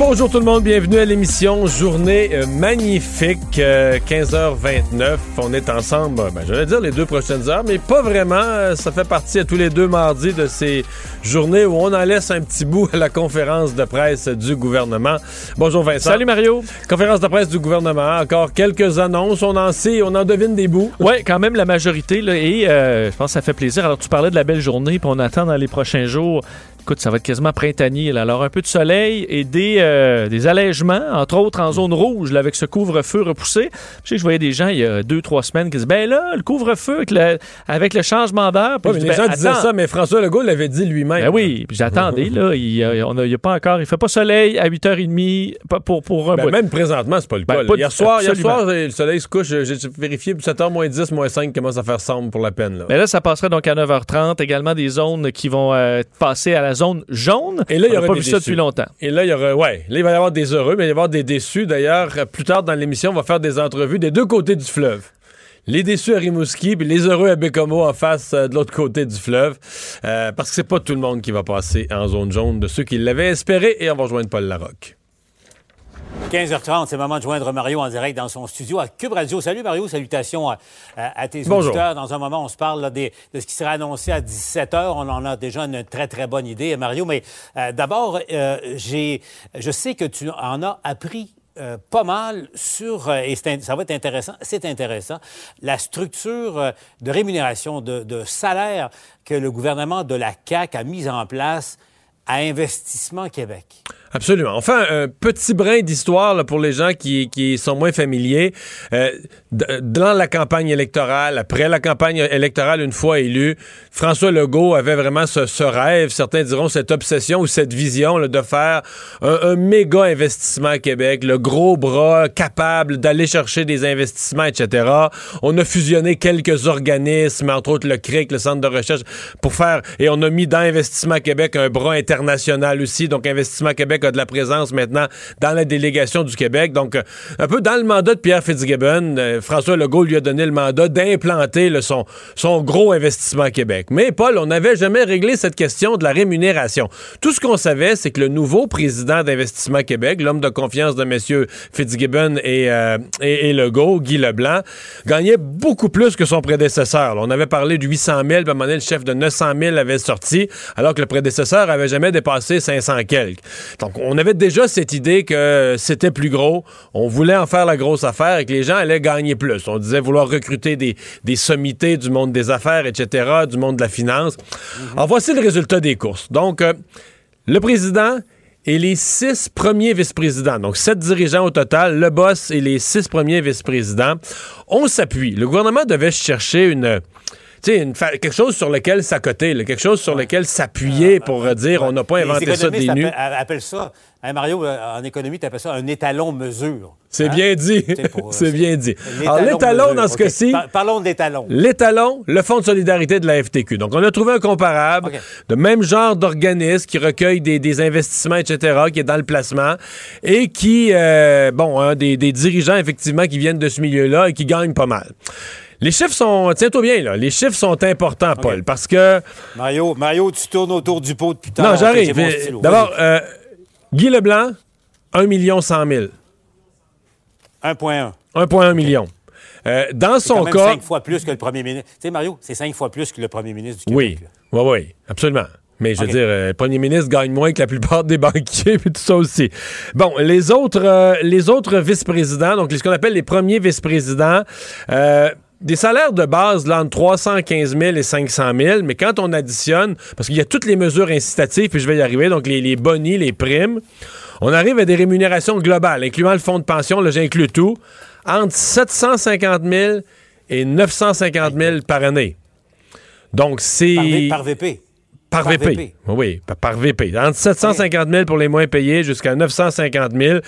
Bonjour tout le monde, bienvenue à l'émission Journée euh, magnifique, euh, 15h29. On est ensemble, ben, je vais dire les deux prochaines heures, mais pas vraiment. Euh, ça fait partie à tous les deux mardis de ces journées où on en laisse un petit bout à la conférence de presse du gouvernement. Bonjour Vincent. Salut Mario. Conférence de presse du gouvernement, encore quelques annonces, on en sait, on en devine des bouts. Ouais, quand même la majorité, là, et euh, je pense que ça fait plaisir. Alors tu parlais de la belle journée, puis on attend dans les prochains jours Écoute, ça va être quasiment printanier. Là. Alors, un peu de soleil et des, euh, des allègements, entre autres en zone rouge, là, avec ce couvre-feu repoussé. Je sais que je voyais des gens il y a deux, trois semaines qui disaient Ben là, le couvre-feu avec le, avec le changement d'heure. Les ben, gens disaient ça, mais François Legault l'avait dit lui-même. Ben oui, puis j'attendais, là. Il n'y a, a, pas encore. Il fait pas soleil à 8h30 pour, pour un ben, Même présentement, c'est pas le ben, cas. Hier, soir, hier soir, le soleil se couche. J'ai vérifié, 7h moins 10, moins 5 commence à faire sombre pour la peine. Là. Mais là, ça passerait donc à 9h30. Également des zones qui vont euh, passer à la zone jaune. Et là, il y aura pas des vu ça depuis longtemps. Et là, il y aura, ouais, là, il va y avoir des heureux, mais il va y avoir des déçus. D'ailleurs, plus tard dans l'émission, on va faire des entrevues des deux côtés du fleuve. Les déçus à Rimouski, puis les heureux à Bécomo en face euh, de l'autre côté du fleuve. Euh, parce que c'est pas tout le monde qui va passer en zone jaune de ceux qui l'avaient espéré. Et on va rejoindre Paul Larocque. 15h30, c'est le moment de joindre Mario en direct dans son studio à Cube Radio. Salut Mario, salutations à, à, à tes Bonjour. auditeurs. Dans un moment, on se parle là, des, de ce qui sera annoncé à 17h. On en a déjà une très, très bonne idée, Mario. Mais euh, d'abord, euh, j'ai, je sais que tu en as appris euh, pas mal sur, euh, et ça va être intéressant, c'est intéressant, la structure euh, de rémunération, de, de salaire que le gouvernement de la CAQ a mise en place à Investissement Québec. Absolument. Enfin, un petit brin d'histoire pour les gens qui, sont moins familiers. Euh, dans la campagne électorale, après la campagne électorale, une fois élu, François Legault avait vraiment ce, rêve, certains diront cette obsession ou cette vision de faire un, un méga investissement à Québec, le gros bras capable d'aller chercher des investissements, etc. On a fusionné quelques organismes, entre autres le CRIC, le Centre de recherche, pour faire, et on a mis dans Investissement Québec un bras international aussi. Donc, Investissement Québec a de la présence maintenant dans la délégation du Québec. Donc, euh, un peu dans le mandat de Pierre Fitzgibbon, euh, François Legault lui a donné le mandat d'implanter son, gros investissement Québec. Mais, Paul, on n'avait jamais réglé cette question de la rémunération. Tout ce qu'on savait, c'est que le nouveau président d'Investissement Québec, l'homme de confiance de messieurs Fitzgibbon et, euh, et, Legault, Guy Leblanc, gagnait beaucoup plus que son prédécesseur. On avait parlé de 800 000, puis à un moment donné, le chef de 900 000 avait sorti, alors que le prédécesseur avait jamais dépassé 500 quelques. Donc, on avait déjà cette idée que c'était plus gros. On voulait en faire la grosse affaire et que les gens allaient gagner plus. On disait vouloir recruter des, des sommités du monde des affaires, etc., du monde de la finance. Alors, voici le résultat des courses. Donc, euh, le président et les six premiers vice-présidents, donc sept dirigeants au total, le boss et les six premiers vice-présidents, on s'appuie. Le gouvernement devait chercher une... Une fa- quelque chose sur lequel s'accoter, quelque chose sur lequel s'appuyer pour euh, dire on n'a pas Les inventé ça des nues. appellent, appellent ça, hein, Mario, euh, en économie, tu appelles ça un étalon mesure. C'est Hein? bien dit. C'est pour, euh, C'est bien dit. L'étalon Alors, l'étalon, dans ce cas-ci, Par- parlons de l'étalon. L'étalon, le Fonds de solidarité de la FTQ. Donc, on a trouvé un comparable de même genre d'organisme qui recueille des, des investissements, etc., qui est dans le placement et qui, euh, bon, hein, des, des dirigeants, effectivement, qui viennent de ce milieu-là et qui gagnent pas mal. Les chiffres sont, tiens-toi bien, là, les chiffres sont importants, Paul, parce que, Mario, Mario, tu tournes autour du pot depuis tard. non, j'arrive. Euh. D'abord, euh, Guy Leblanc, 1 million 100 000. Vas-y. 1,1. 1,1 million. Euh, dans son quand même cas, cinq fois plus que le premier ministre. Tu sais, Mario, c'est cinq fois plus que le premier ministre du Oui, Québec. là. oui, oui, absolument. Mais je veux dire, euh, le premier ministre gagne moins que la plupart des banquiers, puis tout ça aussi. Bon, les autres, euh, les autres vice-présidents, donc ce qu'on appelle les premiers vice-présidents, euh, des salaires de base là, entre 315 000 et 500 000, mais quand on additionne, parce qu'il y a toutes les mesures incitatives, puis je vais y arriver, donc les, les bonnies, les primes, on arrive à des rémunérations globales, incluant le fonds de pension, là j'inclus tout, entre 750 000 et 950 000 par année. Donc, c'est... Par, par VP. Par, Par VP. VP. Oui, par, par VP. Entre 750 000 pour les moins payés jusqu'à 950 000.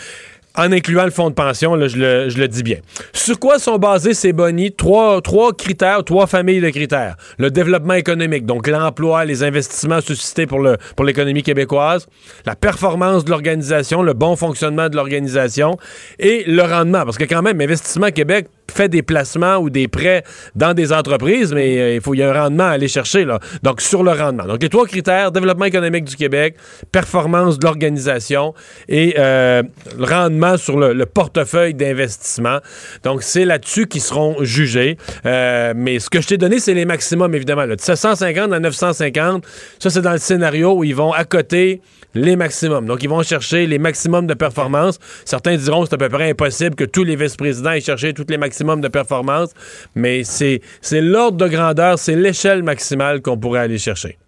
En incluant le fonds de pension, je, le, dis bien. Sur quoi sont basés ces bonnies? Trois, critères, trois familles de critères. Le développement économique, donc l'emploi, les investissements suscités pour, pour l'économie québécoise, la performance de l'organisation, le bon fonctionnement de l'organisation et le rendement. Parce que quand même, Investissement Québec fait des placements ou des prêts dans des entreprises, mais euh, il faut y a un rendement à aller chercher. Là. Donc, sur le rendement. Donc, les trois critères, développement économique du Québec, performance de l'organisation et euh, le rendement sur le, portefeuille d'investissement. Donc, c'est là-dessus qu'ils seront jugés. Euh, mais ce que je t'ai donné, c'est les maximums, évidemment. De 750 à 950, ça, c'est dans le scénario où ils vont à côté les maximums. Donc, ils vont chercher les maximums de performance. Certains diront que c'est à peu près impossible que tous les vice-présidents aient cherché tous les maximums de performance, mais c'est l'ordre de grandeur, c'est l'échelle maximale qu'on pourrait aller chercher.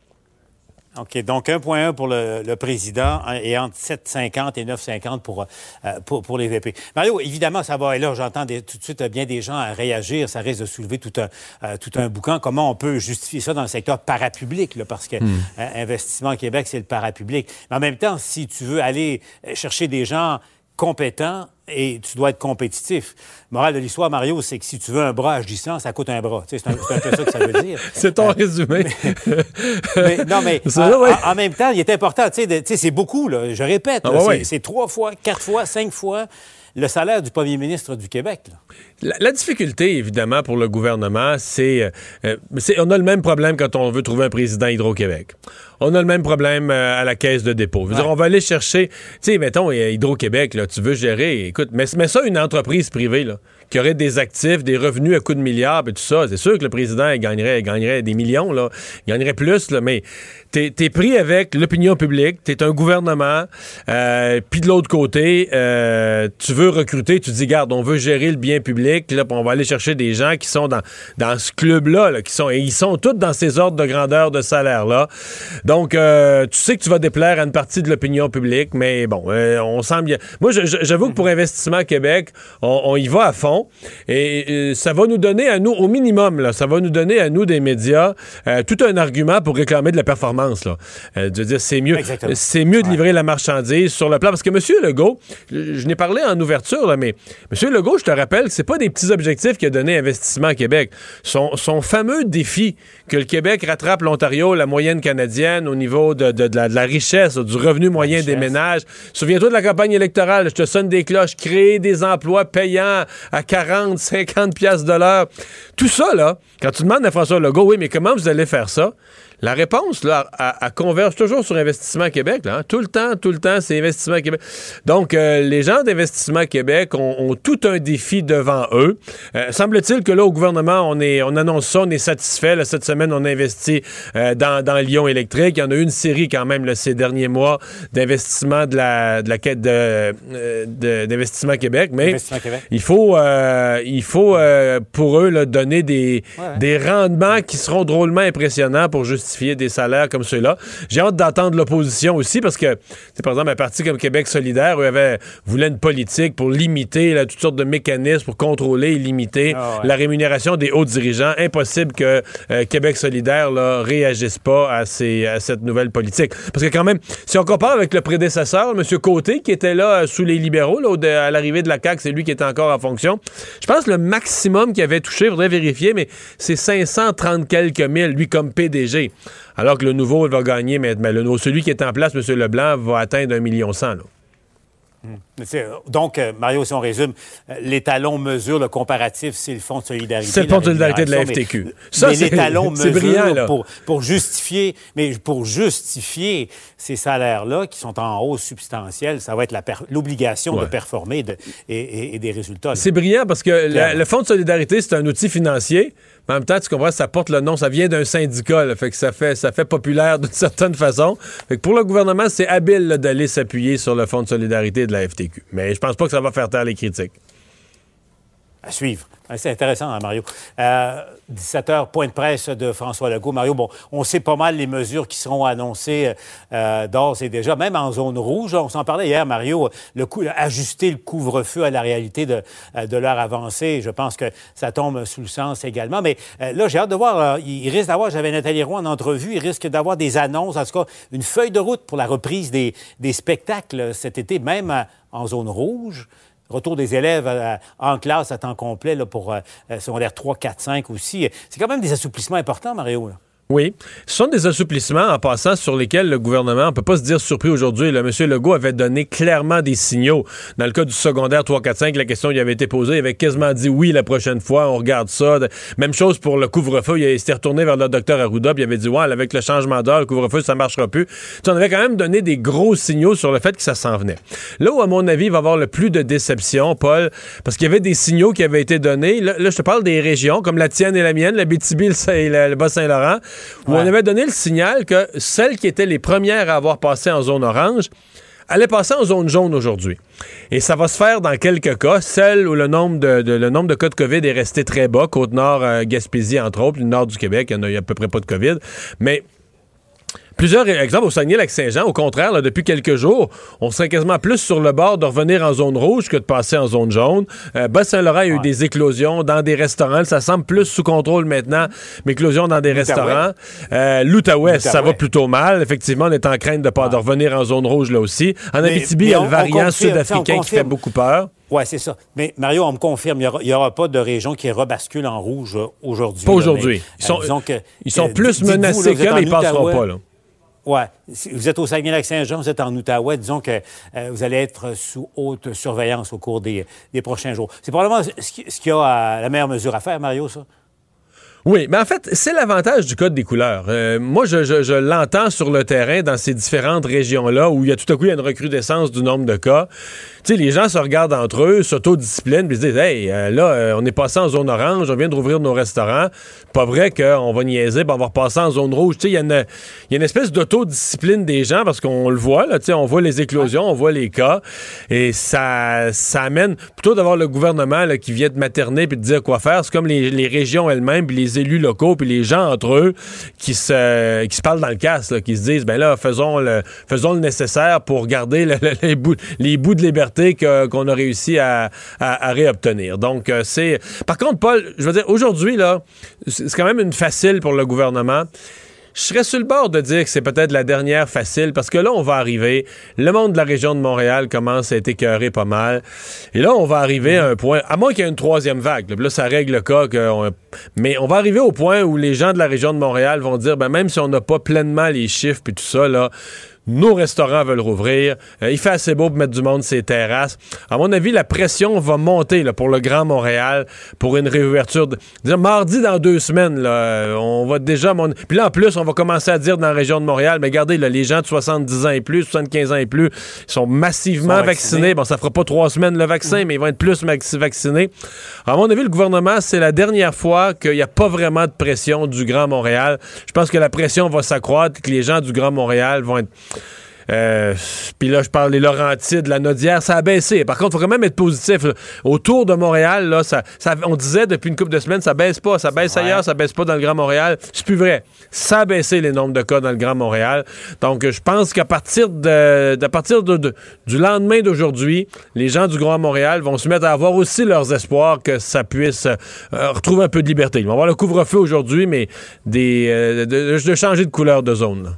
OK. Donc, 1,1 pour le, président hein, et entre 7,50 et 9,50 pour, euh, pour, pour, les VP. Mario, évidemment, ça va. Et là, j'entends tout de suite bien des gens à réagir. Ça risque de soulever tout un, euh, tout un boucan. Comment on peut justifier ça dans le secteur parapublic? Là, parce que hmm. euh, Investissement Québec, c'est le parapublic. Mais en même temps, si tu veux aller chercher des gens compétents et tu dois être compétitif. Morale de l'histoire, Mario, c'est que si tu veux un bras agissant, ça coûte un bras. C'est un, peu ça que ça veut dire. c'est ton euh, résumé. Mais, non, mais en, même temps, il est important, tu sais, c'est beaucoup, là, je répète, ah, c'est trois fois, quatre fois, cinq fois le salaire du premier ministre du Québec. La, difficulté, évidemment, pour le gouvernement, c'est, euh, on a le même problème quand on veut trouver un président Hydro-Québec. On a le même problème euh, à la caisse de dépôt. on va aller chercher, tu sais, mettons, Hydro-Québec, tu veux gérer, écoute, mais, mais ça, une entreprise privée, là, qui aurait des actifs, des revenus à coups de milliards et tout ça, c'est sûr que le président gagnerait, gagnerait des millions, là, il gagnerait plus, là, mais t'es es pris avec l'opinion publique, t'es un gouvernement, euh, puis de l'autre côté, euh, tu veux recruter, tu dis, garde, on veut gérer le bien public, là, on va aller chercher des gens qui sont dans, dans ce club-là, qui sont, et ils sont tous dans ces ordres de grandeur de salaire-là. Donc, euh, tu sais que tu vas déplaire à une partie de l'opinion publique, mais bon, on semble... Moi, j'avoue que pour Investissement Québec, on, on y va à fond. Et, ça va nous donner à nous, au minimum, là, ça va nous donner à nous des médias euh, tout un argument pour réclamer de la performance. Là. Euh, de dire c'est mieux, c'est mieux de livrer la marchandise sur le plan. Parce que M. Legault, je, n'ai parlé en ouverture, là, mais M. Legault, je te rappelle que c'est pas des petits objectifs qu'il a donné Investissement Québec. Son, son fameux défi que le Québec rattrape l'Ontario, la moyenne canadienne, au niveau de, de, la, richesse, du revenu moyen des ménages. Souviens-toi de la campagne électorale, je te sonne des cloches, créer des emplois payants à 40, 50 pièces de l'heure. Tout ça, là, quand tu demandes à François Legault, oui, mais comment vous allez faire ça? La réponse, là, elle, converge toujours sur Investissement Québec. Là, hein. Tout le temps, tout le temps, c'est Investissement Québec. Donc, euh, les gens d'Investissement Québec ont, tout un défi devant eux. Euh, semble-t-il que là, au gouvernement, on, est, on annonce ça, on est satisfait. cette semaine, on a investi euh, dans, dans Lyon électrique. Il y en a eu une série quand même là, ces derniers mois d'investissement de la, de la quête d'Investissement Québec. Mais il faut, il faut pour eux là, donner des, des rendements qui seront drôlement impressionnants pour justifier des salaires comme ceux-là. J'ai hâte d'entendre l'opposition aussi parce que, par exemple, un parti comme Québec solidaire, eux, avait, voulait une politique pour limiter toutes sortes de mécanismes pour contrôler et limiter ah la rémunération des hauts dirigeants. Impossible que euh, Québec solidaire là, réagisse pas à, ces, à cette nouvelle politique. Parce que quand même, si on compare avec le prédécesseur, M. Côté, qui était là euh, sous les libéraux, là, à l'arrivée de la CAQ, c'est lui qui était encore en fonction. Je pense que le maximum qu'il avait touché, il faudrait vérifier, mais c'est 530 quelques mille, lui, comme PDG. Alors que le nouveau, il va gagner, mais, le, celui qui est en place, M. Leblanc, va atteindre un million cent. Donc, euh, Mario, si on résume, euh, l'étalon mesure le comparatif, c'est le Fonds de solidarité. C'est le Fonds de solidarité de la FTQ. Mais, ça, mais l'étalon mesure pour, pour, justifier, mais pour justifier ces salaires-là qui sont en hausse substantielle, ça va être l'obligation de performer et, des résultats. C'est brillant parce que le Fonds de solidarité, c'est un outil financier. Mais en même temps, tu comprends, ça porte le nom, ça vient d'un syndicat, fait que ça fait, ça fait populaire d'une certaine façon. Fait que pour le gouvernement, c'est habile d'aller s'appuyer sur le Fonds de solidarité de la FTQ. Mais je pense pas que ça va faire taire les critiques. À suivre. C'est intéressant, hein, Mario. Euh, 17 heures, point de presse de François Legault. Mario, bon, on sait pas mal les mesures qui seront annoncées euh, d'ores et déjà, même en zone rouge. On s'en parlait hier, Mario, ajuster le couvre-feu à la réalité de, euh, de l'heure avancée. Je pense que ça tombe sous le sens également. Mais euh, là, j'ai hâte de voir. euh, il risque d'avoir, j'avais Nathalie Roy en entrevue, il risque d'avoir des annonces, en tout cas, une feuille de route pour la reprise des, spectacles cet été, même euh, en zone rouge. Retour des élèves euh, en classe à temps complet là, pour euh, euh, secondaire 3, 4, 5 aussi. C'est quand même des assouplissements importants, Mario. là. Oui. Ce sont des assouplissements en passant sur lesquels le gouvernement, on peut pas se dire surpris aujourd'hui. Le monsieur Legault avait donné clairement des signaux. Dans le cas du secondaire 3, 4, 5, la question lui avait été posée. Il avait quasiment dit oui la prochaine fois, on regarde ça. Même chose pour le couvre-feu. Il s'était retourné vers le docteur Arruda puis il avait dit ouais, avec le changement d'heure, le couvre-feu, ça marchera plus. Tu on avait quand même donné des gros signaux sur le fait que ça s'en venait. Là où, à mon avis, il va y avoir le plus de déception, Paul, parce qu'il y avait des signaux qui avaient été donnés. Là, je te parle des régions comme la tienne et la mienne, la BTB et le Bas-Saint-Laurent, où Ouais. on avait donné le signal que celles qui étaient les premières à avoir passé en zone orange allaient passer en zone jaune aujourd'hui. Et ça va se faire dans quelques cas, celles où le nombre de, de- le nombre de cas de COVID est resté très bas, Côte-Nord, euh, Gaspésie, entre autres, le nord du Québec, il y en a, a à peu près pas de COVID. Mais Plusieurs exemples au Saguenay-Lac-Saint-Jean, au contraire, là, depuis quelques jours, on serait quasiment plus sur le bord de revenir en zone rouge que de passer en zone jaune. Euh, Bas-Saint-Laurent a eu des éclosions dans des restaurants. Ça semble plus sous contrôle maintenant, mais éclosions dans des restaurants. Euh, L'Outaouais, ça va plutôt mal. Effectivement, on est en crainte de, pas, de revenir en zone rouge là aussi. En Mais- Abitibi, il y a le variant sud-africain qui fait beaucoup peur. Oui, c'est ça. Mais Mario, on me confirme, il n'y aura, pas de région qui rebascule en rouge euh, aujourd'hui. Pas aujourd'hui. Ils sont- euh, disons que, Ils sont euh, plus menacés en mais ils passeront Outaouais. pas. Là. Oui. Si vous êtes au Saguenay-Lac-Saint-Jean, vous êtes en Outaouais, disons que euh, vous allez être sous haute surveillance au cours des, des prochains jours. C'est probablement ce qui, ce qui a euh, la meilleure mesure à faire, Mario, ça? Oui, mais en fait, c'est l'avantage du code des couleurs. Euh, moi, je, l'entends sur le terrain dans ces différentes régions-là où il y a tout à coup une recrudescence du nombre de cas. Tu les gens se regardent entre eux, s'autodisciplinent, puis se disent Hey, euh, là, euh, on est passé en zone orange, on vient de rouvrir nos restaurants. Pas vrai qu'on va niaiser, puis on va en zone rouge. Tu sais, il y, a une- espèce d'autodiscipline des gens parce qu'on le voit, là, on voit les éclosions, on voit les cas, et ça, amène plutôt d'avoir le gouvernement qui vient de materner puis de dire quoi faire. C'est comme les, les régions elles-mêmes, puis élus locaux, puis les gens entre eux qui se, qui se parlent dans le casse, qui se disent ben là, faisons le, faisons le nécessaire pour garder le- le- les, bouts, les bouts de liberté qu'on a réussi à, à- réobtenir. Donc, euh, c'est. Par contre, Paul, je veux dire, aujourd'hui, là, c'est quand même une facile pour le gouvernement. Je serais sur le bord de dire que c'est peut-être la dernière facile parce que là, on va arriver. Le monde de la région de Montréal commence à être écœuré pas mal. Et là, on va arriver à un point, à moins qu'il y ait une troisième vague. Là, ça règle le cas. mais on va arriver au point où les gens de la région de Montréal vont dire, ben, même si on n'a pas pleinement les chiffres puis tout ça, là, nos restaurants veulent rouvrir. Euh, il fait assez beau pour mettre du monde sur les terrasses. À mon avis, la pression va monter là, pour le Grand Montréal pour une réouverture. De... Dire, mardi dans deux semaines, là, euh, on va déjà... mon- Puis là, en plus, on va commencer à dire dans la région de Montréal, mais regardez, là, les gens de 70 ans et plus, 75 ans et plus, ils sont massivement Ils sont vaccinés. vaccinés. Bon, ça fera pas trois semaines le vaccin, mais ils vont être plus vaccinés. À mon avis, le gouvernement, c'est la dernière fois qu'il n'y a pas vraiment de pression du Grand Montréal. Je pense que la pression va s'accroître, que les gens du Grand Montréal vont être... Euh, Puis là, je parle des Laurentides, la Nodière, ça a baissé. Par contre, il faut quand même être positif. Autour de Montréal, là, ça, ça- on disait depuis une couple de semaines, ça baisse pas. Ça baisse Ouais. ailleurs, ça baisse pas dans le Grand Montréal. C'est plus vrai. Ça a baissé les nombres de cas dans le Grand Montréal. Donc, je pense qu'à partir de, d'à partir de- de- du lendemain d'aujourd'hui, les gens du Grand Montréal vont se mettre à avoir aussi leurs espoirs que ça puisse euh, retrouver un peu de liberté. Ils vont avoir le couvre-feu aujourd'hui, mais des, euh, de, de changer de couleur de zone.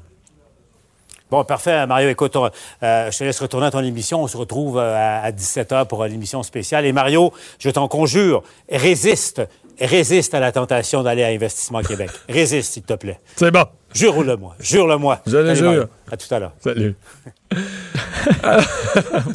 Bon, parfait, Mario. Écoute, euh, je te laisse retourner à ton émission. On se retrouve euh, à, à 17h pour euh, l'émission spéciale. Et Mario, je t'en conjure, résiste, résiste à la tentation d'aller à Investissement Québec. Résiste, s'il te plaît. C'est bon. Jure-le-moi, jure-le-moi. Je le jure. À tout à l'heure. Salut.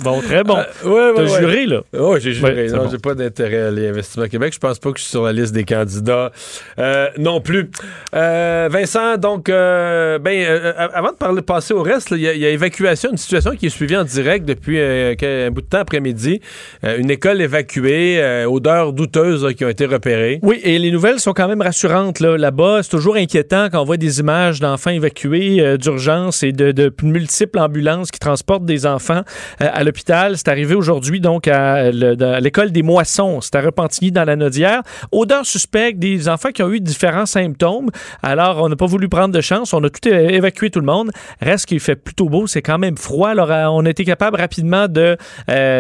Bon, très bon. ouais, ouais, T'as ouais. juré, là? Oui, j'ai juré. Non, bon. j'ai pas d'intérêt à l'Investissement Québec. Je pense pas que je suis sur la liste des candidats euh, non plus. Euh, Vincent, donc, euh, ben, euh, euh, avant de parler, passer au reste, il y, a- il y a évacuation, une situation qui est suivie en direct depuis euh, un bout de temps après-midi. Euh, une école évacuée, euh, odeurs douteuses là, qui ont été repérées. Oui, et les nouvelles sont quand même rassurantes là. là-bas. C'est toujours inquiétant quand on voit des images d'enfants évacués euh, d'urgence et de, multiples ambulances qui transportent des enfants à l'hôpital. C'est arrivé aujourd'hui donc à l'école des moissons. C'est à Repentigny dans la Nodière. Odeur suspecte des enfants qui ont eu différents symptômes. Alors, on n'a pas voulu prendre de chance. On a tout évacué tout le monde. Reste qu'il fait plutôt beau. C'est quand même froid. Alors, on a été capable rapidement de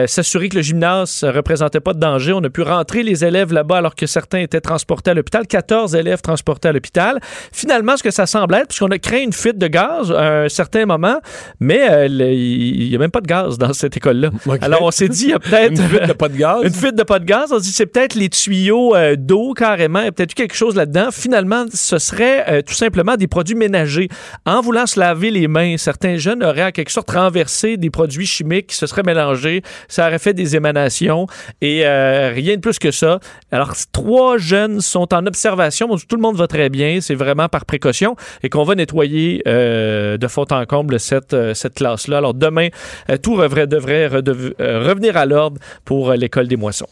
s'assurer que le gymnase ne représentait pas de danger. On a pu rentrer les élèves là-bas alors que certains étaient transportés à l'hôpital. 14 élèves transportés à l'hôpital. Finalement, ce que ça semble puisqu'on a créé une fuite de gaz à un certain moment, mais euh, il n'y a même pas de gaz dans cette école-là. Alors, on s'est dit, il y a peut-être... une fuite de pas de gaz? Une fuite de pas de gaz. On s'est dit, c'est peut-être les tuyaux euh, d'eau carrément. Il y a peut-être eu quelque chose là-dedans. Finalement, ce serait euh, tout simplement des produits ménagers. En voulant se laver les mains, certains jeunes auraient en quelque sorte renversé des produits chimiques qui se seraient mélangés. Ça aurait fait des émanations et rien de plus que ça. Alors, trois jeunes sont en observation. Tout le monde va très bien. C'est vraiment par précaution et qu'on va nettoyer euh, de fond en comble cette, euh, cette classe-là. Alors, demain, euh, tout devrait, devrait revenir à l'ordre pour l'école des moissons.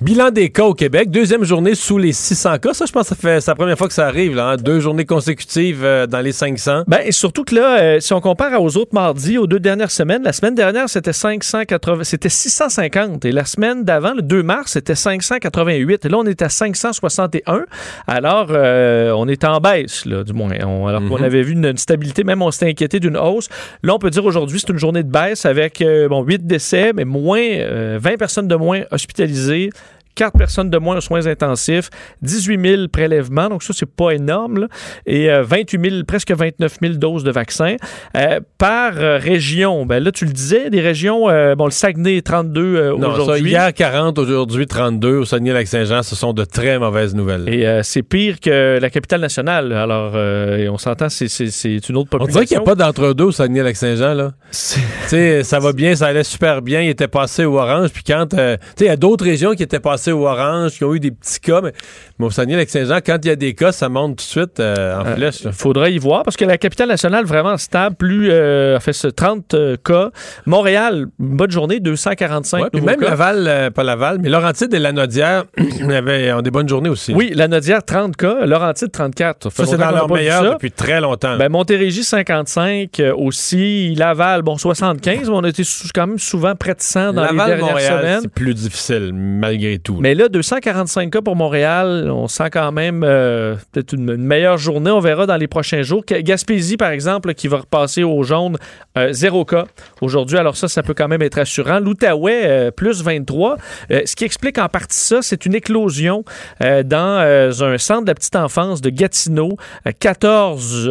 Bilan des cas au Québec, deuxième journée sous les 600 cas. Ça, je pense que ça fait c'est la première fois que ça arrive, là, hein. deux journées consécutives dans les 500. Ben, et surtout que là, si on compare aux autres mardis, aux deux dernières semaines, la semaine dernière, c'était 580, c'était 650 et la semaine d'avant, le 2 mars, c'était 588. Et là, on est à 561. Alors, euh, on est en baisse, là, du moins. alors qu'on mhm. avait vu une, stabilité, même on s'était inquiété d'une hausse. Là, on peut dire aujourd'hui, c'est une journée de baisse avec euh, bon, 8 décès, mais moins, 20 euh, personnes de moins hospitalisées utiliser 4 personnes de moins aux soins intensifs, 18 000 prélèvements, donc ça, c'est pas énorme, et 28 euh, 000, presque 29 000 doses de vaccins. Euh, par euh, région, ben là, tu le disais, des régions, bon, le Saguenay, 32 aujourd'hui. Hier, 40, aujourd'hui, 32 au Saguenay-Lac-Saint-Jean, ce sont de très mauvaises nouvelles. Et c'est pire que la capitale nationale. Alors, on s'entend, c'est une autre population. On dirait qu'il n'y a pas d'entre-deux au Saguenay-Lac-Saint-Jean, là. tu sais, ça va bien, ça allait super bien, il était passé au orange, puis quand, tu sais, il y a d'autres régions qui étaient passées au orange, qui ont eu des petits cas. Mais, au Saguenay-Lac-Saint-Jean, quand il y a des cas, ça monte tout de suite euh, en euh, flèche. Il faudrait y voir parce que la capitale nationale, vraiment stable, plus, euh, fait ce 30 cas. Montréal, bonne journée, 245 ouais, même Laval, pas Laval, mais Laurentide et Lanaudière avait, ont des bonnes journées aussi. Oui, Lanaudière, 30 cas. Laurentide, 34. Ça, c'est dans leur meilleur depuis très longtemps. Ben, Montérégie, 55 aussi. Laval, bon, 75. on a été quand même souvent près de 100 dans les dernières Montréal, semaines. c'est plus difficile, malgré tout. Mais là, 245 cas pour Montréal, on sent quand même euh, peut-être une, meilleure journée. On verra dans les prochains jours. Gaspésie, par exemple, qui va repasser au jaune, euh, zéro cas aujourd'hui. Alors ça, ça peut quand même être assurant. L'Outaouais, euh, plus 23. ce qui explique en partie ça, c'est une éclosion dans un centre de la petite enfance de Gatineau. 14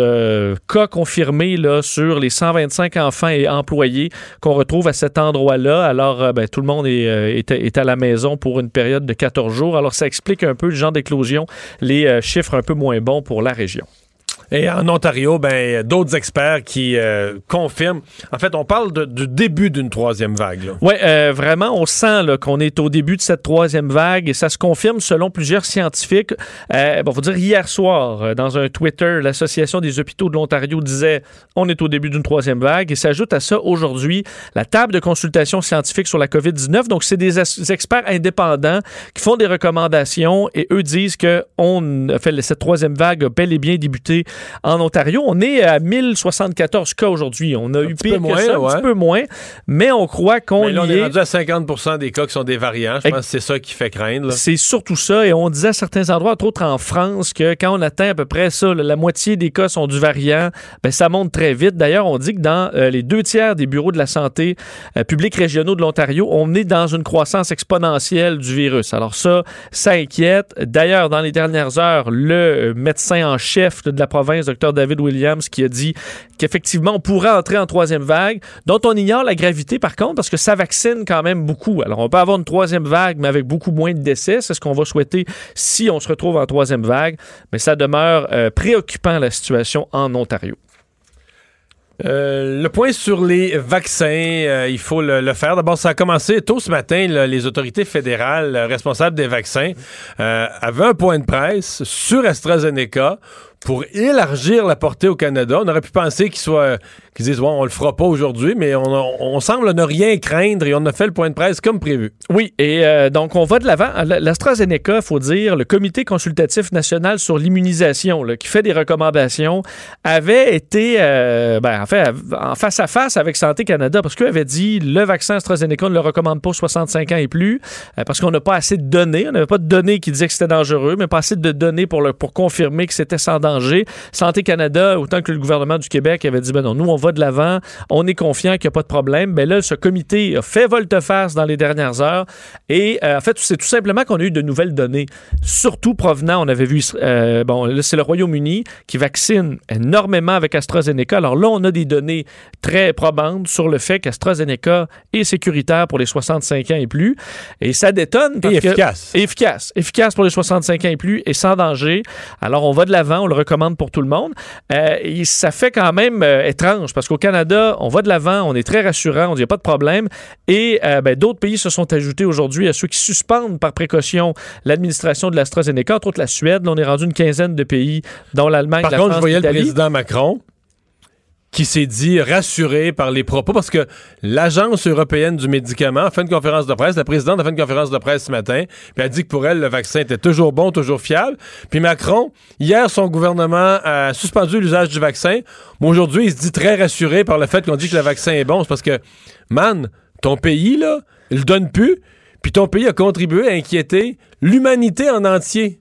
cas confirmés là, sur les 125 enfants et employés qu'on retrouve à cet endroit-là. Alors, ben, tout le monde est, est à la maison pour une période de 14 jours. Alors, ça explique un peu le genre d'éclosion, les euh, chiffres un peu moins bons pour la région. Et en Ontario, ben, d'autres experts qui euh, confirment. En fait, on parle du début d'une troisième vague. Oui, euh, vraiment, on sent qu'on est au début de cette troisième vague et ça se confirme selon plusieurs scientifiques. Euh, bon, faut dire hier soir, euh, dans un Twitter, l'Association des hôpitaux de l'Ontario disait on est au début d'une troisième vague et s'ajoute à ça aujourd'hui la table de consultation scientifique sur la COVID-19. Donc, c'est des, experts indépendants qui font des recommandations et eux disent que on fait cette troisième vague a bel et bien débuté en Ontario. On est à 1074 cas aujourd'hui. On a eu pire que ça, un petit peu moins, mais on croit qu'on y on est rendu à 50 des cas qui sont des variants. Je pense que c'est ça qui fait craindre. C'est surtout ça. Et on disait à certains endroits, entre autres en France, que quand on atteint à peu près ça, la moitié des cas sont du variant, ben, ça monte très vite. D'ailleurs, on dit que dans euh, les deux tiers des bureaux de la santé euh, publics régionaux de l'Ontario, on est dans une croissance exponentielle du virus. Alors ça, ça inquiète. D'ailleurs, dans les dernières heures, le euh, médecin en chef de la province Dr David Williams, qui a dit qu'effectivement, on pourrait entrer en troisième vague, dont on ignore la gravité par contre, parce que ça vaccine quand même beaucoup. Alors, on peut avoir une troisième vague, mais avec beaucoup moins de décès. C'est ce qu'on va souhaiter si on se retrouve en troisième vague. Mais ça demeure euh, préoccupant, la situation en Ontario. Euh, le point sur les vaccins, euh, il faut le, faire. D'abord, ça a commencé tôt ce matin. les autorités fédérales responsables des vaccins avaient un point de presse sur AstraZeneca pour élargir la portée au Canada. On aurait pu penser qu'ils disent bon, on le fera pas aujourd'hui, mais on, semble ne rien craindre et on a fait le point de presse comme prévu. Oui, et euh, donc on va de l'avant. L'AstraZeneca, faut dire, le Comité consultatif national sur l'immunisation, qui fait des recommandations, avait été euh, ben, en fait en face à face avec Santé Canada parce qu'eux avaient dit le vaccin AstraZeneca on ne le recommande pas aux 65 ans et plus euh, parce qu'on n'a pas assez de données. On n'avait pas de données qui disaient que c'était dangereux, mais pas assez de données pour, pour confirmer que c'était sans danger. Santé Canada, autant que le gouvernement du Québec avait dit ben non, nous on va de l'avant, on est confiant qu'il n'y a pas de problème. Mais ben là, ce comité a fait volte-face dans les dernières heures et euh, en fait, c'est tout simplement qu'on a eu de nouvelles données, surtout provenant, on avait vu, euh, bon, là, c'est le Royaume-Uni qui vaccine énormément avec AstraZeneca. Alors là, on a des données très probantes sur le fait qu'AstraZeneca est sécuritaire pour les 65 ans et plus. Et ça détonne. Parce et efficace. efficace. Efficace pour les 65 ans et plus et sans danger. Alors, on va de l'avant, on le recommande pour tout le monde. Euh, et ça fait quand même étrange parce qu'au Canada, on va de l'avant, on est très rassurant, on dit n'y a pas de problème. Et euh, ben, d'autres pays se sont ajoutés aujourd'hui à ceux qui suspendent par précaution l'administration de l'AstraZeneca, entre autres la Suède. on est rendu une quinzaine de pays, dont l'Allemagne, la France, contre, je voyais le président Macron qui s'est dit rassuré par les propos parce que l'Agence européenne du médicament a fait une conférence de presse, la présidente a fait une conférence de presse ce matin, puis a dit que pour elle, le vaccin était toujours bon, toujours fiable. Puis Macron, hier, son gouvernement a suspendu l'usage du vaccin. Mais aujourd'hui, il se dit très rassuré par le fait qu'on dit que le vaccin est bon. C'est parce que, man, ton pays, là, il le donne plus, puis ton pays a contribué à inquiéter l'humanité en entier.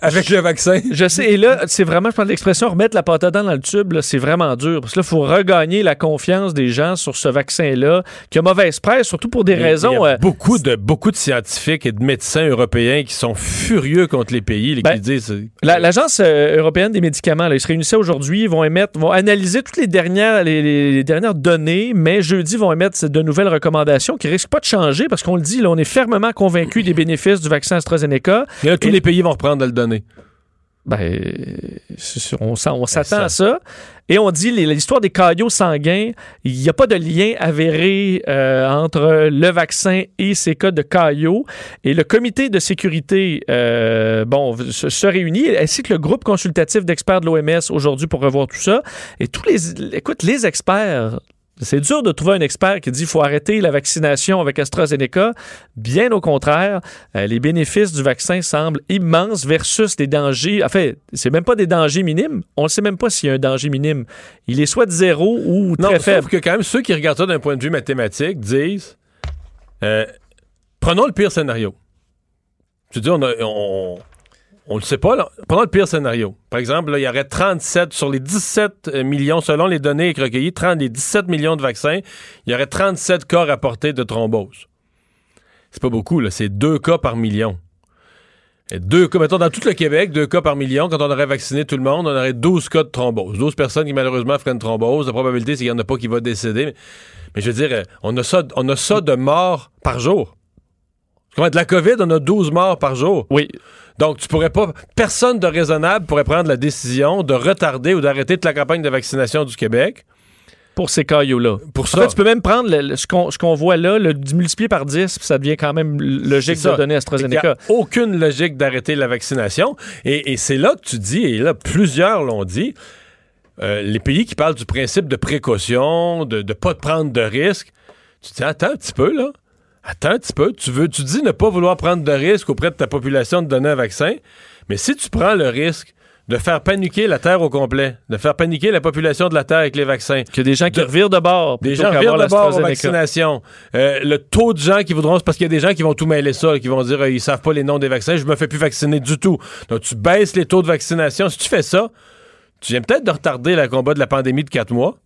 Avec le vaccin. Je sais. Et là, c'est vraiment, je prends l'expression, remettre la patate dans le tube, c'est vraiment dur. Parce que là, il faut regagner la confiance des gens sur ce vaccin-là, qui a mauvaise presse, surtout pour des raisons. Il y a euh, beaucoup, de, beaucoup de scientifiques et de médecins européens qui sont furieux contre les pays, qui ben, disent. Euh, L'Agence euh, européenne des médicaments, là, ils se réunissaient aujourd'hui, ils vont émettre, vont analyser toutes les dernières, les, dernières données, mais jeudi, ils vont émettre de nouvelles recommandations qui risquent pas de changer parce qu'on le dit, là, on est fermement convaincu des bénéfices du vaccin AstraZeneca. Et là, tous les pays vont reprendre le donner. Ben, on, on s'attend à ça. Et on dit l'histoire des caillots sanguins, il n'y a pas de lien avéré euh, entre le vaccin et ces cas de caillots. Et le comité de sécurité, euh, bon, se, se, réunit, ainsi que le groupe consultatif d'experts de l'OMS aujourd'hui pour revoir tout ça. Et tous les, écoute, les experts c'est dur de trouver un expert qui dit qu'il faut arrêter la vaccination avec AstraZeneca. Bien au contraire, euh, les bénéfices du vaccin semblent immenses versus des dangers. En fait, c'est même pas des dangers minimes. On ne sait même pas s'il y a un danger minime. Il est soit de zéro ou très non, faible. que quand même ceux qui regardent ça d'un point de vue mathématique disent euh, prenons le pire scénario. Tu dis, on, a, on, on le sait pas. Prenons le pire scénario. Par exemple, il y aurait 37 sur les 17 euh, millions, selon les données recueillies, 30, les 17 millions de vaccins, il y aurait 37 cas rapportés de thrombose. C'est pas beaucoup, là. C'est deux cas par million. Deux cas, mettons, dans tout le Québec, deux cas par million. Quand on aurait vacciné tout le monde, on aurait 12 cas de thrombose. 12 personnes qui malheureusement feraient une thrombose. La probabilité, c'est qu'il n'y en a pas qui va décéder. Mais, je veux dire, on a ça, on a ça de morts par jour. De la COVID, on a 12 morts par jour. Oui. Donc, tu pourrais pas. Personne de raisonnable pourrait prendre la décision de retarder ou d'arrêter toute la campagne de vaccination du Québec. Pour ces cailloux-là. Pour ça. tu peux même prendre ce qu'on voit là, le multiplier par 10, puis ça devient quand même logique de donner AstraZeneca. Il n'y a aucune logique d'arrêter la vaccination. Et, c'est là que tu dis, et là, plusieurs l'ont dit, euh, les pays qui parlent du principe de précaution, de ne pas prendre de risques, tu te dis, attends un petit peu, là. Attends un petit peu, tu veux, tu dis ne pas vouloir prendre de risque auprès de ta population de donner un vaccin, mais si tu prends le risque de faire paniquer la Terre au complet, de faire paniquer la population de la Terre avec les vaccins. Que des gens qui revirent de bord. Des gens revirent de bord aux vaccinations. Euh, le taux de gens qui voudront... Parce qu'il y a des gens qui vont tout mêler ça, qui vont dire euh, ils savent pas les noms des vaccins, je me fais plus vacciner du tout. Donc tu baisses les taux de vaccination. Si tu fais ça, tu viens peut-être de retarder le combat de la pandémie de quatre mois.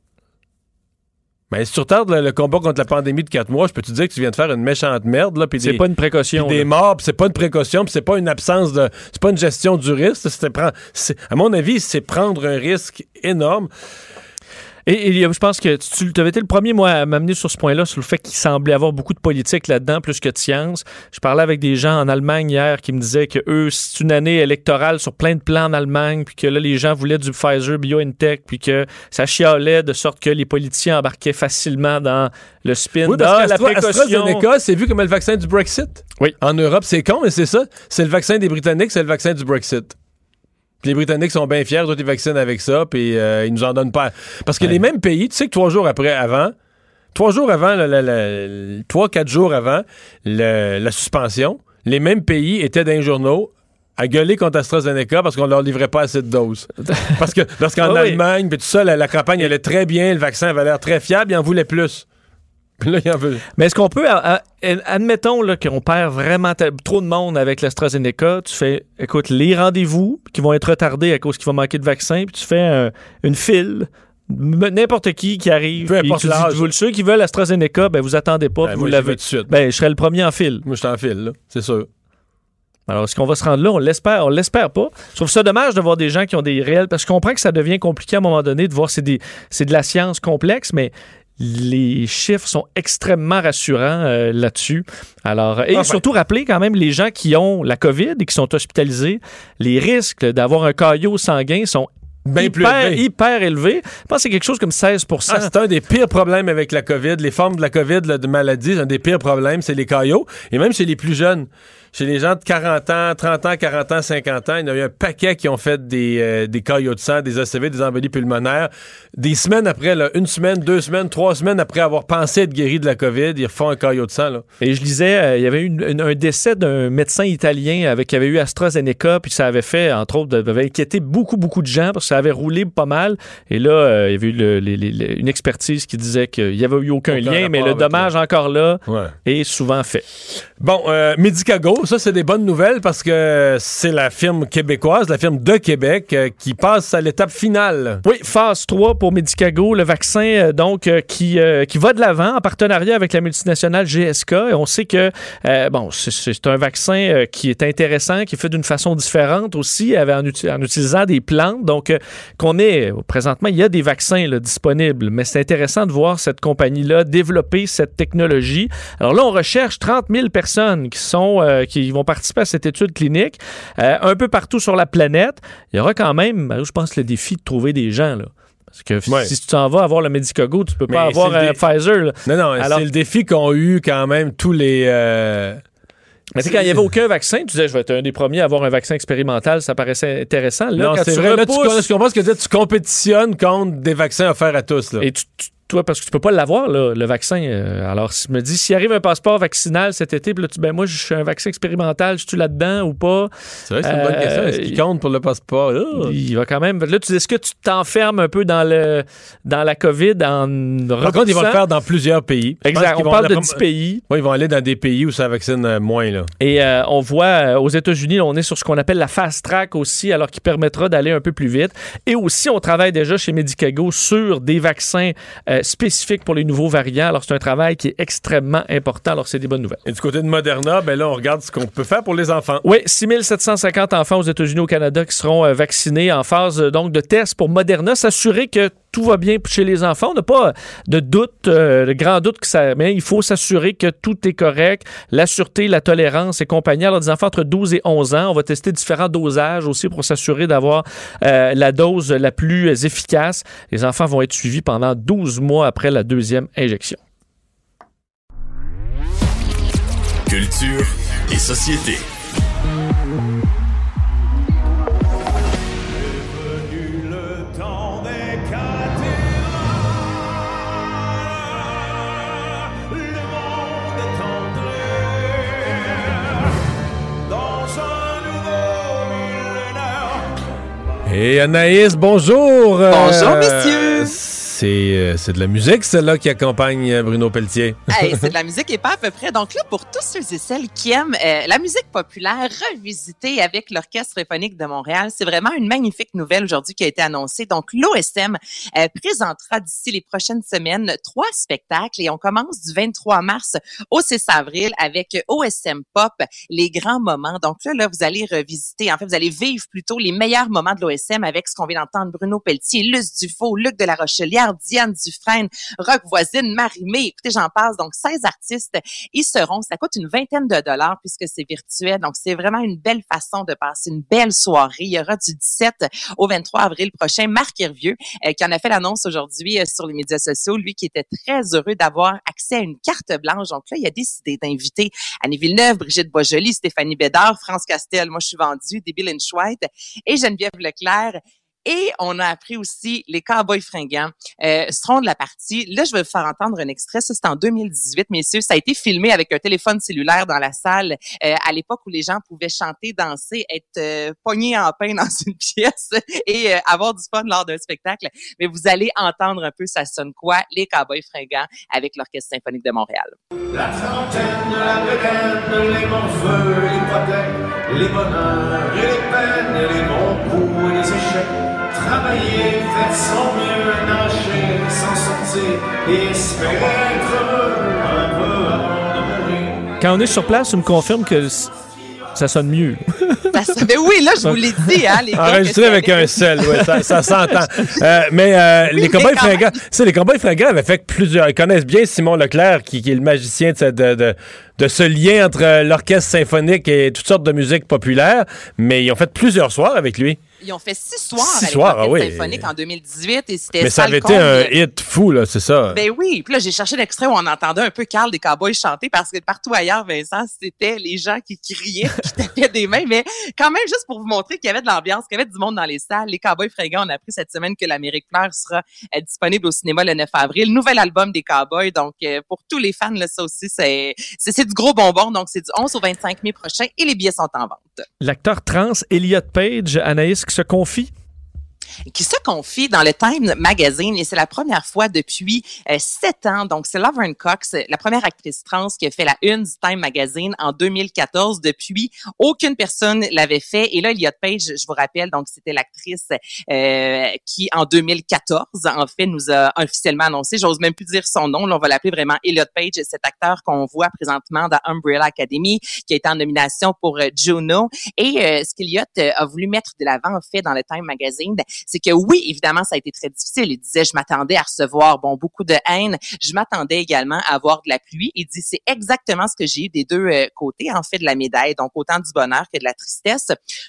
Mais si tu retardes le, combat contre la pandémie de quatre mois, je peux te dire que tu viens de faire une méchante merde. Là, c'est pas une précaution. des morts, c'est pas une précaution, c'est pas une absence de. C'est pas une gestion du risque. à mon avis, c'est prendre un risque énorme. Et, je pense que tu, avais été le premier, moi, à m'amener sur ce point-là, sur le fait qu'il semblait avoir beaucoup de politique là-dedans, plus que de science. Je parlais avec des gens en Allemagne hier qui me disaient que eux, c'est une année électorale sur plein de plans en Allemagne, puis que là, les gens voulaient du Pfizer BioNTech, puis que ça chialait de sorte que les politiciens embarquaient facilement dans le spin. Oui, parce la AstraZeneca, c'est vu comme le vaccin du Brexit. Oui. En Europe, c'est con, mais c'est ça. C'est le vaccin des Britanniques, c'est le vaccin du Brexit. Les Britanniques sont bien fiers, d'autres ils vaccinent avec ça, puis euh, ils nous en donnent pas. Parce que les mêmes pays, tu sais que trois jours après, avant, trois jours avant, trois, quatre jours avant la suspension, les mêmes pays étaient dans les journaux à gueuler contre AstraZeneca parce qu'on leur livrait pas assez de doses. parce que lorsqu'en Allemagne, puis tout ça, la, campagne allait très bien, le vaccin avait l'air très fiable, ils en voulaient plus. Puis là, ils en veulent. Mais est-ce qu'on peut, admettons qu'on perd vraiment trop de monde avec l'AstraZeneca, tu fais, écoute, les rendez-vous qui vont être retardés à cause qu'il va manquer de vaccins, puis tu fais une file n'importe qui qui arrive. Peu importe l'âge. Ceux qui veulent AstraZeneca, ben vous attendez pas, ben, vous l'avez. Ben, je serai le premier en file. Moi, je suis en file, c'est sûr. Alors, est-ce qu'on va se rendre là? On l'espère. On l'espère pas. Je trouve ça dommage de voir des gens qui ont des réels. Parce que je comprends que ça devient compliqué à un moment donné de voir c'est, c'est de la science complexe, mais les chiffres sont extrêmement rassurants euh, là-dessus. Alors, et surtout rappeler quand même les gens qui ont la COVID et qui sont hospitalisés, les risques d'avoir un caillot sanguin sont hyper, plus hyper élevé. Je pense que c'est quelque chose comme 16 ah, C'est un des pires problèmes avec la COVID. Les formes de la COVID, de maladie, un des pires problèmes, c'est les caillots. Et même chez les plus jeunes chez les gens de 40 ans, 30 ans, 40 ans, 50 ans, il y a eu un paquet qui ont fait des, euh, des caillots de sang, des ACV, des embolies pulmonaires. Des semaines après, là, une semaine, deux semaines, trois semaines après avoir pensé être guéri de la COVID, ils refont un caillot de sang. Là. Et je lisais, euh, il y avait eu un décès d'un médecin italien avec, qui avait eu AstraZeneca, puis ça avait fait, entre autres, avait inquiété beaucoup, beaucoup de gens parce que ça avait roulé pas mal. Et là, euh, il y avait eu une expertise qui disait qu'il n'y avait eu aucun, lien, mais le dommage encore là est souvent fait. Bon, Medicago, ça, c'est des bonnes nouvelles parce que c'est la firme québécoise, la firme de Québec, euh, qui passe à l'étape finale. Oui, phase 3 pour Medicago, le vaccin euh, donc euh, qui, qui va de l'avant en partenariat avec la multinationale GSK. On sait que bon, c'est un vaccin qui est intéressant, qui est fait d'une façon différente aussi, en, utilisant des plantes. Donc, qu'on est présentement, il y a des vaccins disponibles, mais c'est intéressant de voir cette compagnie-là développer cette technologie. Alors là, on recherche 30 000 personnes qui sont qui vont participer à cette étude clinique euh, un peu partout sur la planète. Il y aura quand même, je pense, le défi de trouver des gens. Là. Parce que si tu t'en vas avoir le Medicago, tu peux pas avoir un Pfizer. Non, non, c'est le défi qu'ont eu quand même tous les. Euh, mais quand il n'y avait aucun vaccin, tu disais, je vais être un des premiers à avoir un vaccin expérimental, ça paraissait intéressant. Là, non, c'est vrai. Là, tu, comprends ce que tu, tu compétitionnes contre des vaccins offerts à tous. Là. Et tu toi, parce que tu peux pas l'avoir, le vaccin. Euh, alors, si me dis, s'il arrive un passeport vaccinal cet été, puis là, tu ben moi, je suis un vaccin expérimental, je suis là-dedans ou pas? C'est vrai, c'est une bonne question. Est-ce qu'il euh, compte pour le passeport? Il va quand même. Là, tu dis, est-ce que tu t'enfermes un peu dans le dans la COVID en Par contre, ils vont le faire dans plusieurs pays. Exact. On parle de 10 pays. Oui, ils vont aller dans des pays où ça vaccine euh, moins, là. Et on voit aux États-Unis, on est sur ce qu'on appelle la fast track aussi, alors qui permettra d'aller un peu plus vite. Et aussi, on travaille déjà chez Medicago sur des vaccins spécifique pour les nouveaux variants. Alors, c'est un travail qui est extrêmement important. Alors, c'est des bonnes nouvelles. Et du côté de Moderna, ben là, on regarde ce qu'on peut faire pour les enfants. Oui, 6750 enfants aux États-Unis, au Canada, qui seront euh, vaccinés en phase donc de test pour Moderna. S'assurer que tout va bien chez les enfants. On n'a pas de doute, euh, de grand doute que ça. Mais il faut s'assurer que tout est correct. La sûreté, la tolérance et compagnie. Alors, des enfants entre 12 et 11 ans, on va tester différents dosages aussi pour s'assurer d'avoir euh, la dose la plus efficace. Les enfants vont être suivis pendant 12 mois après la deuxième injection. Culture et société. Et Anaïs, bonjour. Bonjour, euh, messieurs. Euh, c'est de la musique, celle-là, qui accompagne euh, Bruno Pelletier. c'est de la musique et pas à peu près. Donc là, pour tous ceux et celles qui aiment euh, la musique populaire revisitée avec l'Orchestre symphonique de Montréal, c'est vraiment une magnifique nouvelle aujourd'hui qui a été annoncée. Donc l'OSM présentera d'ici les prochaines semaines trois spectacles et on commence du 23 mars au 6 avril avec OSM Pop, les grands moments. Donc là, là, vous allez revisiter, en fait, vous allez vivre plutôt les meilleurs moments de l'OSM avec ce qu'on vient d'entendre Bruno Pelletier, Luce Dufaux, Luc de la Rochelière, Diane Dufresne, Rock Voisine, Marie-Mé. Écoutez, j'en passe. Donc, 16 artistes y seront. Ça coûte une vingtaine de dollars puisque c'est virtuel. Donc, c'est vraiment une belle façon de passer une belle soirée. Il y aura du 17 au 23 avril prochain. Marc Hervieux, euh, qui en a fait l'annonce aujourd'hui euh, sur les médias sociaux, lui qui était très heureux d'avoir accès à une carte blanche. Donc là, il a décidé d'inviter Annie Villeneuve, Brigitte Bojoli, Stéphanie Bédard, France Castel, moi je suis vendue, Debbie Lynch White et Geneviève Leclerc. Et on a appris aussi les Cowboys fringants euh, seront de la partie. Là, je vais vous faire entendre un extrait. Ça, c'est en 2018, messieurs. Ça a été filmé avec un téléphone cellulaire dans la salle euh, à l'époque où les gens pouvaient chanter, danser, être euh, pognés en pain dans une pièce et euh, avoir du fun lors d'un spectacle. Mais vous allez entendre un peu ça sonne quoi, les Cowboys fringants avec l'Orchestre symphonique de Montréal. La trentaine, la bedaine, les bons feux, l'hypothèque, les bonheurs et les peines, les bons coups et les échecs. Travailler, faire son mieux, nager, s'en sortir espérer être heureux un peu avant de mourir. Quand on est sur place, tu me confirmes que ça sonne mieux. Ça sonne- Ben oui, là, je vous l'ai dit, hein, les Enregistré avec un sel, ouais, ça, ça s'entend. Euh, mais euh, Oui, les Cowboys mais fringants, même. tu sais, les Cowboys fringants avaient fait plusieurs. Ils connaissent bien Simon Leclerc, qui, qui est le magicien de, ce- de, de, de ce lien entre euh, l'orchestre symphonique et toutes sortes de musique populaire. Mais ils ont fait plusieurs soirs avec lui. Ils ont fait six soirs Six avec soirs, ah oui. symphonique en 2018 et c'était Mais ça avait été un hit fou, là, c'est ça. Ben oui, puis là j'ai cherché l'extrait où on entendait un peu Carl des Cowboys chanter parce que partout ailleurs, Vincent, c'était les gens qui criaient, qui tapaient des mains, mais quand même juste pour vous montrer qu'il y avait de l'ambiance, qu'il y avait du monde dans les salles. Les Cowboys fringants, on a appris cette semaine que l'Amérique pleure sera euh, disponible au cinéma le 9 avril. Nouvel album des Cowboys, donc euh, pour tous les fans, là, ça aussi c'est c'est du gros bonbon, donc c'est du 11 au 25 mai prochain et les billets sont en vente. L'acteur trans Elliot Page, Anaïs, se confie. Qui se confie dans le Time Magazine et c'est la première fois depuis euh, sept ans. Donc, c'est Laverne Cox, la première actrice trans qui a fait la une du Time Magazine en 2014. Depuis, aucune personne l'avait fait. Et là, Elliot Page, je vous rappelle, donc c'était l'actrice euh, qui, en 2014, en fait, nous a officiellement annoncé, j'ose même plus dire son nom, là, on va l'appeler vraiment Elliot Page, cet acteur qu'on voit présentement dans Umbrella Academy, qui a été en nomination pour euh, Juno. Et euh, ce qu'Elliot a voulu mettre de l'avant, en fait, dans le Time Magazine, c'est que oui, évidemment, ça a été très difficile. Il disait, je m'attendais à recevoir, bon, beaucoup de haine. Je m'attendais également à avoir de la pluie. Il dit, c'est exactement ce que j'ai eu des deux euh, côtés, en fait, de la médaille. Donc, autant du bonheur que de la tristesse.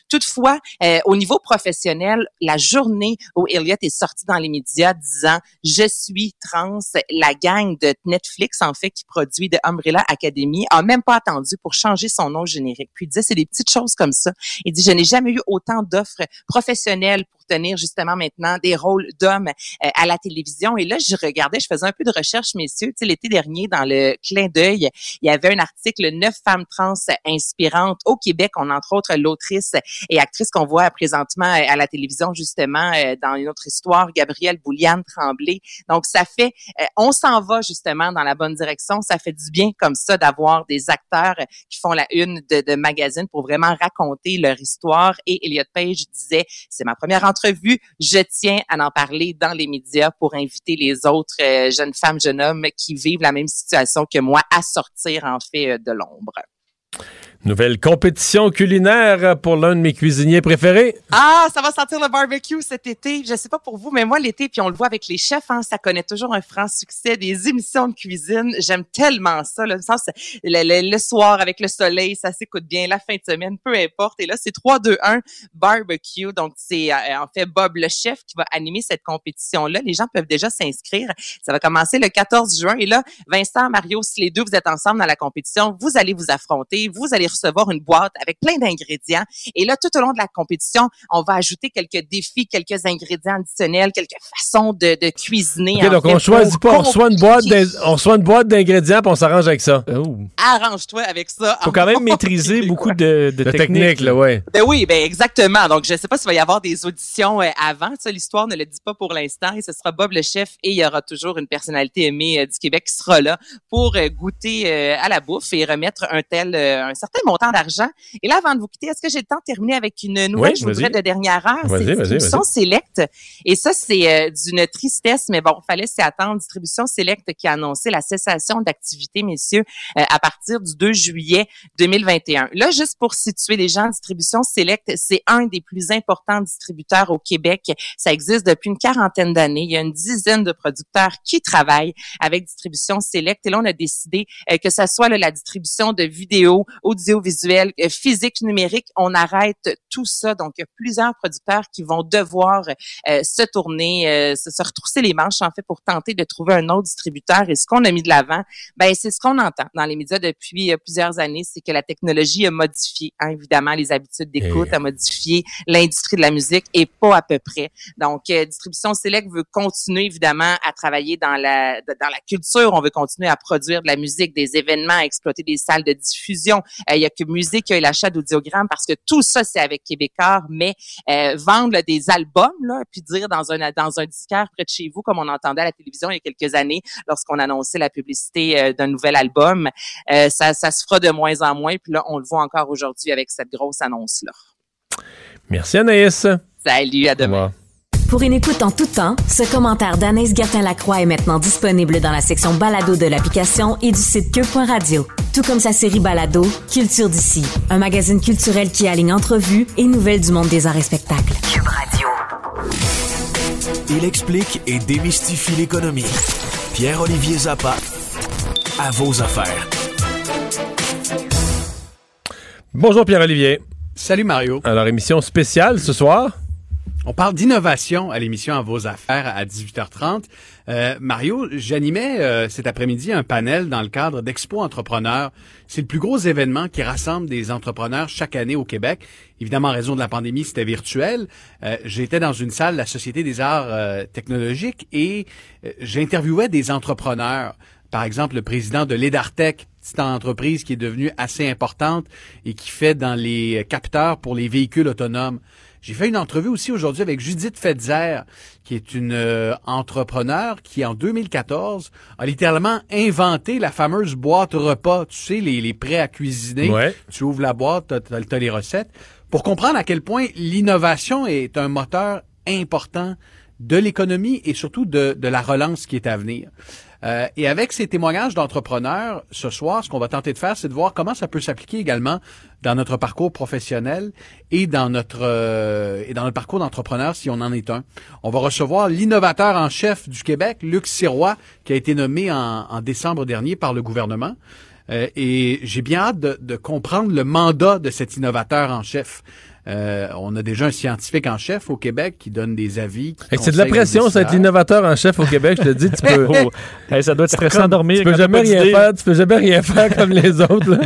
Toutefois, euh, au niveau professionnel, la journée où Elliot est sorti dans les médias disant, je suis trans, la gang de Netflix, en fait, qui produit de Umbrella Academy, a même pas attendu pour changer son nom générique. Puis il disait, c'est des petites choses comme ça. Il dit, je n'ai jamais eu autant d'offres professionnelles pour justement maintenant des rôles d'hommes euh, à la télévision. Et là, je regardais, je faisais un peu de recherche, messieurs. Tu l'été dernier, dans le clin d'œil, il y avait un article Neuf femmes trans inspirantes au Québec. On entre autres l'autrice et actrice qu'on voit présentement euh, à la télévision, justement, euh, dans une autre histoire, Gabrielle Bouliane Tremblay. Donc, ça fait, on s'en va justement dans la bonne direction. Ça fait du bien comme ça d'avoir des acteurs qui font la une de, de magazines pour vraiment raconter leur histoire. Et Elliot Page disait, c'est ma première entrevue, je tiens à en parler dans les médias pour inviter les autres euh, jeunes femmes, jeunes hommes qui vivent la même situation que moi à sortir en fait euh, de l'ombre. Nouvelle compétition culinaire pour l'un de mes cuisiniers préférés. Ah, ça va sentir le barbecue cet été. Je sais pas pour vous, mais moi, l'été, puis on le voit avec les chefs, hein, ça connaît toujours un franc succès. Des émissions de cuisine, j'aime tellement ça. Là, le, le, soir avec le soleil, ça s'écoute bien. La fin de semaine, peu importe. Et là, c'est 3, 2, 1 barbecue. Donc, c'est euh, en fait Bob le chef qui va animer cette compétition-là. Les gens peuvent déjà s'inscrire. Ça va commencer le 14 juin. Et là, Vincent, Mario, si les deux vous êtes ensemble dans la compétition, vous allez vous affronter. Vous allez recevoir une boîte avec plein d'ingrédients. Et là, tout au long de la compétition, on va ajouter quelques défis, quelques ingrédients additionnels, quelques façons de, de cuisiner. OK, en donc fait, on choisit pas, on reçoit une boîte on reçoit une boîte d'ingrédients puis on s'arrange avec ça. Oh. Arrange-toi avec ça. Faut quand même maîtriser beaucoup de, de La techniques. technique, là, ouais. Ben oui, ben exactement. Donc, je sais pas s'il va y avoir des auditions euh, avant. Ça, l'histoire ne le dit pas pour l'instant. Et ce sera Bob le chef et il y aura toujours une personnalité aimée euh, du Québec qui sera là pour euh, goûter euh, à la bouffe et remettre un tel, euh, un certain montant d'argent. Et là, avant de vous quitter, est-ce que j'ai le temps de terminer avec une nouvelle, Oui, je voudrais, de dernière heure? Vas-y, C'est vas-y, Distribution Select. Et ça, c'est euh, d'une tristesse, mais bon, fallait s'y attendre. Distribution Select qui a annoncé la cessation d'activité, messieurs, euh, à partir du 2 juillet 2021. Là, juste pour situer les gens, Distribution Select, c'est un des plus importants distributeurs au Québec. Ça existe depuis une quarantaine d'années. Il y a une dizaine de producteurs qui travaillent avec Distribution Select. Et là, on a décidé euh, que ça soit là, la distribution de vidéos, audiovisuels, euh, physique, numérique. On arrête tout ça. Donc, il y a plusieurs producteurs qui vont devoir euh, se tourner, euh, se, se retrousser les manches, en fait, pour tenter de trouver un autre distributeur. Et ce qu'on a mis de l'avant, ben c'est ce qu'on entend dans les médias depuis euh, plusieurs années, c'est que la technologie a modifié, hein, évidemment, les habitudes d'écoute, Et- a modifié l'industrie de la musique et pas à peu près. Donc, euh, Distribution Select veut continuer, évidemment, à travailler dans la dans la culture. On veut continuer à produire de la musique, des événements, à exploiter des salles de diffusion. Euh, Il y a que musique, il y a l'achat d'audiogramme parce que tout ça, c'est avec Québécois, mais euh, vendre là, des albums, là, puis dire dans un dans un disquaire près de chez vous, comme on entendait à la télévision il y a quelques années, lorsqu'on annonçait la publicité euh, d'un nouvel album, euh, ça, ça se fera de moins en moins. Puis là, on le voit encore aujourd'hui avec cette grosse annonce-là. Merci Anaïs. Salut, à demain. Pour une écoute en tout temps, ce commentaire d'Anaïs Gertin-Lacroix est maintenant disponible dans la section balado de l'application et du site cube.radio. Tout comme sa série balado, Culture d'ici, un magazine culturel qui aligne entrevues et nouvelles du monde des arts et spectacles. Cube Radio. Il explique et démystifie l'économie. Pierre-Olivier Zappa, à vos affaires. Bonjour Pierre-Olivier. Salut Mario. Alors, émission spéciale ce soir. On parle d'innovation à l'émission À vos affaires à 18h30. Euh, Mario, j'animais euh, cet après-midi un panel dans le cadre d'Expo Entrepreneurs. C'est le plus gros événement qui rassemble des entrepreneurs chaque année au Québec. Évidemment, en raison de la pandémie, c'était virtuel. Euh, J'étais dans une salle de la Société des arts euh, technologiques et j'interviewais des entrepreneurs. Par exemple, le président de l'Edartec, petite entreprise qui est devenue assez importante et qui fait dans les capteurs pour les véhicules autonomes. J'ai fait une entrevue aussi aujourd'hui avec Judith Fetzer, qui est une euh, entrepreneur qui, en 2014, a littéralement inventé la fameuse boîte repas. Tu sais, les, les prêts à cuisiner. Ouais. Tu ouvres la boîte, tu as, les recettes. Pour comprendre à quel point l'innovation est un moteur important de l'économie et surtout de, de la relance qui est à venir. Euh, et avec ces témoignages d'entrepreneurs, ce soir, ce qu'on va tenter de faire, c'est de voir comment ça peut s'appliquer également dans notre parcours professionnel et dans notre euh, et dans notre parcours d'entrepreneur si on en est un. On va recevoir l'innovateur en chef du Québec, Luc Sirois, qui a été nommé en, décembre dernier par le gouvernement. Euh, et j'ai bien hâte de comprendre le mandat de cet innovateur en chef. Euh, on a déjà un scientifique en chef au Québec qui donne des avis. c'est de la pression, ça être l'innovateur en chef au Québec, je te dis, tu peux. Oh. Hey, ça doit être stressant à dormir. Tu peux jamais rien faire, tu peux jamais rien faire comme les autres. là.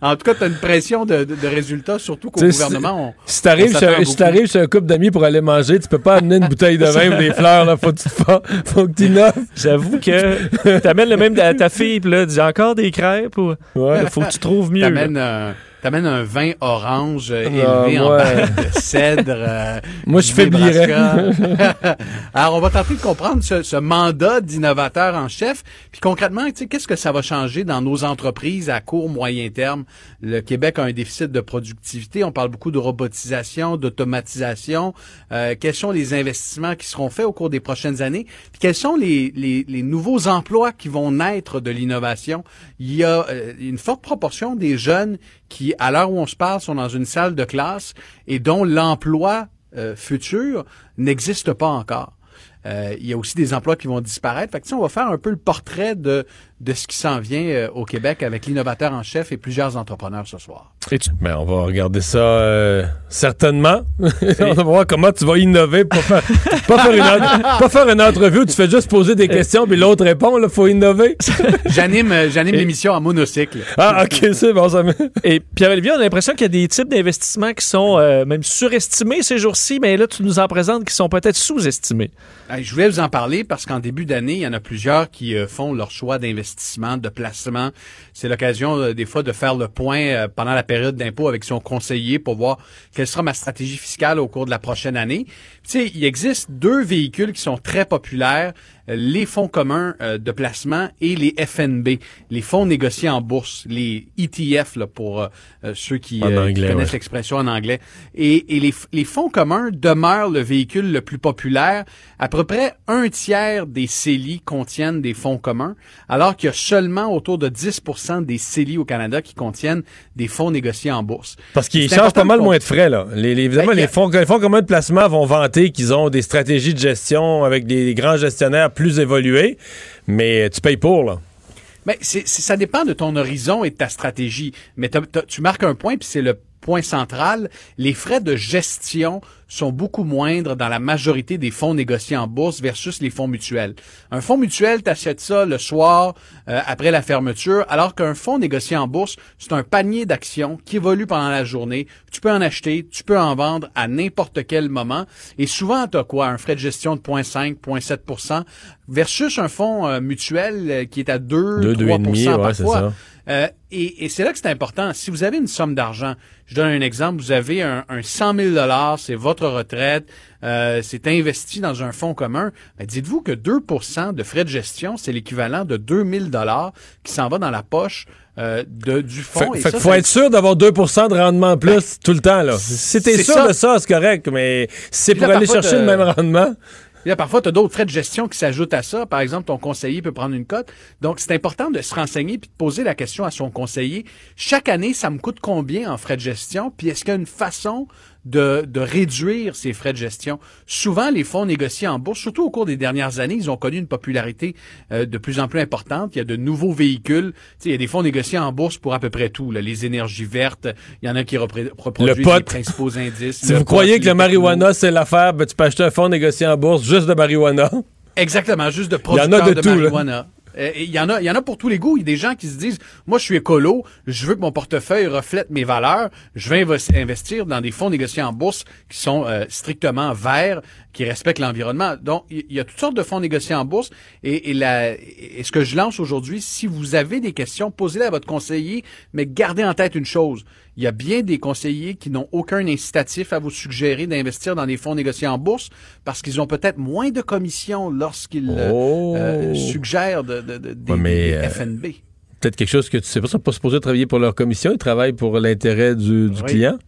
En tout cas, tu as une pression de, de- de résultats, surtout qu'au Tu gouvernement, on, Si t'arrives si chez un couple d'amis pour aller manger, tu peux pas amener une bouteille de vin ou des fleurs, là. Faut que tu te fa- faut que tu innoves. J'avoue que t'amènes le même à ta fille, puis là, dis encore des crêpes ou. Ouais. Faut que tu trouves mieux. t'amènes t'amènes un vin orange euh, Ah, élevé en barrique de cèdre. euh, Moi, je faiblirais. Alors, on va tenter de comprendre ce, ce mandat d'innovateur en chef. Puis concrètement, tu sais, qu'est-ce que ça va changer dans nos entreprises à court, moyen terme? Le Québec a un déficit de productivité. On parle beaucoup de robotisation, d'automatisation. Euh, quels sont les investissements qui seront faits au cours des prochaines années? Puis quels sont les, les, les nouveaux emplois qui vont naître de l'innovation? Il y a euh, une forte proportion des jeunes qui, à l'heure où on se parle, sont dans une salle de classe et dont l'emploi euh, futur n'existe pas encore. Euh, il y a aussi des emplois qui vont disparaître. Fait que, on va faire un peu le portrait de, de ce qui s'en vient euh, au Québec avec l'innovateur en chef et plusieurs entrepreneurs ce soir. Et tu- Ben, on va regarder ça euh, certainement. on va voir comment tu vas innover pour faire, pas, faire une, pas faire une entrevue où tu fais juste poser des questions puis l'autre répond. Il faut innover. J'anime, euh, j'anime Et- l'émission en monocycle. Ah, ok, c'est bon. Ça me... Et Pierre-Olivier, on a l'impression qu'il y a des types d'investissements qui sont euh, même surestimés ces jours-ci, mais là, tu nous en présentes qui sont peut-être sous-estimés. Euh, Je voulais vous en parler parce qu'en début d'année, il y en a plusieurs qui euh, font leur choix d'investissement, de placement. C'est l'occasion euh, des fois de faire le point euh, pendant la période d'impôt avec son conseiller pour voir quelle sera ma stratégie fiscale au cours de la prochaine année. Tu sais, il existe deux véhicules qui sont très populaires les fonds communs euh, de placement et les FNB, les fonds négociés en bourse, les ETF là, pour euh, euh, ceux qui, qui connaissent ouais. l'expression en anglais. Et, et les, les fonds communs demeurent le véhicule le plus populaire. À peu près un tiers des CELI contiennent des fonds communs, alors qu'il y a seulement autour de 10% des CELI au Canada qui contiennent des fonds négociés en bourse. Parce qu'ils chargent pas mal moins de frais, là. Les, les- évidemment, Ben, les, fonds, les fonds communs de placement vont vanter qu'ils ont des stratégies de gestion avec des, grands gestionnaires plus évolués, mais tu payes pour, là. Mais ça dépend de ton horizon et de ta stratégie. Mais tu marques un point, puis c'est le point central. Les frais de gestion sont beaucoup moindres dans la majorité des fonds négociés en bourse versus les fonds mutuels. Un fonds mutuel, t'achètes ça le soir euh, après la fermeture, alors qu'un fonds négocié en bourse, c'est un panier d'actions qui évolue pendant la journée. Tu peux en acheter, tu peux en vendre à n'importe quel moment. Et souvent, tu as quoi? Un frais de gestion de 0,5, 0,7% versus un fonds euh, mutuel euh, qui est à 2, Deux, 3 deux et demi, ouais, c'est parfois. ça. Euh, et et c'est là que c'est important. Si vous avez une somme d'argent, je donne un exemple, vous avez un, un 100 000 c'est votre retraite, euh, c'est investi dans un fonds commun, ben dites-vous que 2% de frais de gestion, c'est l'équivalent de 2 000 qui s'en va dans la poche euh, de, du fonds. Fait, Et fait ça, faut être sûr d'avoir 2% de rendement en plus tout le temps, là. Si t'es sûr ça. de ça, c'est correct, mais c'est pour là, aller chercher le même rendement... Là, parfois, tu as d'autres frais de gestion qui s'ajoutent à ça. Par exemple, ton conseiller peut prendre une cote. Donc, c'est important de se renseigner puis de poser la question à son conseiller. Chaque année, ça me coûte combien en frais de gestion? Puis est-ce qu'il y a une façon de, de réduire ces frais de gestion? Souvent, les fonds négociés en bourse, surtout au cours des dernières années, ils ont connu une popularité euh, de plus en plus importante. Il y a de nouveaux véhicules. Il y a des fonds négociés en bourse pour à peu près tout. là. Les énergies vertes, il y en a qui reproduisent les principaux indices. Si Le vous pot, croyez que le marijuana, c'est l'affaire, ben, tu peux acheter un fonds négocié en bourse juste de marijuana. Exactement, juste de Il y en a producteurs de de, tout, marijuana. Il y en a, il y en a pour tous les goûts. Il y a des gens qui se disent, moi, je suis écolo, je veux que mon portefeuille reflète mes valeurs, je vais inv- investir dans des fonds négociés en bourse qui sont euh, strictement verts, qui respectent l'environnement. Donc, il y a toutes sortes de fonds négociés en bourse. Et, et, la, et ce que je lance aujourd'hui, si vous avez des questions, posez-les à votre conseiller, mais gardez en tête une chose. Il y a bien des conseillers qui n'ont aucun incitatif à vous suggérer d'investir dans des fonds négociés en bourse parce qu'ils ont peut-être moins de commissions lorsqu'ils euh, Oh. euh, suggèrent de, de- de- des, Ouais, mais, des euh, FNB. Peut-être quelque chose que tu sais pas, ils sont pas supposés travailler pour leur commission, ils travaillent pour l'intérêt du, du Oui. client?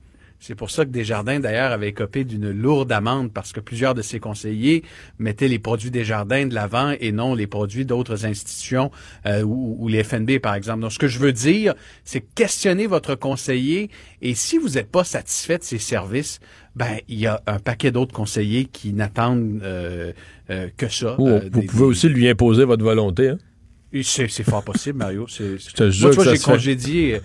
C'est pour ça que Desjardins, d'ailleurs, avait écopé d'une lourde amende parce que plusieurs de ses conseillers mettaient les produits Desjardins de l'avant et non les produits d'autres institutions euh, ou, ou les FNB, par exemple. Donc, ce que je veux dire, c'est questionner votre conseiller et si vous n'êtes pas satisfait de ses services, ben il y a un paquet d'autres conseillers qui n'attendent euh, euh, que ça. Ou vous des- pouvez aussi lui imposer votre volonté. Hein? C'est c'est fort possible, Mario. C'est- Moi, tu j'ai congédié,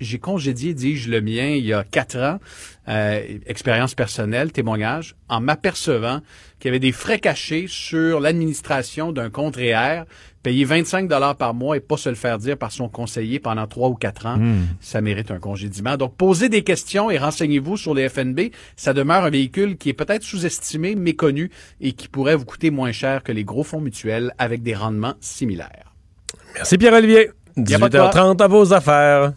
j'ai congédié, dis-je, le mien il y a quatre ans, euh, expérience personnelle, témoignage, en m'apercevant qu'il y avait des frais cachés sur l'administration d'un compte REER, payer 25 dollars par mois et pas se le faire dire par son conseiller pendant trois ou quatre ans, Hmm. ça mérite un congédiement. Donc, posez des questions et renseignez-vous sur les FNB. Ça demeure un véhicule qui est peut-être sous-estimé, méconnu et qui pourrait vous coûter moins cher que les gros fonds mutuels avec des rendements similaires. Merci Pierre-Olivier. Y a pas de quoi. 18h30 à vos affaires.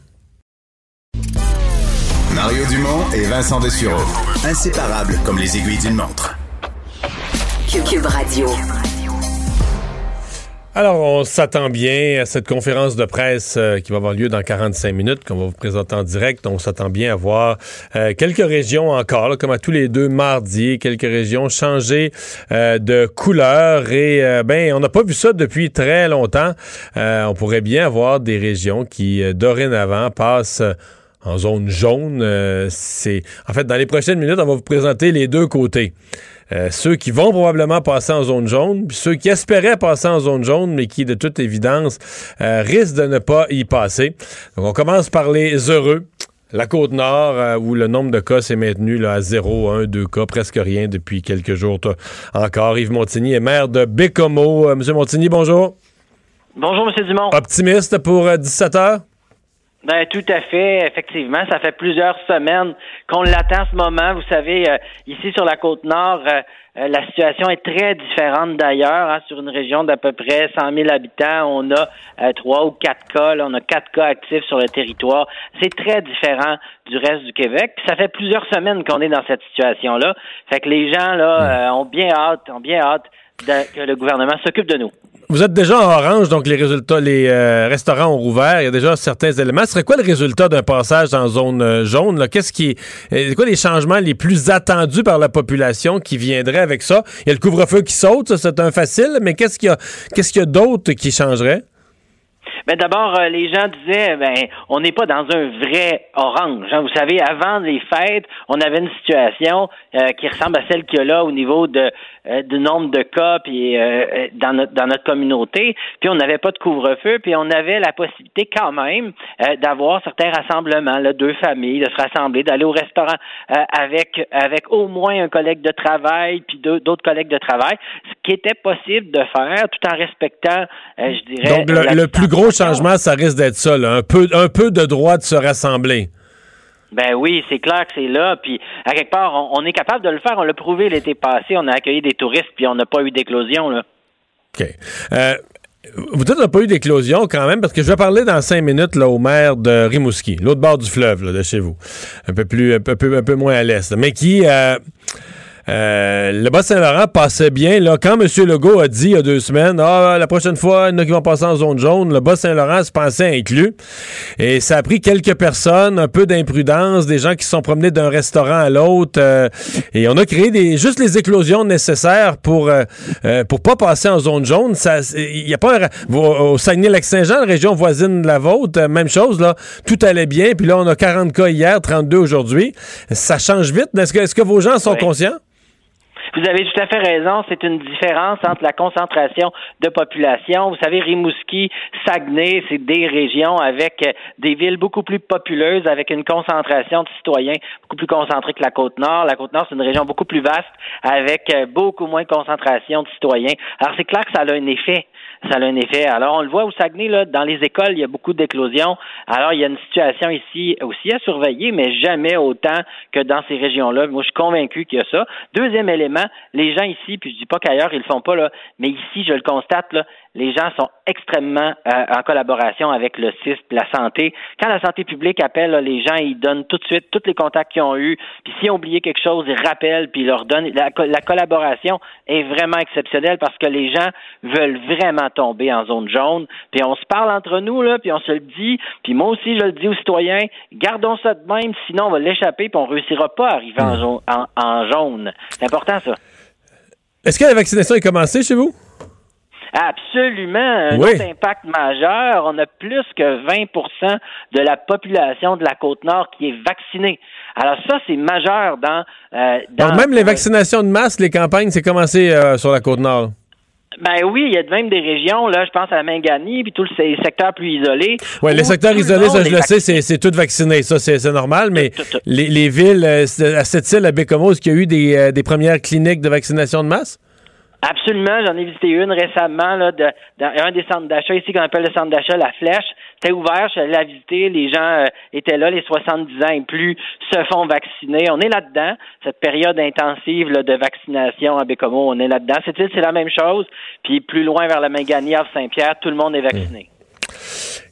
Mario Dumont et Vincent Dessureau. Inséparables comme les aiguilles d'une montre. Cube Radio. Alors, on s'attend bien à cette conférence de presse euh, qui va avoir lieu dans 45 minutes, qu'on va vous présenter en direct. On s'attend bien à voir euh, quelques régions encore, comme à tous les deux mardis, quelques régions changer euh, de couleur. Et ben, on n'a pas vu ça depuis très longtemps. On pourrait bien avoir des régions qui, dorénavant, passent en zone jaune. Euh, c'est En fait, dans les prochaines minutes, on va vous présenter les deux côtés. Euh, ceux qui vont probablement passer en zone jaune, puis ceux qui espéraient passer en zone jaune, mais qui, de toute évidence, euh, risquent de ne pas y passer. Donc, on commence par les heureux. La Côte-Nord, euh, où le nombre de cas s'est maintenu là, à 0, 1, 2 cas, presque rien depuis quelques jours encore. Yves Montigny est maire de Bécomo. Monsieur Montigny, bonjour. Bonjour, M. Dumont. Optimiste pour 17 heures? Ben, tout à fait, effectivement. Ça fait plusieurs semaines qu'on l'attend ce moment. Vous savez, euh, ici sur la côte nord, euh, euh, la situation est très différente d'ailleurs. hein. sur une région d'à peu près 100 000 habitants, on a euh, trois ou quatre cas. Là, on a quatre cas actifs sur le territoire. C'est très différent du reste du Québec. Puis ça fait plusieurs semaines qu'on est dans cette situation-là. Fait que les gens là euh, ont bien hâte, ont bien hâte de- que le gouvernement s'occupe de nous. Vous êtes déjà en orange, donc les résultats, les euh, restaurants ont rouvert. Il y a déjà certains éléments. Ce serait quoi le résultat d'un passage en zone euh, jaune? Qu'est-ce qui, euh, c'est quoi les changements les plus attendus par la population qui viendraient avec ça? Il y a le couvre-feu qui saute, ça, c'est un facile, mais qu'est-ce qu'il y a, qu'est-ce qu'il y a d'autre qui changerait? Ben d'abord, euh, les gens disaient, ben, on n'est pas dans un vrai orange. hein. Vous savez, avant les fêtes, on avait une situation euh, qui ressemble à celle qu'il y a là au niveau de euh, du nombre de cas puis euh, euh, dans notre dans notre communauté. Puis on n'avait pas de couvre-feu, puis on avait la possibilité quand même euh, d'avoir certains rassemblements, là, deux familles, de se rassembler, d'aller au restaurant euh, avec avec au moins un collègue de travail puis d'autres collègues de travail, ce qui était possible de faire tout en respectant, je dirais. Donc, le, le plus gros changement, ça risque d'être ça, là. Un peu, un peu de droit de se rassembler. Ben oui, c'est clair que c'est là. Puis à quelque part, on, est capable de le faire. On l'a prouvé l'été passé. On a accueilli des touristes, puis on n'a pas eu d'éclosion là. OK. Euh, vous dites pas eu d'éclosion quand même, parce que je vais parler dans cinq minutes là, au maire de Rimouski, l'autre bord du fleuve là, de chez vous, un peu plus, un peu, un peu moins à l'est, mais qui, euh, euh, le Bas-Saint-Laurent passait bien. Là, quand M. Legault a dit il y a deux semaines, ah, la prochaine fois, il y en a qui vont passer en zone jaune, le Bas-Saint-Laurent se pensait inclus. Et ça a pris quelques personnes, un peu d'imprudence, des gens qui se sont promenés d'un restaurant à l'autre. euh, et on a créé des, juste les éclosions nécessaires pour euh, euh, pour pas passer en zone jaune. Ça, il y a pas un au Saguenay-Lac-Saint-Jean, la région voisine de la vôtre, même chose là. Tout allait bien. Puis là, on a 40 cas hier, 32 aujourd'hui. Ça change vite. Est-ce que est-ce que vos gens sont conscients? Vous avez tout à fait raison. C'est une différence entre la concentration de population. Vous savez, Rimouski, Saguenay, c'est des régions avec euh, des villes beaucoup plus populeuses, avec une concentration de citoyens beaucoup plus concentrée que la Côte-Nord. La Côte-Nord, c'est une région beaucoup plus vaste, avec euh, beaucoup moins de concentration de citoyens. Alors, c'est clair que ça a un effet. Ça a un effet. Alors, on le voit au Saguenay, là, dans les écoles, il y a beaucoup d'éclosions. Alors, il y a une situation ici aussi à surveiller, mais jamais autant que dans ces régions-là. Moi, je suis convaincu qu'il y a ça. Deuxième élément, les gens ici, puis je dis pas qu'ailleurs ils le font pas là, mais ici, je le constate là, les gens sont extrêmement euh, en collaboration avec le CISP, la santé. Quand la santé publique appelle, là, les gens ils donnent tout de suite tous les contacts qu'ils ont eus. Puis s'ils ont oublié quelque chose, ils rappellent puis ils leur donnent. La, co- la collaboration est vraiment exceptionnelle parce que les gens veulent vraiment tomber en zone jaune. Puis on se parle entre nous là, puis on se le dit. Puis moi aussi je le dis aux citoyens, gardons ça de même, sinon on va l'échapper puis on réussira pas à arriver en, jaune- en, en jaune. C'est important ça. Est-ce que la vaccination est commencée chez vous? Absolument. Un Oui. autre impact majeur, on a plus que 20% de la population de la Côte-Nord qui est vaccinée. Alors ça, c'est majeur dans... euh, dans Donc, même les vaccinations de masse, les campagnes, c'est commencé euh, sur la Côte-Nord. Ben oui, il y a même des régions, là, je pense à la Mangani, puis tous les secteurs plus isolés. Oui, les secteurs le isolés, ça je le sais, c'est, c'est tout vacciné. Ça, c'est, normal, mais Tout, tout, tout. Les, les villes, euh, à cette île, à Bécomo, est-ce qu'il y a eu des, euh, des premières cliniques de vaccination de masse? Absolument, j'en ai visité une récemment là, de, dans un des centres d'achat ici qu'on appelle le centre d'achat La Flèche. C'était ouvert, je suis allé la visiter, les gens euh, étaient là, les 70 ans et plus se font vacciner. On est là-dedans, cette période intensive là, de vaccination à Bécomo, on est là-dedans. Cette île, c'est la même chose. Puis plus loin vers la Mangani, Havre Saint-Pierre, tout le monde est vacciné.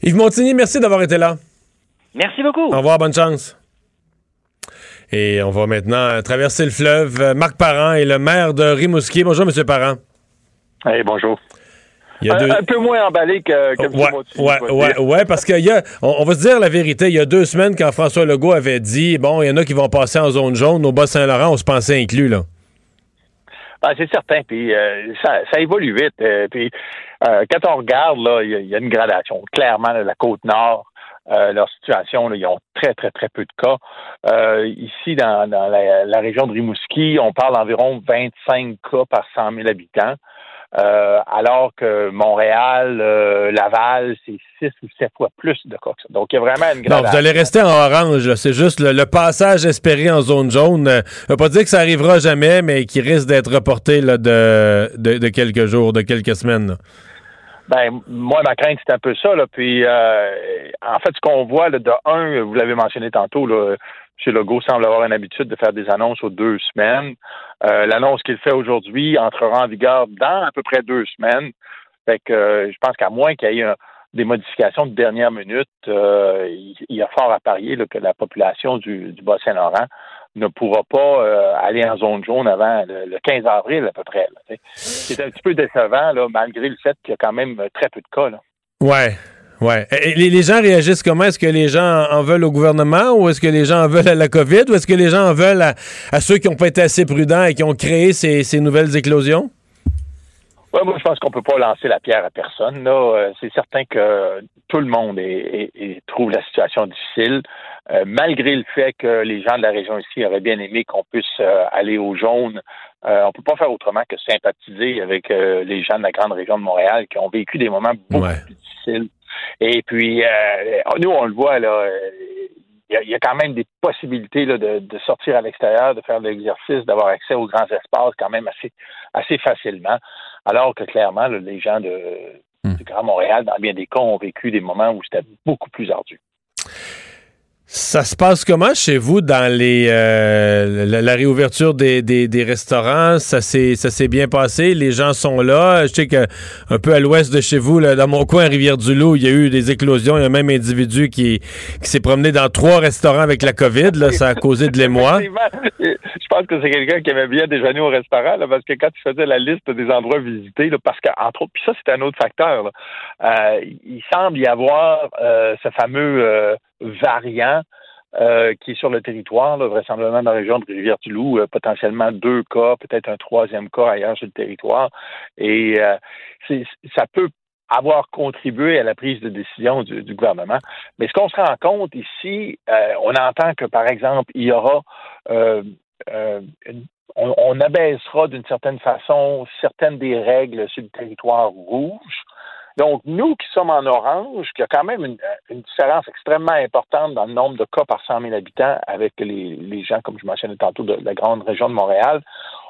Yves Montigny, merci d'avoir été là. Merci beaucoup. Au revoir, bonne chance. Et on va maintenant traverser le fleuve. Marc Parent est le maire de Rimouski. Bonjour, Monsieur Parent. Hey, bonjour. Il y a un, deux- un peu moins emballé que, que. Ouais, ouais, ouais, parce qu'il y a, on, on va se dire la vérité, il y a deux semaines, quand François Legault avait dit, bon, il y en a qui vont passer en zone jaune, au Bas-Saint-Laurent, on se pensait inclus, là. Ah, c'est certain. Puis euh, ça, ça évolue vite. Euh, puis euh, quand on regarde, là, il y, a- il y a une gradation. Clairement, là, la côte nord, euh, leur situation, là, ils ont très, très, très peu de cas. Euh, ici, dans, dans la, la région de Rimouski, on parle d'environ 25 cas par 100 000 habitants. Euh, alors que Montréal, euh, Laval, c'est six ou sept fois plus de cas. que ça. Donc, il y a vraiment une Non, gradation. vous allez rester en orange, c'est juste le, le passage espéré en zone jaune. Euh, Je veux pas dire que ça arrivera jamais, mais qui risque d'être reporté là, de, de, de quelques jours, de quelques semaines. là. Ben, moi, ma crainte, c'est un peu ça. Là. Puis, euh, en fait, ce qu'on voit, là, de un, vous l'avez mentionné tantôt, là, M. Legault semble avoir une habitude de faire des annonces aux deux semaines. Euh, L'annonce qu'il fait aujourd'hui entrera en vigueur dans à peu près deux semaines. Fait que euh, je pense qu'à moins qu'il y ait des modifications de dernière minute, euh, il, il y a fort à parier là, que la population du, du Bas-Saint-Laurent ne pourra pas euh, aller en zone jaune avant le, le 15 avril à peu près. C'est un petit peu décevant, là, malgré le fait qu'il y a quand même très peu de cas. Là. Ouais. Ouais. Et les, gens réagissent comment? Est-ce que les gens en veulent au gouvernement ou est-ce que les gens en veulent à la COVID ou est-ce que les gens en veulent à, à ceux qui n'ont pas été assez prudents et qui ont créé ces, ces nouvelles éclosions? Ouais, moi, je pense qu'on peut pas lancer la pierre à personne. Là, Euh, c'est certain que tout le monde est, est- est- trouve la situation difficile, Euh, malgré le fait que les gens de la région ici auraient bien aimé qu'on puisse euh, aller au jaune. Euh, on peut pas faire autrement que sympathiser avec les gens de la grande région de Montréal qui ont vécu des moments beaucoup Ouais. plus difficiles. Et puis, nous, on le voit là. il y, a, il y a quand même des possibilités là, de, de sortir à l'extérieur, de faire de l'exercice, d'avoir accès aux grands espaces quand même assez, assez facilement. Alors que clairement, là, les gens de, du Grand Montréal, dans bien des cas, ont vécu des moments où c'était beaucoup plus ardu. Ça se passe comment chez vous dans les euh, la, réouverture des, des, restaurants? Ça s'est bien passé? Les gens sont là? Je sais que un peu à l'ouest de chez vous, là, dans mon coin, Rivière-du-Loup, il y a eu des éclosions. Il y a un même individu qui, qui s'est promené dans trois restaurants avec la COVID. Là, ça a causé de l'émoi. Je pense que c'est quelqu'un qui aimait bien déjeuner au restaurant, là, parce que quand tu faisais la liste des endroits visités, parce qu'entre autres, puis ça, c'est un autre facteur, euh, il semble y avoir euh, ce fameux euh, variant euh, qui est sur le territoire, là, vraisemblablement dans la région de Rivière-du-Loup, euh, potentiellement deux cas, peut-être un troisième cas ailleurs sur le territoire. Et ça peut avoir contribué à la prise de décision du, du gouvernement. Mais ce qu'on se rend compte ici, on entend que, par exemple, il y aura on abaissera d'une certaine façon certaines des règles sur le territoire rouge. Donc, nous qui sommes en orange, qui a quand même une, une différence extrêmement importante dans le nombre de cas par 100 000 habitants avec les, les gens, comme je mentionnais tantôt, de la grande région de Montréal,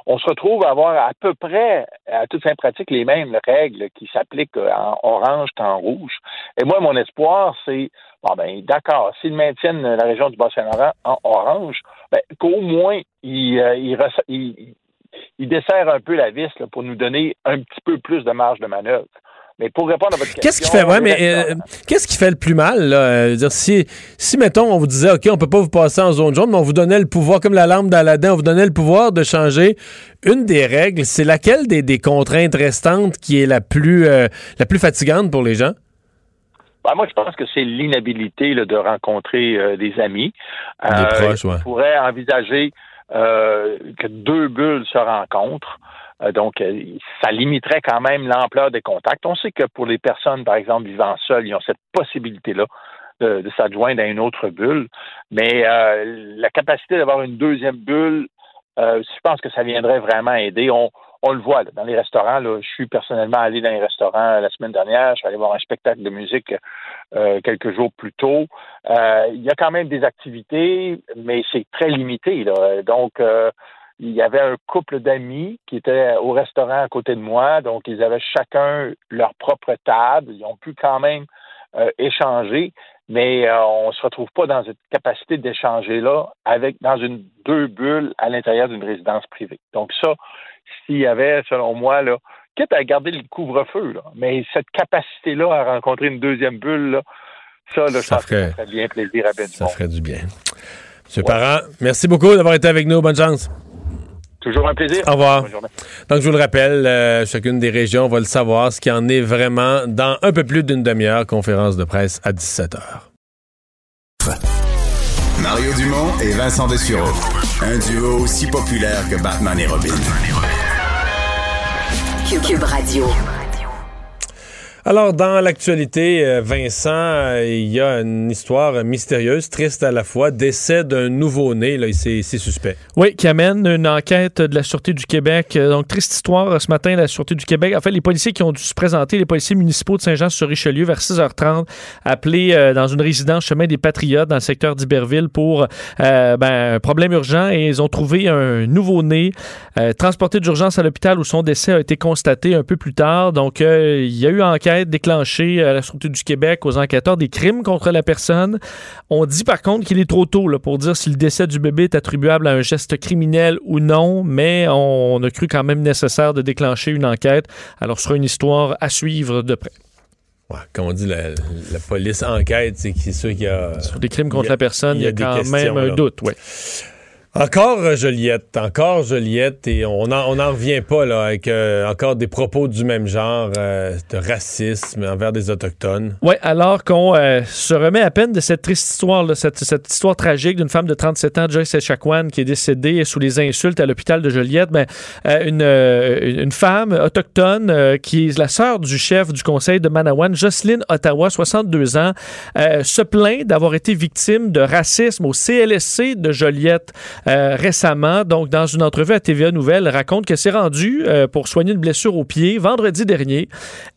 on se retrouve à avoir à peu près, à toute fin pratique, les mêmes règles qui s'appliquent en orange qu'en rouge. Et moi, mon espoir, c'est, bon ben, d'accord, s'ils maintiennent la région du Bas-Saint-Laurent en orange, ben, qu'au moins, ils, euh, ils, ils- ils un peu la vis là, pour nous donner un petit peu plus de marge de manœuvre. Mais pour répondre à votre question... Qu'est-ce qui fait, ouais, mais euh, qu'est-ce qui fait le plus mal, là? Euh, je veux dire, si, si, mettons, on vous disait, OK, on peut pas vous passer en zone jaune, mais on vous donnait le pouvoir, comme la lampe d'Aladin, on vous donnait le pouvoir de changer une des règles, c'est laquelle des, des contraintes restantes qui est la plus, euh, la plus fatigante pour les gens? Ben, moi, je pense que c'est l'inhabilité de rencontrer euh, des amis. Des proches, ouais. On pourrait envisager que deux bulles se rencontrent. Euh, donc, euh, ça limiterait quand même l'ampleur des contacts. On sait que pour les personnes, par exemple, vivant seules, ils ont cette possibilité-là de, s'adjoindre à une autre bulle. Mais euh, la capacité d'avoir une deuxième bulle, euh, je pense que ça viendrait vraiment aider. On, on le voit là, dans les restaurants. Là, je suis personnellement allé dans les restaurants la semaine dernière. Je suis allé voir un spectacle de musique euh, quelques jours plus tôt. Euh, il y a quand même des activités, mais c'est très limité. Là. Donc, euh, il y avait un couple d'amis qui étaient au restaurant à côté de moi. Donc, ils avaient chacun leur propre table. Ils ont pu quand même euh, échanger, mais euh, on se retrouve pas dans cette capacité d'échanger là avec dans une deux bulles à l'intérieur d'une résidence privée. Donc ça, s'il y avait, selon moi, là, quitte à garder le couvre-feu, là, mais cette capacité-là à rencontrer une deuxième bulle, là, ça, là, Ça ferait- ça ferait bien plaisir à Ben Ça ferait du bien. Monsieur Parent, merci beaucoup d'avoir été avec nous. Bonne chance. Toujours un plaisir. Au revoir. Bonne journée. Donc, je vous le rappelle, euh, chacune des régions va le savoir, ce qui en est vraiment dans un peu plus d'une demi-heure, conférence de presse à 17 h. Mario Dumont et Vincent Dessureau. Un duo aussi populaire que Batman et Robin. Cube Radio. Alors, dans l'actualité, euh, Vincent, euh, il y a une histoire mystérieuse, triste à la fois, décès d'un nouveau-né, là, c'est suspect. Oui, qui amène une enquête de la Sûreté du Québec. Euh, Donc, triste histoire ce matin, la Sûreté du Québec. En fait, les policiers qui ont dû se présenter, les policiers municipaux de Saint-Jean-sur-Richelieu, vers 6h30, appelés dans une résidence chemin des Patriotes dans le secteur d'Iberville pour ben, un problème urgent et ils ont trouvé un nouveau-né transporté d'urgence à l'hôpital où son décès a été constaté un peu plus tard. Donc, il y a eu enquête déclenchée à la Sûreté du Québec aux enquêteurs des crimes contre la personne. On dit par contre qu'il est trop tôt là, pour dire si le décès du bébé est attribuable à un geste criminel ou non, mais on, a cru quand même nécessaire de déclencher une enquête. Alors, ce sera une histoire à suivre de près. Ouais, comme on dit, la, la police enquête, c'est sûr qu'il y a... Sur des crimes contre a- la personne, il y a, quand même un là. doute. Ouais. Encore euh, Joliette, encore Joliette, et on n'en en revient pas là, avec euh, encore des propos du même genre euh, de racisme envers des Autochtones. Oui, alors qu'on se remet à peine de cette triste histoire, cette, histoire tragique d'une femme de 37 ans, Joyce Echaquan, qui est décédée sous les insultes à l'hôpital de Joliette. Ben, une, une femme autochtone qui est la sœur du chef du conseil de Manawan, Jocelyne Ottawa, 62 ans, se plaint d'avoir été victime de racisme au CLSC de Joliette euh, récemment. Donc, dans une entrevue à TVA Nouvelle, elle raconte que s'est rendue euh, pour soigner une blessure au pied vendredi dernier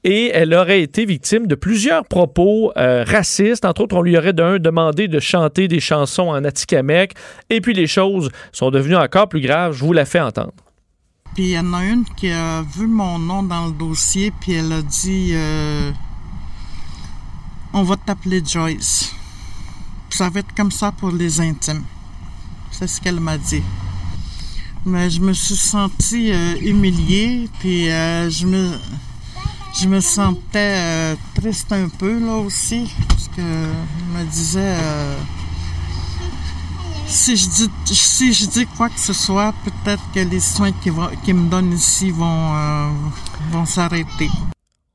et elle aurait été victime de plusieurs propos euh, racistes. Entre autres, on lui aurait d'un demandé de chanter des chansons en Atikamek. Et puis, les choses sont devenues encore plus graves. Je vous la fais entendre. Puis il y en a une qui a vu mon nom dans le dossier, puis elle a dit On va t'appeler Joyce. Ça va être comme ça pour les intimes. C'est ce qu'elle m'a dit. Mais je me suis sentie euh, humiliée, puis euh, je me je me sentais euh, triste un peu là aussi, parce que me disais si je dis si je dis quoi que ce soit, peut-être que les soins qu'ils qu'ils me donnent ici vont vont s'arrêter.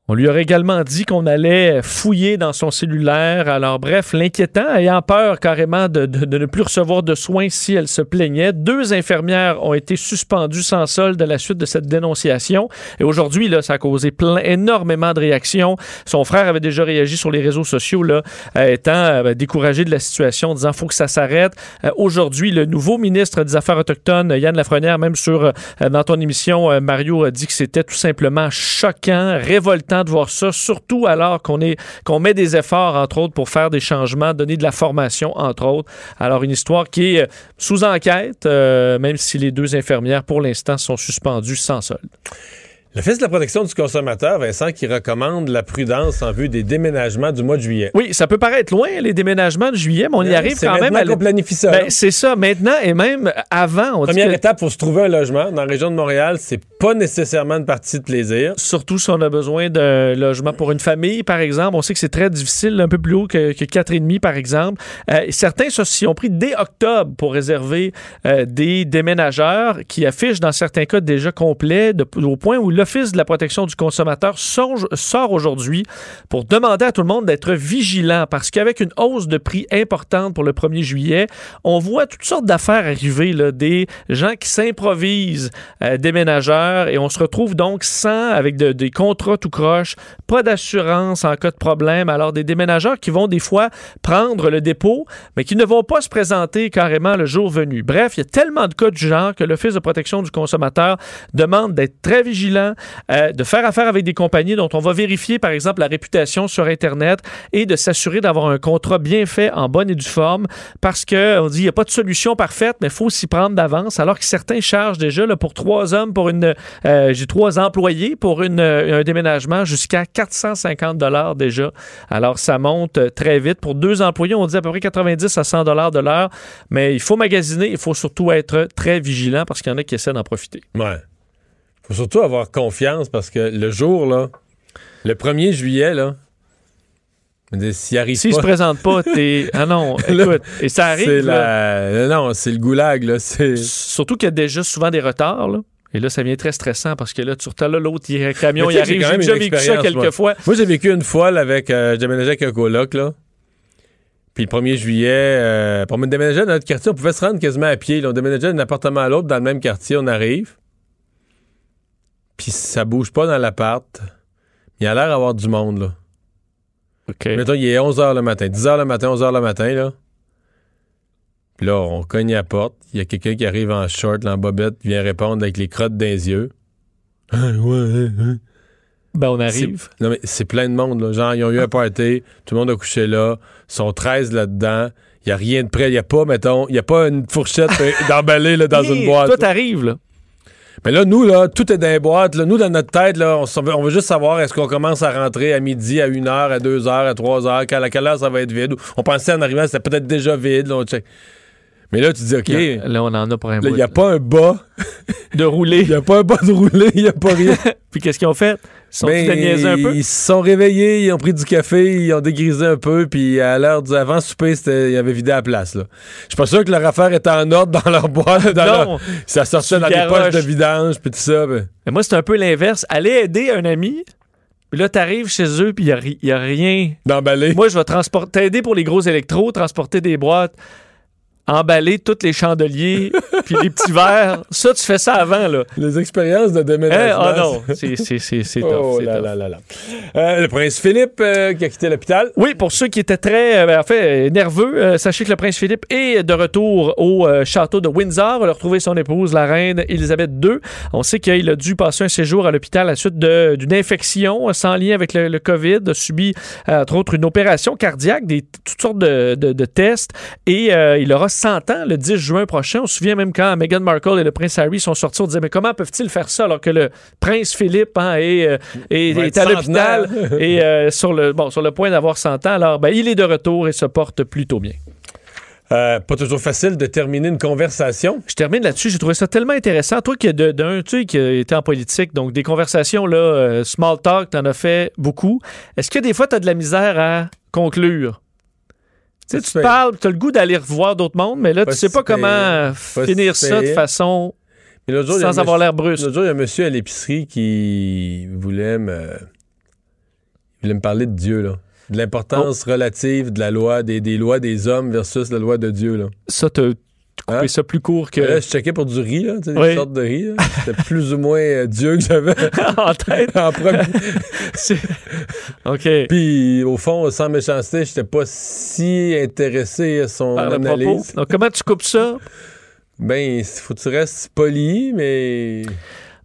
On lui aurait également dit qu'on allait fouiller dans son cellulaire. Alors bref, l'inquiétant, ayant peur carrément de, ne plus recevoir de soins si elle se plaignait, deux infirmières ont été suspendues sans solde à la suite de cette dénonciation. Et aujourd'hui, là, ça a causé plein, énormément de réactions. Son frère avait déjà réagi sur les réseaux sociaux, là, euh, étant euh, découragé de la situation, en disant faut que ça s'arrête. Euh, aujourd'hui, le nouveau ministre des Affaires autochtones, Yann Lafrenière, même sur dans ton émission, Mario a dit que c'était tout simplement choquant, révoltant de voir ça, surtout alors qu'on qu'on met des efforts, entre autres, pour faire des changements, donner de la formation, entre autres. Alors, une histoire qui est euh, sous enquête, euh, même si les deux infirmières, pour l'instant, sont suspendues sans solde. L'Office de la protection du consommateur, Vincent, qui recommande la prudence en vue des déménagements du mois de juillet. Oui, ça peut paraître loin, les déménagements de juillet, mais on y arrive quand même. à qu'on planifie ça, Ben, là. c'est ça, maintenant et même avant. On dit Première que- étape, faut se trouver un logement. Dans la région de Montréal, c'est pas nécessairement une partie de plaisir. Surtout si on a besoin d'un logement pour une famille, par exemple. On sait que c'est très difficile, un peu plus haut que, que 4,5, par exemple. Euh, certains s'y ont pris dès octobre pour réserver euh, des déménageurs qui affichent, dans certains cas, déjà complets, de- au point où l'Office de la protection du consommateur sort aujourd'hui pour demander à tout le monde d'être vigilant parce qu'avec une hausse de prix importante pour le 1er juillet, on voit toutes sortes d'affaires arriver, des gens qui s'improvisent euh, déménageurs et on se retrouve donc sans, avec de- des contrats tout croche, pas d'assurance en cas de problème. Alors des déménageurs qui vont des fois prendre le dépôt, mais qui ne vont pas se présenter carrément le jour venu. Bref, il y a tellement de cas du genre que l'Office de protection du consommateur demande d'être très vigilant, euh, de faire affaire avec des compagnies dont on va vérifier, par exemple, la réputation sur Internet et de s'assurer d'avoir un contrat bien fait en bonne et due forme parce qu'on dit il n'y a pas de solution parfaite, mais il faut s'y prendre d'avance. Alors que certains chargent déjà là, pour trois hommes, pour une, euh, j'ai trois employés pour euh, un déménagement jusqu'à 450 dollars déjà. Alors ça monte très vite. Pour deux employés, on dit à peu près 90 à 100 dollars de l'heure, mais il faut magasiner, il faut surtout être très vigilant parce qu'il y en a qui essaient d'en profiter. Faut surtout avoir confiance parce que le jour, là, le 1er juillet, là, s'il arrive pas... se présentent pas, t'es. Ah non, écoute. Et ça arrive. C'est la... Non, c'est le goulag, là. C'est... Surtout qu'il y a déjà souvent des retards, là. Et là, ça vient très stressant parce que là, tu retard là, l'autre, il y a un camion, il arrive. J'ai déjà vécu ça quelques moi. fois. Moi, j'ai vécu une fois là, avec. Euh, j'ai déménagé avec un coloc, là. Puis le 1er juillet, euh, pour me déménager dans notre quartier, on pouvait se rendre quasiment à pied. là. On déménageait d'un appartement à l'autre dans le même quartier, on arrive. Puis ça bouge pas dans l'appart. Il a l'air d'avoir du monde, là. OK. Mettons, il est 11h le matin, 10h le matin, 11h le matin, là. Puis là, on cogne à la porte. Il y a quelqu'un qui arrive en short, là, en bobette, qui vient répondre avec les crottes dans les yeux. Ah, ouais, ouais, ouais. Ben, on arrive. C'est- Non, mais c'est plein de monde, là. Genre, ils ont eu un party, tout le monde a couché là, ils sont 13 là-dedans. Il n'y a rien de prêt. Il n'y a pas, mettons, il n'y a pas une fourchette d'emballée là, dans une boîte. Toi, t'arrives, là. Mais là, nous, là, tout est dans les boîtes. Là. Nous, dans notre tête, là, on, veut- on veut juste savoir est-ce qu'on commence à rentrer à midi, à 1h, à 2h, à 3h, à quelle heure ça va être vide? On pensait en arrivant, c'était peut-être déjà vide. là, on check. Mais là, tu dis, OK, Là, là, on en a pour un il n'y a pas un bas. de rouler. Il n'y a pas un bas de rouler, il n'y a pas rien. Puis qu'est-ce qu'ils ont fait? Sont Ben, un peu? Ils se sont réveillés, ils ont pris du café, ils ont dégrisé un peu, puis à l'heure du avant souper, ils avaient vidé la place. Là. Je suis pas sûr que leur affaire était en ordre dans leur boîte. Dans Non. leur- ça sortait dans les garoches. poches de vidange, puis tout ça. ben. Mais moi, c'est un peu l'inverse. Aller aider un ami, puis là, t'arrives chez eux, puis il n'y a, rien. D'emballer. Moi, je vais transporter, t'aider pour les gros électros, transporter des boîtes, emballer tous les chandeliers, puis les petits verres. Ça, tu fais ça avant, là. Les expériences de déménagement. Ah non, c'est c'est- c'est- c'est tough. Oh c'est là tough. là là là. Euh, le prince Philippe euh, qui a quitté l'hôpital. Oui, pour ceux qui étaient très, euh, ben, en fait, nerveux, euh, sachez que le prince Philippe est de retour au château de Windsor. On a retrouvé son épouse, la reine Elisabeth II. On sait qu'il a dû passer un séjour à l'hôpital à la suite d'une infection sans lien avec le, le COVID, a subi, entre autres, une opération cardiaque, des, toutes sortes de, de- de tests, et il aura 100 ans le 10 juin prochain. On se souvient même quand Meghan Markle et le prince Harry sont sortis, on disait, mais comment peuvent-ils faire ça alors que le prince Philippe hein, est, euh, est- à l'hôpital et euh, sur, le, bon, sur le point d'avoir 100 ans? Alors, ben, il est de retour et se porte plutôt bien. Euh, pas toujours facile de terminer une conversation. Je termine là-dessus. J'ai trouvé ça tellement intéressant. Toi qui d'un, tu sais, qui été en politique, donc des conversations, là, euh, small talk, t'en as fait beaucoup. Est-ce que des fois, t'as de la misère à conclure? Tu sais, tu te parles, tu as le goût d'aller revoir d'autres mondes, mais là, Pas tu sais pas comment Pas finir ça de façon Mais jour, sans avoir l'air brusque. L'autre jour, il y a un monsieur à l'épicerie qui voulait me, il voulait me parler de Dieu, là. De l'importance Oh. relative de la loi, des, des lois des hommes versus la loi de Dieu, là. Ça, coupé Hein? ça plus court que Là, je checkais pour du riz, là, des Oui. sortes de riz. C'était plus ou moins euh, Dieu que j'avais en tête. en premier. OK. Puis, au fond, sans méchanceté, j'étais pas si intéressé à son Par analyse. Donc, comment tu coupes ça? Ben, faut que tu restes poli, mais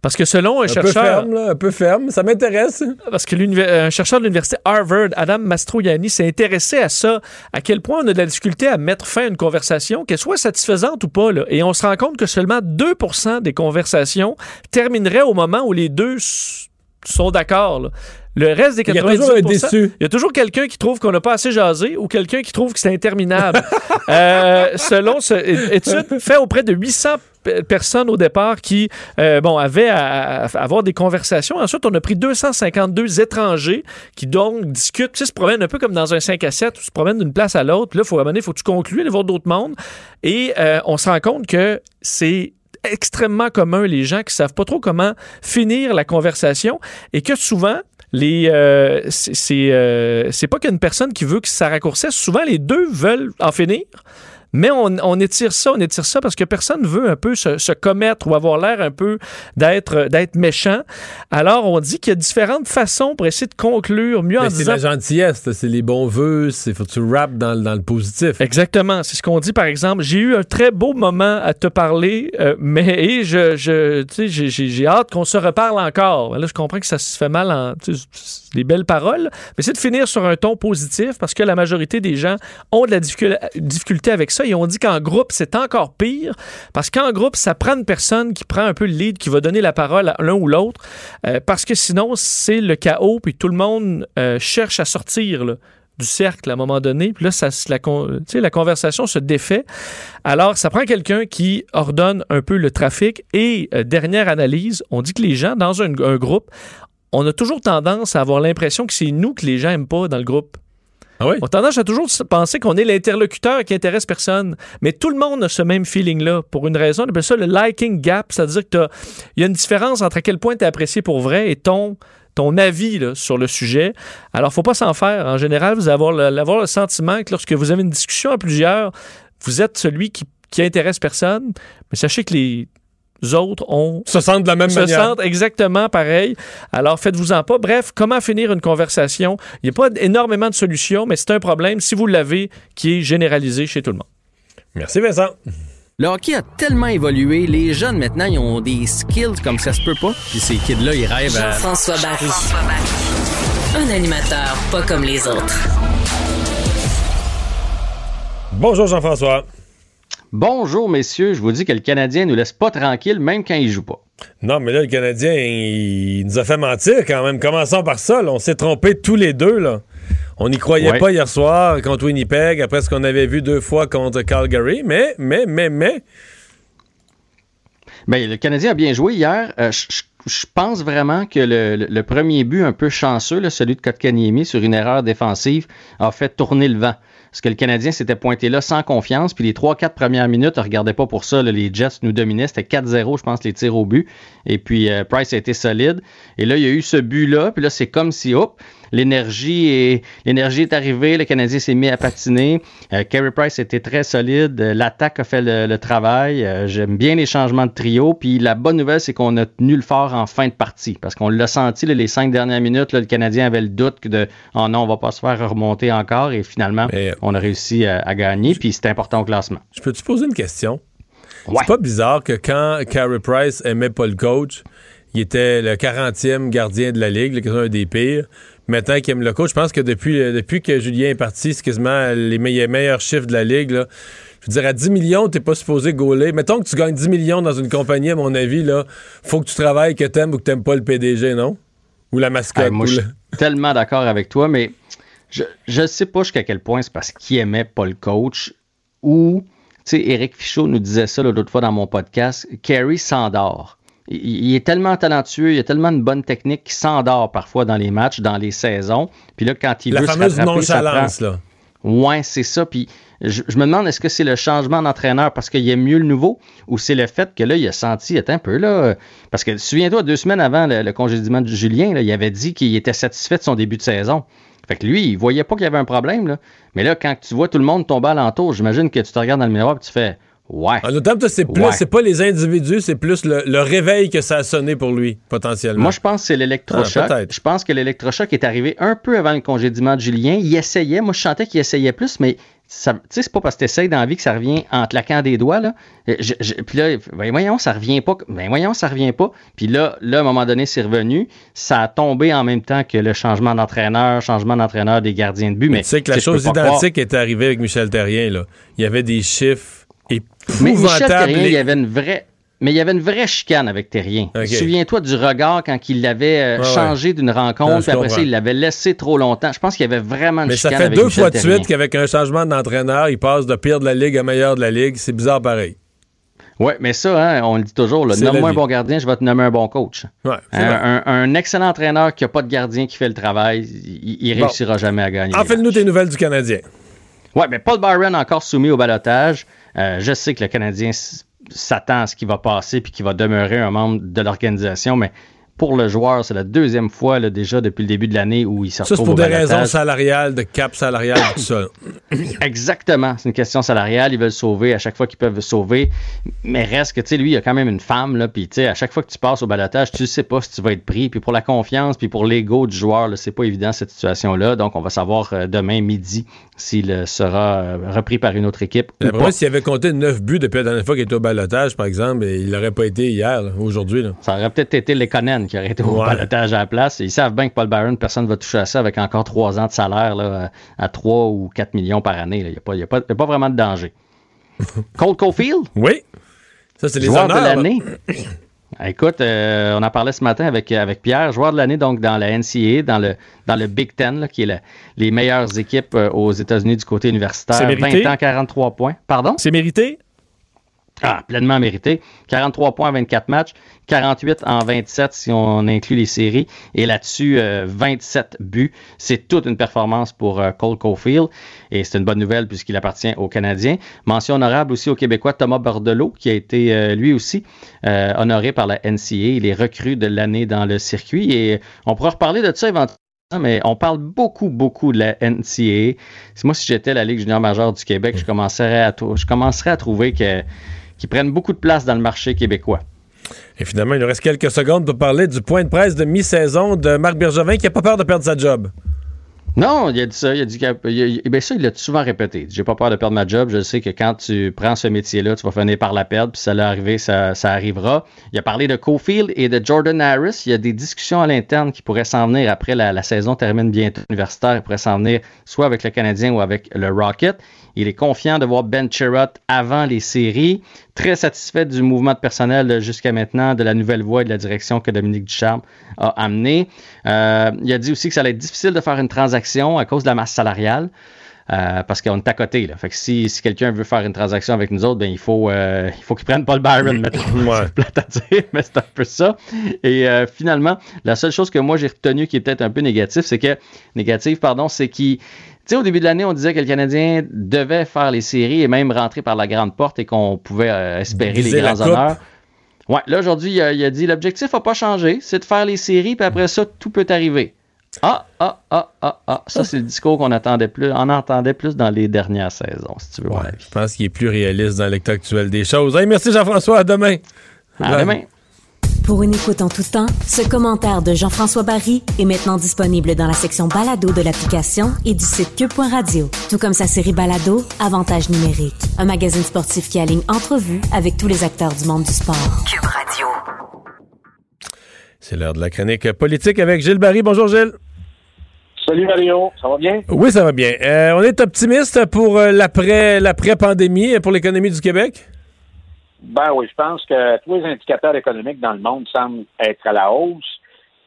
Parce que selon un, un peu chercheur... ferme, là, un peu ferme. Ça m'intéresse. Parce que l'univer- un chercheur de l'université Harvard, Adam Mastroianni, s'est intéressé à ça, à quel point on a de la difficulté à mettre fin à une conversation, qu'elle soit satisfaisante ou pas. là. Et on se rend compte que seulement 2 des conversations termineraient au moment où les deux sont d'accord. Le reste des Il y a 98 toujours un déçu. il y a toujours quelqu'un qui trouve qu'on n'a pas assez jasé ou quelqu'un qui trouve que c'est interminable. Euh, selon ce étude faite auprès de 800 pe- personnes au départ qui euh, bon avaient à, avoir des conversations. Ensuite, on a pris 252 étrangers qui donc discutent, tu se promènent un peu comme dans un 5 à 7 où se promènent d'une place à l'autre. Là, faut un moment donné, faut que tu conclues, aller voir d'autres mondes? Et euh, on se rend compte que c'est extrêmement commun les gens qui savent pas trop comment finir la conversation et que souvent les euh, c'est euh, pas qu'une personne qui veut que ça raccourcisse souvent les deux veulent en finir mais on, on étire ça, on étire ça parce que personne veut un peu se, se commettre ou avoir l'air un peu d'être d'être méchant. Alors on dit qu'il y a différentes façons pour essayer de conclure mieux en Mais c'est disant la gentillesse, c'est les bons vœux, c'est faut que tu rappes dans, le- dans le positif. Exactement, c'est ce qu'on dit par exemple. J'ai eu un très beau moment à te parler, euh, mais et je, je, tu sais, j'ai- hâte qu'on se reparle encore. Là, je comprends que ça se fait mal en c'est des belles paroles, mais c'est de finir sur un ton positif parce que la majorité des gens ont de la difficul- difficulté avec ça et on dit qu'en groupe, c'est encore pire parce qu'en groupe, ça prend une personne qui prend un peu le lead, qui va donner la parole à l'un ou l'autre euh, parce que sinon, c'est le chaos puis tout le monde euh, cherche à sortir. du cercle à un moment donné. Puis là, ça, la, conversation se défait. Alors, ça prend quelqu'un qui ordonne un peu le trafic. Et euh, dernière analyse, on dit que les gens, dans un groupe, on a toujours tendance à avoir l'impression que c'est nous que les gens aiment pas dans le groupe. Ah oui? On a tendance à toujours se penser qu'on est l'interlocuteur qui intéresse personne. Mais tout le monde a ce même feeling-là. Pour une raison, on appelle ça le liking gap. C'est-à-dire qu'il y a une différence entre à quel point tu es apprécié pour vrai et ton, ton avis là, sur le sujet. Alors, faut pas s'en faire. En général, vous allez avoir le, avoir le sentiment que lorsque vous avez une discussion à plusieurs, vous êtes celui qui, qui intéresse personne. Mais sachez que les autres ont Se sentent de la même se manière. sentent exactement pareil. Alors, faites-vous-en pas. Bref, comment finir une conversation? Il n'y a pas énormément de solutions, mais c'est un problème, si vous l'avez, qui est généralisé chez tout le monde. Merci Vincent. Le hockey a tellement évolué, les jeunes maintenant, ils ont des skills comme ça se peut pas. Puis ces kids-là, ils rêvent à... Jean-François Barry. Un animateur pas comme les autres. Bonjour Jean-François. Bonjour, messieurs. Je vous dis que le Canadien nous laisse pas tranquille, même quand il joue pas. Non, mais là, le Canadien, il nous a fait mentir quand même. Commençons par ça. là. On s'est trompés tous les deux. Là. On n'y croyait Ouais. pas hier soir contre Winnipeg, après ce qu'on avait vu deux fois contre Calgary. Mais, mais, mais, mais, Ben, le Canadien a bien joué hier. Euh, je pense vraiment que le, le- le premier but un peu chanceux, là, celui de Kotkaniemi sur une erreur défensive, a fait tourner le vent. Parce que le Canadien s'était pointé là sans confiance, puis les 3-4 premières minutes, on regardait pas pour ça. les Jets nous dominaient, c'était 4-0, je pense, les tirs au but. Et puis euh, Price a été solide. Et là, il y a eu ce but-là, puis là, c'est comme si, hop, l'énergie est, l'énergie est arrivée, le Canadien s'est mis à patiner. Euh, Carey Price était très solide, euh, l'attaque a fait le, le travail. Euh, J'aime bien les changements de trio. Puis la bonne nouvelle, c'est qu'on a tenu le fort en fin de partie, parce qu'on l'a senti là, les cinq dernières minutes, là, le Canadien avait le doute que de, oh non, on va pas se faire remonter encore. Et finalement, on a réussi à, à gagner. Puis c'est important au classement. Je peux te poser une question? C'est pas bizarre que quand Carey Price aimait pas le coach, il était le 40e gardien de la Ligue, le- un des pires. Maintenant qu'il aime le coach, je pense que depuis, euh, depuis que Julien est parti, c'est quasiment les me- meilleurs chiffres de la Ligue. là. Je veux dire, à 10 millions, t'es pas supposé gauler. Mettons que tu gagnes 10 millions dans une compagnie, à mon avis, là, faut que tu travailles, que t'aimes ou que t'aimes pas le PDG, non? Ou la mascotte. Hey, moi, ou je suis tellement d'accord avec toi, mais je ne sais pas jusqu'à quel point c'est parce qu'il aimait pas le coach ou, tu sais, Eric Fichaud nous disait ça l'autre fois dans mon podcast, Kerry s'endort. Il, est tellement talentueux, il a tellement une bonne technique qu'il s'endort parfois dans les matchs, dans les saisons. Puis là, quand il La veut fameuse se nonchalance, prend- là. Ouais, c'est ça. Puis je, je me demande, est-ce que c'est le changement d'entraîneur parce qu'il aime mieux le nouveau ou c'est le fait que là, il a senti, attends un peu là. Parce que souviens-toi, deux semaines avant le, le congédiement de Julien, là, il avait dit qu'il était satisfait de son début de saison. Fait que lui, il voyait pas qu'il y avait un problème. Là. Mais là, quand tu vois tout le monde tomber alentour, j'imagine que tu te regardes dans le miroir et tu fais Ouais. En autant, c'est plus, Ouais. c'est pas les individus, c'est plus le, le réveil que ça a sonné pour lui, potentiellement. Moi, je pense que c'est l'électrochoc. Ah, je pense que l'électrochoc est arrivé un peu avant le congédiement de Julien. Il essayait. Moi, je sentais qu'il essayait plus, mais tu sais, c'est pas parce que tu essayes dans la vie que ça revient en claquant des doigts. Là. Euh, je- je- puis là, ben voyons, ça revient pas. Ben voyons, ça revient pas. Puis là, là, à un moment donné, c'est revenu. Ça a tombé en même temps que le changement d'entraîneur, changement d'entraîneur des gardiens de but. Mais, tu sais que la chose pas croire- identique est arrivée avec Michel Terrien. Là. Il y avait des chiffres épouvantables. Terrien, il y avait une vraie. Mais il y avait une vraie chicane avec Terrien. Souviens-toi du regard quand il l'avait euh, Ouais, ouais. changé d'une rencontre, puis après ça, il l'avait laissé trop longtemps. Je pense qu'il y avait vraiment une Mais ça chicane fait avec deux Michel fois de suite qu'avec un changement d'entraîneur, il passe de pire de la Ligue à meilleur de la Ligue. C'est bizarre pareil. Oui, mais ça, hein, on le dit toujours, nomme-moi un bon gardien, je vais te nommer un bon coach. Ouais, un, vrai. un- un excellent entraîneur qui n'a pas de gardien qui fait le travail, il, il Bon. réussira jamais à gagner. En fait, nous tes nouvelles du Canadien. Oui, mais Paul Byron encore soumis au balotage. Euh, je sais que le Canadien s'attend à ce qui va passer puis qu'il va demeurer un membre de l'organisation, mais pour le joueur, c'est la deuxième fois là, déjà depuis le début de l'année où il se Ça, c'est retrouve pour des raisons salariales, de cap salarial, tout ça. Exactement. C'est une question salariale. Ils veulent sauver à chaque fois qu'ils peuvent sauver. Mais reste que, tu sais, lui, il a quand même une femme, là. Puis, tu sais, à chaque fois que tu passes au balotage, tu sais pas si tu vas être pris. Puis, pour la confiance, puis pour l'ego du joueur, c'est pas évident, cette situation-là. Donc, on va savoir euh, demain midi s'il euh, sera euh, repris par une autre équipe. première, s'il avait compté 9 buts depuis la dernière fois qu'il était au balotage, par exemple, il n'aurait pas été hier, aujourd'hui. Ça aurait peut-être été les Conan qui auraient été au Ouais. balotage à la place. Ils savent bien que Paul Byron, personne ne va toucher à ça avec encore trois ans de salaire là, à 3 ou 4 millions par année. Il n'y a, pas- y a pas- il y a pas vraiment de danger. Colt Caulfield? Oui. Ça, c'est les joueur honneurs. de l'année. Écoute, euh, on en parlait ce matin avec, avec Pierre, joueur de l'année donc dans la NCAA, dans le, dans le Big Ten, là, qui est la- les meilleures équipes euh, aux États-Unis du côté universitaire. C'est mérité? 20 ans, 43 points. Pardon? C'est mérité? Ah, pleinement mérité. 43 points en 24 matchs, 48 en 27 si on inclut les séries. Et là-dessus, euh, 27 buts. C'est toute une performance pour euh, Cole Caulfield. Et c'est une bonne nouvelle puisqu'il appartient aux Canadiens. Mention honorable aussi au Québécois Thomas Bordelot, qui a été euh, lui aussi euh, honoré par la NCA. Il est recru de l'année dans le circuit. Et on pourra reparler de ça éventuellement. Mais on parle beaucoup, beaucoup de la NCA. Si moi, si j'étais la Ligue junior majeure du Québec, je commencerais à, je commencerais à trouver que qui prennent beaucoup de place dans le marché québécois. Et finalement, il nous reste quelques secondes pour parler du point de presse de mi-saison de Marc Bergevin qui n'a pas peur de perdre sa job. Non, il a dit ça. Il a dit il a- il- ben ça, il l'a souvent répété. J'ai pas peur de perdre ma job. Je sais que quand tu prends ce métier-là, tu vas finir par la perdre. Puis ça l'est arrivé, ça, ça arrivera. Il a parlé de Cofield et de Jordan Harris. Il y a des discussions à l'interne qui pourraient s'en venir après la, la saison termine bientôt universitaire. Il pourrait s'en venir soit avec le Canadien ou avec le Rocket. Il est confiant de voir Ben Chirot avant les séries. Très satisfait du mouvement de personnel jusqu'à maintenant, de la nouvelle voie et de la direction que Dominique Ducharme a amené. Euh, il a dit aussi que ça allait être difficile de faire une transaction à cause de la masse salariale. euh, parce qu'on est à côté. Là. Fait que si, si quelqu'un veut faire une transaction avec nous autres, ben il faut euh, il faut qu'il prenne Paul Byron, plate à dire, mais c'est un peu ça. Et euh, finalement, la seule chose que moi j'ai retenu qui est peut-être un peu négatif, c'est que négatif, pardon, c'est qu'il sais, au début de l'année, on disait que le Canadien devait faire les séries et même rentrer par la grande porte et qu'on pouvait euh, espérer les grands honneurs. Ouais, là, aujourd'hui, il a, il a dit l'objectif n'a pas changé, c'est de faire les séries, puis après ça, tout peut arriver. Ah, ah, ah, ah, ah. Ça, c'est le discours qu'on attendait plus, on entendait plus dans les dernières saisons, si tu veux. Ouais, je pense qu'il est plus réaliste dans l'état actuel des choses. Hey, merci Jean-François, à demain. À demain. Pour une écoute en tout temps, ce commentaire de Jean-François Barry est maintenant disponible dans la section balado de l'application et du site cube.radio. Tout comme sa série balado, Avantage numérique. Un magazine sportif qui aligne entrevues avec tous les acteurs du monde du sport. Cube Radio. C'est l'heure de la chronique politique avec Gilles Barry. Bonjour Gilles. Salut Mario, ça va bien? Oui, ça va bien. Euh, on est optimiste pour euh, l'après l'après-pandémie et pour l'économie du Québec? Ben oui, je pense que tous les indicateurs économiques dans le monde semblent être à la hausse.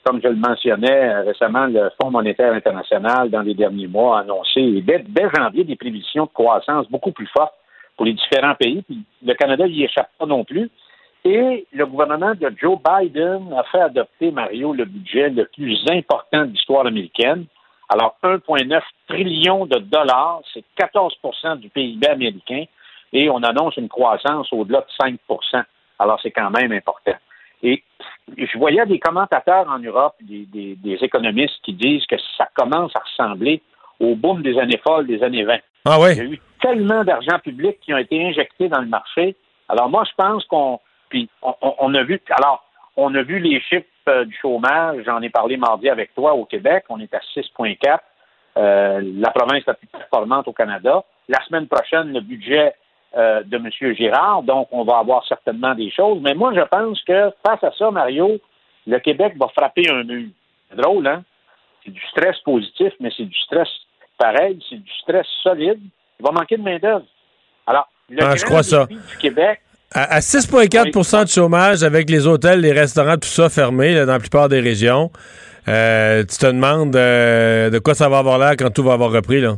Comme je le mentionnais euh, récemment, le Fonds monétaire international, dans les derniers mois, a annoncé dès, janvier des prévisions de croissance beaucoup plus fortes pour les différents pays. Puis le Canada n'y échappe pas non plus. Et le gouvernement de Joe Biden a fait adopter, Mario, le budget le plus important de l'histoire américaine. Alors, 1,9 trillion de dollars, c'est 14% du PIB américain, et on annonce une croissance au-delà de 5% Alors, c'est quand même important. Et je voyais des commentateurs en Europe, des, des- des économistes qui disent que ça commence à ressembler au boom des années folles des années 20. Ah oui? Il y a eu tellement d'argent public qui ont été injectés dans le marché. Alors moi, je pense qu'on puis on, on- on a vu alors on a vu les chiffres euh, du chômage, j'en ai parlé mardi avec toi au Québec, on est à 6.4. Euh, la province la plus performante au Canada. La semaine prochaine, le budget euh, de M. Girard, donc on va avoir certainement des choses. Mais moi, je pense que face à ça, Mario, le Québec va frapper un mur. C'est drôle, hein? C'est du stress positif, mais c'est du stress pareil, c'est du stress solide. Il va manquer de main-d'œuvre. Alors, le Ah, je crois ça. du Québec, À, à 6,4% de chômage avec les hôtels, les restaurants, tout ça fermé là, dans la plupart des régions, euh, tu te demandes euh, de quoi ça va avoir l'air quand tout va avoir repris. Là?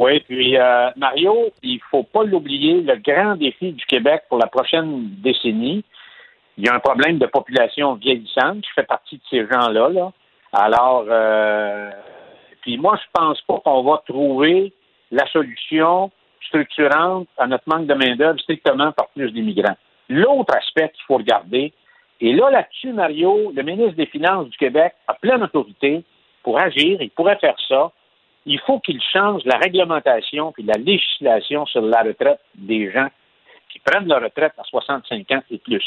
Oui, puis euh, Mario, il faut pas l'oublier, le grand défi du Québec pour la prochaine décennie, il y a un problème de population vieillissante. Je fais partie de ces gens-là. Là. Alors, euh, puis moi, je pense pas qu'on va trouver la solution structurante à notre manque de main-d'œuvre strictement par plus d'immigrants. L'autre aspect qu'il faut regarder, et là, là-dessus, Mario, le ministre des Finances du Québec a pleine autorité pour agir, il pourrait faire ça. Il faut qu'il change la réglementation puis la législation sur la retraite des gens qui prennent leur retraite à 65 ans et plus.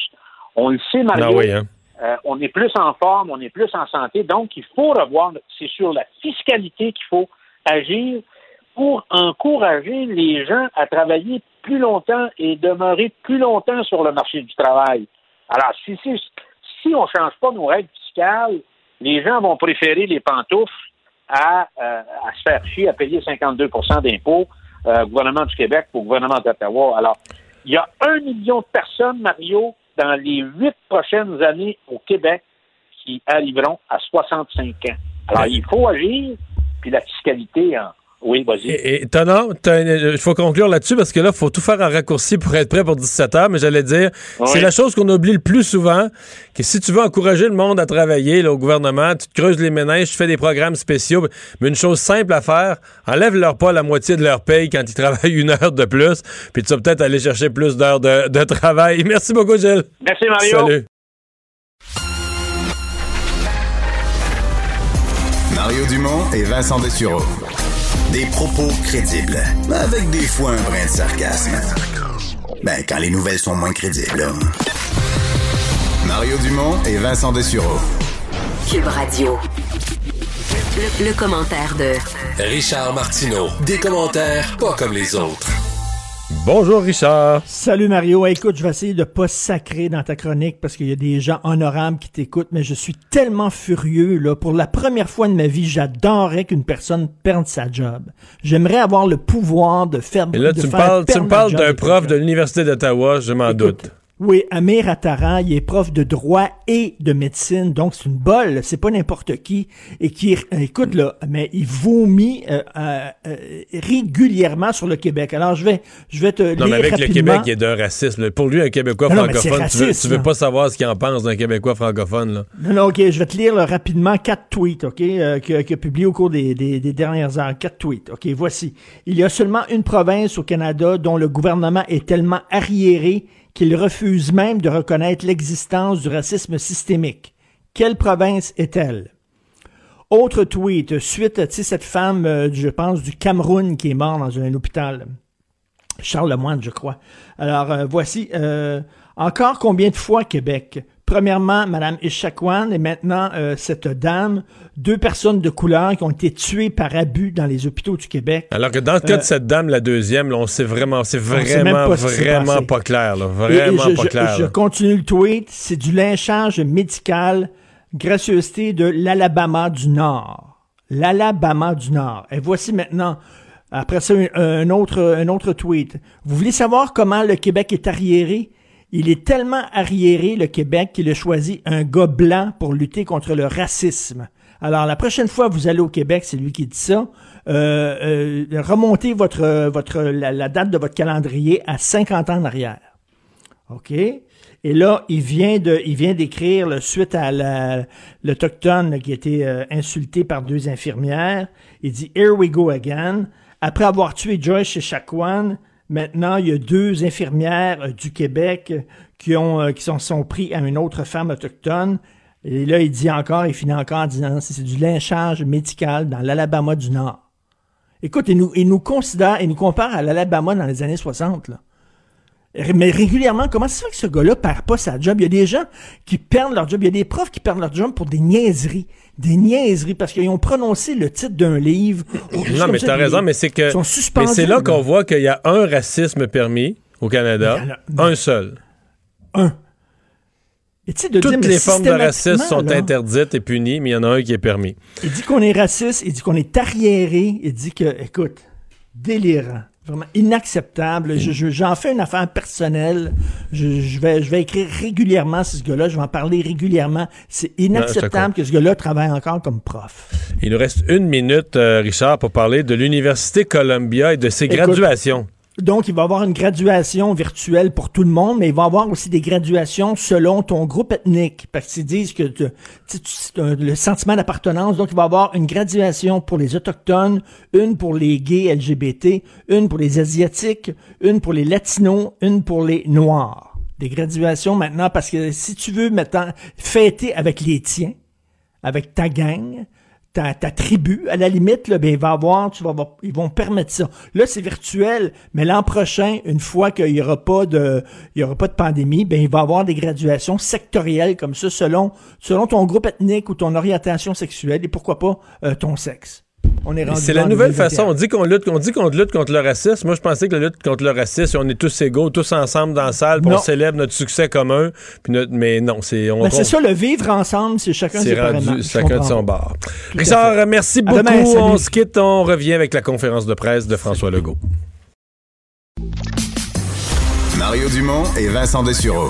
On le sait, Mario, Ah oui, hein? euh, on est plus en forme, on est plus en santé, donc il faut revoir, c'est sur la fiscalité qu'il faut agir pour encourager les gens à travailler plus longtemps et demeurer plus longtemps sur le marché du travail. Alors, si, si, si on ne change pas nos règles fiscales, les gens vont préférer les pantoufles à, euh, à se faire chier à payer 52% d'impôts euh, gouvernement du Québec pour le gouvernement d'Ottawa. Alors, il y a un million de personnes, Mario, dans les huit prochaines années au Québec qui arriveront à 65 ans. Alors, il faut agir, puis la fiscalité en... Oui, vas-y. Et, il faut conclure là-dessus parce que là, il faut tout faire en raccourci pour être prêt pour 17 heures. Mais j'allais dire, c'est la chose qu'on oublie le plus souvent, que si tu veux encourager le monde à travailler là, au gouvernement, tu te creuses les ménages, tu fais des programmes spéciaux. Mais une chose simple à faire, enlève-leur pas la moitié de leur paye quand ils travaillent une heure de plus. Puis tu vas peut-être aller chercher plus d'heures de, de travail. Merci beaucoup, Gilles. Merci, Mario. Salut. Mario Dumont et Vincent Dessureau. Des propos crédibles, avec des fois un brin de sarcasme. Ben, quand les nouvelles sont moins crédibles. Mario Dumont et Vincent Dessureau. Cube Radio. Le, le commentaire de Richard Martineau. Des commentaires pas comme les autres. Bonjour, Richard. Salut Mario. Hey, écoute, je vais essayer de pas sacrer dans ta chronique parce qu'il y a des gens honorables qui t'écoutent, mais je suis tellement furieux, là. Pour la première fois de ma vie, j'adorerais qu'une personne perde sa job. J'aimerais avoir le pouvoir de faire, Et là, de tu me parles, tu me parles d'un prof de l'Université d'Ottawa, je m'en doute. Oui, Amir Attaran, il est prof de droit et de médecine, donc c'est une bolle, c'est pas n'importe qui, et qui, écoute là, mais il vomit euh, euh, euh, régulièrement sur le Québec. Alors je vais, je vais te Non, lire mais avec le. Québec, il y a d'un racisme. Pour lui, un Québécois Non, non, francophone, tu veux, tu veux pas savoir ce qu'il en pense d'un Québécois francophone, là. Non, non, ok, je vais te lire là, rapidement quatre tweets, ok, euh, que, que publié au cours des, des, des dernières heures. Quatre tweets, ok, voici. Il y a seulement une province au Canada dont le gouvernement est tellement arriéré qu'il refuse même de reconnaître l'existence du racisme systémique. Quelle province est-elle? Autre tweet, suite à tu sais, cette femme, euh, je pense, du Cameroun qui est morte dans un hôpital. Charles Lemoine, je crois. Alors, euh, voici, euh, encore combien de fois Québec? Premièrement, Madame Ishakwan et maintenant euh, cette dame, deux personnes de couleur qui ont été tuées par abus dans les hôpitaux du Québec. Alors que dans le cas Euh, de cette dame, la deuxième, là, on sait vraiment, c'est vraiment, pas vraiment pas clair, là. Et- et Vraiment je, pas clair. Je continue le tweet. C'est du lynchage médical, gracieuseté de l'Alabama du Nord. L'Alabama du Nord. Et voici maintenant, après ça, un autre, un autre tweet. Vous voulez savoir comment le Québec est arriéré? Il est tellement arriéré, le Québec, qu'il a choisi un gars blanc pour lutter contre le racisme. Alors, la prochaine fois que vous allez au Québec, c'est lui qui dit ça, euh, euh, remontez votre, votre, la, date de votre calendrier à 50 ans en arrière. OK? Et là, il vient de, il vient d'écrire, là, suite à la- l'Autochtone qui a été euh, insulté par deux infirmières, il dit Here we go again. Après avoir tué Joyce chez Chakwan, maintenant, il y a deux infirmières euh, du Québec euh, qui ont, euh, qui sont, sont pris à une autre femme autochtone. Et là, il dit encore, il finit encore en disant c'est du lynchage médical dans l'Alabama du Nord. Écoute, il nous, il nous considère, il nous compare à l'Alabama dans les années 60, là. Mais régulièrement, comment fait que ce gars-là perd pas sa job? Il y a des gens qui perdent leur job. Il y a des profs qui perdent leur job pour des niaiseries. Des niaiseries parce qu'ils ont prononcé le titre d'un livre. Non, mais t'as raison, mais c'est que. sont Mais c'est là qu'on voit qu'il y a un racisme permis au Canada. Un seul. Et tu sais, de Toutes dire, les formes de racisme sont là, interdites et punies, mais il y en a un qui est permis. Il dit qu'on est raciste, il dit qu'on est arriéré, il dit que, écoute, délirant. Vraiment inacceptable. Je- je- J'en fais une affaire personnelle. Je, je vais, je vais écrire régulièrement sur ce gars-là. Je vais en parler régulièrement. C'est inacceptable que ce gars-là travaille encore comme prof. Il nous reste une minute, euh, Richard, pour parler de l'Université Columbia et de ses Écoute, graduations. Donc, il va y avoir une graduation virtuelle pour tout le monde, mais il va y avoir aussi des graduations selon ton groupe ethnique. Parce qu'ils disent que tu- le sentiment d'appartenance, donc il va y avoir une graduation pour les Autochtones, une pour les gays LGBT, une pour les Asiatiques, une pour les Latinos, une pour les Noirs. Des graduations maintenant, parce que si tu veux maintenant fêter avec les tiens, avec ta gang, ta, tribu, à la limite, ben, il va avoir, tu vas avoir- ils vont permettre ça. Là, c'est virtuel, mais l'an prochain, une fois qu'il y aura pas de, il y aura pas de pandémie, ben, il va avoir des graduations sectorielles comme ça, selon, selon ton groupe ethnique ou ton orientation sexuelle et pourquoi pas euh, ton sexe. On est rendu C'est la nouvelle 2021. façon. On dit qu'on lutte, on dit qu'on lutte contre le racisme. Moi, je pensais que la lutte contre le racisme, on est tous égaux, tous ensemble dans la salle, puis on célèbre notre succès commun. Puis notre- mais non, c'est on Ben, c'est ça, le vivre ensemble, c'est chacun c'est rendu chacun de son à Richard, merci À beaucoup. demain, on se quitte, on revient avec la conférence de presse de François Legault. Mario Dumont et Vincent Dessureau.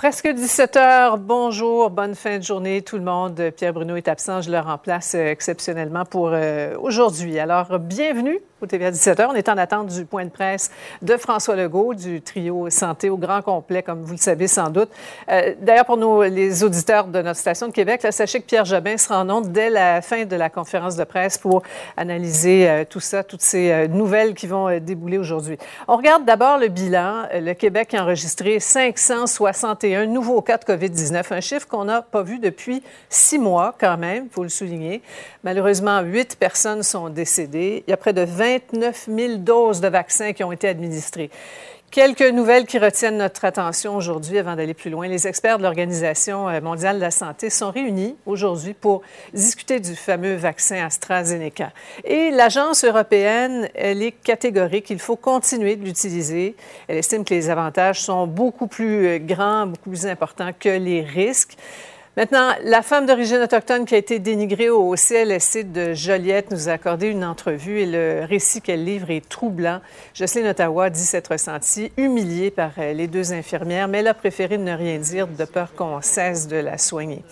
Presque 17 heures. Bonjour, bonne fin de journée tout le monde. Pierre Bruno est absent, je le remplace euh, exceptionnellement pour euh, aujourd'hui. Alors, bienvenue au TVA 17 heures. On est en attente du point de presse de François Legault, du trio santé au grand complet, comme vous le savez sans doute. Euh, D'ailleurs, pour nos, les auditeurs de notre station de Québec, sachez que Pierre Jobin sera en onde dès la fin de la conférence de presse pour analyser euh, tout ça, toutes ces euh, nouvelles qui vont débouler aujourd'hui. On regarde d'abord le bilan. Le Québec a enregistré 561 nouveaux cas de COVID-19, un chiffre qu'on n'a pas vu depuis six mois quand même, il faut le souligner. Malheureusement, huit personnes sont décédées. Il y a près de 29 000 doses de vaccins qui ont été administrées. Quelques nouvelles qui retiennent notre attention aujourd'hui avant d'aller plus loin. Les experts de l'Organisation euh, mondiale de la santé sont réunis aujourd'hui pour discuter du fameux vaccin AstraZeneca. Et l'Agence européenne, elle est catégorique. Il faut continuer de l'utiliser. Elle estime que les avantages sont beaucoup plus euh, grands, beaucoup plus importants que les risques. Maintenant, la femme d'origine autochtone qui a été dénigrée au CLSC de Joliette nous a accordé une entrevue et le récit qu'elle livre est troublant. Jocelyne Ottawa dit s'être ressentie humiliée par euh, les deux infirmières, mais elle a préféré ne rien dire de peur qu'on cesse de la soigner.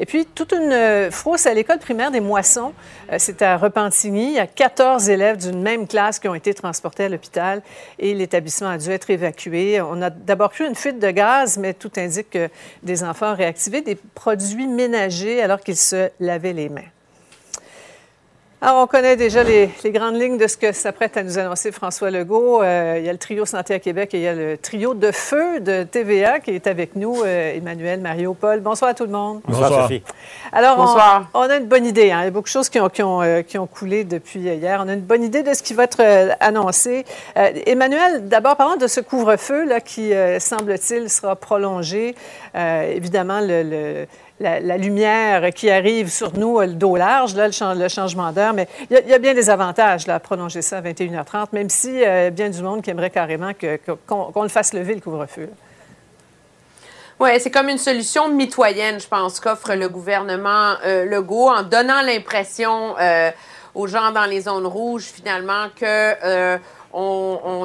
Et puis, toute une euh, frousse à l'école primaire des Moissons. Euh, c'est à Repentigny. Il y a 14 élèves d'une même classe qui ont été transportés à l'hôpital et l'établissement a dû être évacué. On a d'abord cru une fuite de gaz, mais tout indique que des enfants ont réactivé des produits ménagers alors qu'ils se lavaient les mains. Alors, on connaît déjà les, les, grandes lignes de ce que s'apprête à nous annoncer François Legault. Euh, il y a le trio Santé à Québec et il y a le trio de feu de TVA qui est avec nous, euh, Emmanuel, Mario, Paul. Bonsoir à tout le monde. Bonsoir, Bonsoir. Sophie. Alors, Bonsoir. On, on, a une bonne idée. Hein. Il y a beaucoup de choses qui ont, qui, ont, euh, qui ont, coulé depuis hier. On a une bonne idée de ce qui va être annoncé. Euh, Emmanuel, d'abord, parlons de ce couvre-feu là, qui, semble-t-il, sera prolongé. évidemment, le, le la, lumière qui arrive sur nous, le dos large, le, changement d'heure. Mais il y, a bien des avantages là, à prolonger ça à 21h30, même si euh, bien du monde qui aimerait carrément qu'on qu le fasse lever, le couvre-feu. Oui, c'est comme une solution mitoyenne, je pense, qu'offre le gouvernement euh, Legault en donnant l'impression euh, aux gens dans les zones rouges, finalement, que euh, on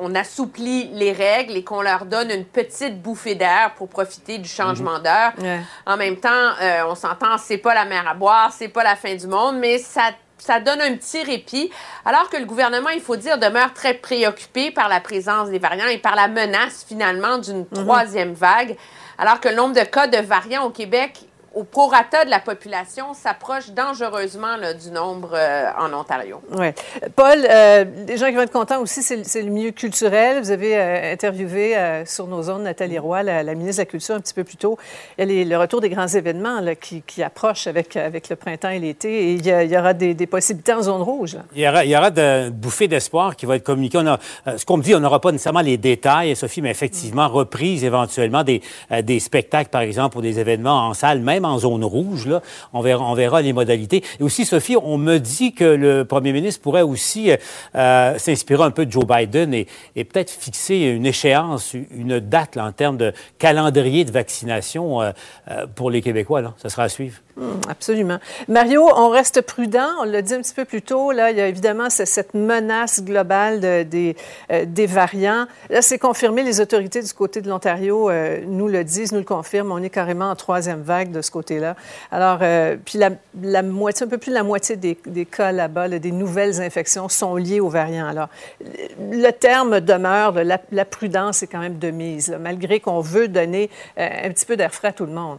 on assouplit les règles et qu'on leur donne une petite bouffée d'air pour profiter du changement d'heure. Ouais. En même temps, euh, on s'entend, c'est pas la mer à boire, c'est pas la fin du monde, mais ça ça donne un petit répit, alors que le gouvernement, il faut dire, demeure très préoccupé par la présence des variants et par la menace finalement d'une troisième vague, alors que le nombre de cas de variants au Québec au prorata de la population s'approche dangereusement là, du nombre euh, en Ontario. Oui. Paul, euh, les gens qui vont être contents aussi, c'est le milieu culturel. Vous avez euh, interviewé euh, sur nos zones Nathalie Roy, la, la, ministre de la Culture, un petit peu plus tôt. Elle est le retour des grands événements là, qui, qui, approchent avec, avec le printemps et l'été. Et il y, a, il y, aura des, des, possibilités en zone rouge. Là. Il y aura, il y aura de bouffées d'espoir qui vont être communiquées. On a, ce qu'on me dit, on n'aura pas nécessairement les détails, Sophie, mais effectivement, reprise éventuellement des, des spectacles, par exemple, ou des événements en salle, même en zone rouge. Là. On, verra, les modalités. Et aussi, Sophie, on me dit que le premier ministre pourrait aussi euh, s'inspirer un peu de Joe Biden et, peut-être fixer une échéance, une date en termes de calendrier de vaccination euh, pour les Québécois. Là. Ça sera à suivre. Mmh, absolument. Mario, on reste prudent. On l'a dit un petit peu plus tôt. Là, il y a évidemment cette menace globale euh, des variants. Là, c'est confirmé. Les autorités du côté de l'Ontario euh, nous le disent, nous le confirment. On est carrément en troisième vague de ce côté-là. Alors, euh, puis la, moitié, un peu plus de la moitié des, cas là-bas, là, des nouvelles infections sont liées aux variants. Alors, le terme demeure, la, prudence est quand même de mise, malgré qu'on veut donner un petit peu d'air frais à tout le monde.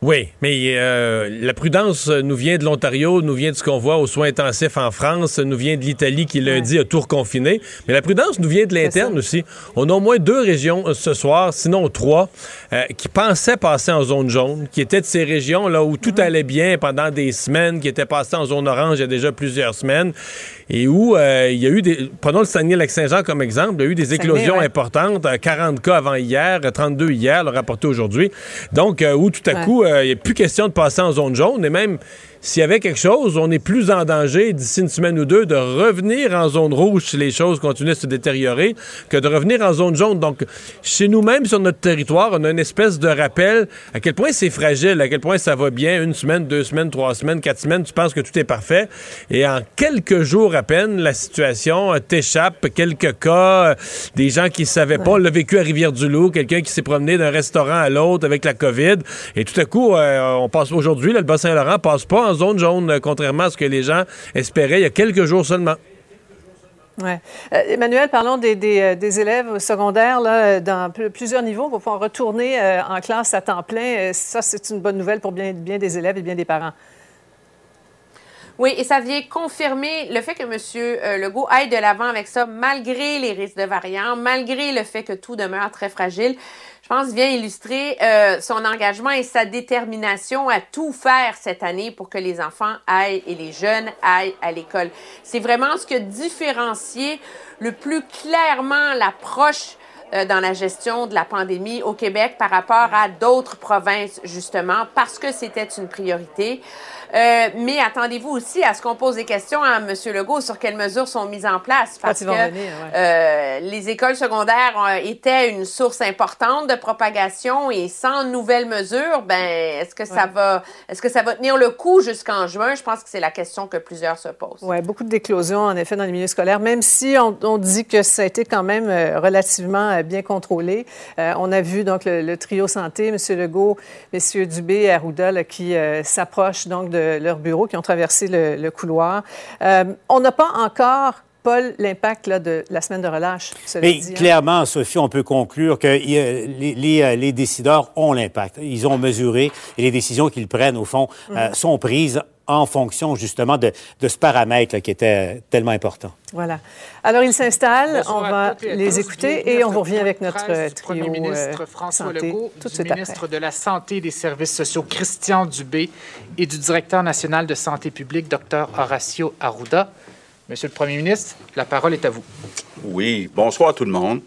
Oui, mais euh, la prudence nous vient de l'Ontario, nous vient de ce qu'on voit aux soins intensifs en France, nous vient de l'Italie qui lundi ouais. a tout reconfiné. Mais la prudence nous vient de l'interne aussi. On a au moins deux régions euh, ce soir, sinon trois, euh, qui pensaient passer en zone jaune, qui étaient de ces régions là où tout -hmm. allait bien pendant des semaines, qui étaient passées en zone orange il y a déjà plusieurs semaines, et où euh, il y a eu des. Prenons le Saguenay-Lac-Saint-Jean comme exemple, il y a eu des éclosions ouais. importantes, 40 cas avant hier, 32 hier, le rapporté aujourd'hui. Donc, où tout à ouais. coup, il n'y a plus question de passer en zone jaune. Et même s'il y avait quelque chose, on est plus en danger d'ici une semaine ou deux de revenir en zone rouge si les choses continuent à se détériorer que de revenir en zone jaune. Donc, chez nous-mêmes, sur notre territoire, on a une espèce de rappel à quel point c'est fragile, à quel point ça va bien, une semaine, deux semaines, trois semaines, quatre semaines, tu penses que tout est parfait. Et en quelques jours à peine, la situation t'échappe, quelques cas, des gens qui ne savaient pas, ouais. le vécu à Rivière-du-Loup, quelqu'un qui s'est promené d'un restaurant à l'autre avec la COVID. Et tout à coup, euh, on passe aujourd'hui, le Bas-Saint-Laurent passe pas en zone jaune, euh, contrairement à ce que les gens espéraient il y a quelques jours seulement. Ouais. Euh, Emmanuel, parlons des, des, des, élèves secondaires là, dans plusieurs niveaux pour pouvoir retourner euh, en classe à temps plein. Ça, c'est une bonne nouvelle pour bien, bien des élèves et bien des parents. Oui, et ça vient confirmer le fait que M. Euh, Legault aille de l'avant avec ça, malgré les risques de variants, malgré le fait que tout demeure très fragile. Je pense, vient illustrer euh, son engagement et sa détermination à tout faire cette année pour que les enfants aillent et les jeunes aillent à l'école. C'est vraiment ce que différencié le plus clairement l'approche euh, dans la gestion de la pandémie au Québec par rapport à d'autres provinces, justement, parce que c'était une priorité. Euh, mais attendez-vous aussi à ce qu'on pose des questions à M. Legault sur quelles mesures sont mises en place. Parce que venir, ouais. euh, les écoles secondaires euh, étaient une source importante de propagation et sans nouvelles mesures, ben est-ce que ça Ouais. va est-ce que ça va tenir le coup jusqu'en juin? Je pense que c'est la question que plusieurs se posent. Oui, beaucoup de d'éclosions, en effet, dans les milieux scolaires, même si on, on dit que ça a été quand même relativement bien contrôlé. On a vu donc le, le trio santé, M. Legault, M. Dubé et Arruda, là, qui s'approchent donc de leur bureau, qui ont traversé le, le couloir. Euh, on n'a pas encore, Paul, l'impact de la semaine de relâche. cela Mais dit, hein. clairement, Sophie, on peut conclure que euh, les, les, euh, les décideurs ont l'impact. Ils ont mesuré et les décisions qu'ils prennent, au fond, euh, Mhm. sont prises en fonction justement de, de ce paramètre là, qui était tellement important. Voilà. Alors, ils s'installent, on va les écouter et on vous revient avec notre 13 euh, du Premier trio ministre euh, François santé Legault, tout du après. ministre de la Santé et des Services sociaux Christian Dubé et du directeur national de santé publique Dr Horacio Arruda. Monsieur le Premier ministre, la parole est à vous. Oui, bonsoir tout le monde.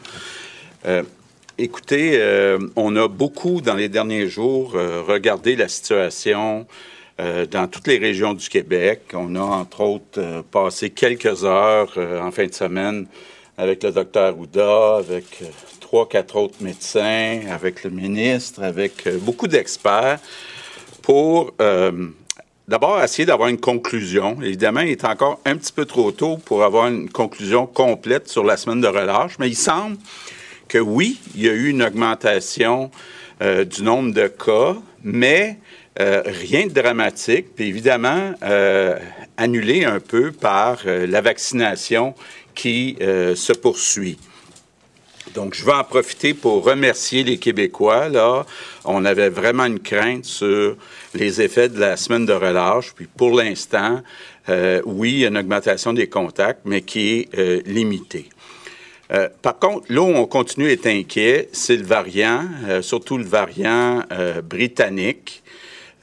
Euh, écoutez, euh, on a beaucoup dans les derniers jours euh, regardé la situation dans toutes les régions du Québec. On a entre autres passé quelques heures en fin de semaine avec le docteur Ouda, avec trois, quatre autres médecins, avec le ministre, avec beaucoup d'experts pour d'abord essayer d'avoir une conclusion. Évidemment, il est encore un petit peu trop tôt pour avoir une conclusion complète sur la semaine de relâche, mais il semble que oui, il y a eu une augmentation euh, du nombre de cas, mais euh, rien de dramatique, puis évidemment euh, annulé un peu par la vaccination qui se poursuit. Donc, je vais en profiter pour remercier les Québécois. Là, on avait vraiment une crainte sur les effets de la semaine de relâche. Puis, pour l'instant, euh, oui, il y a une augmentation des contacts, mais qui est euh, limitée. Euh, par contre, là où on continue à être inquiet, c'est le variant, surtout le variant britannique.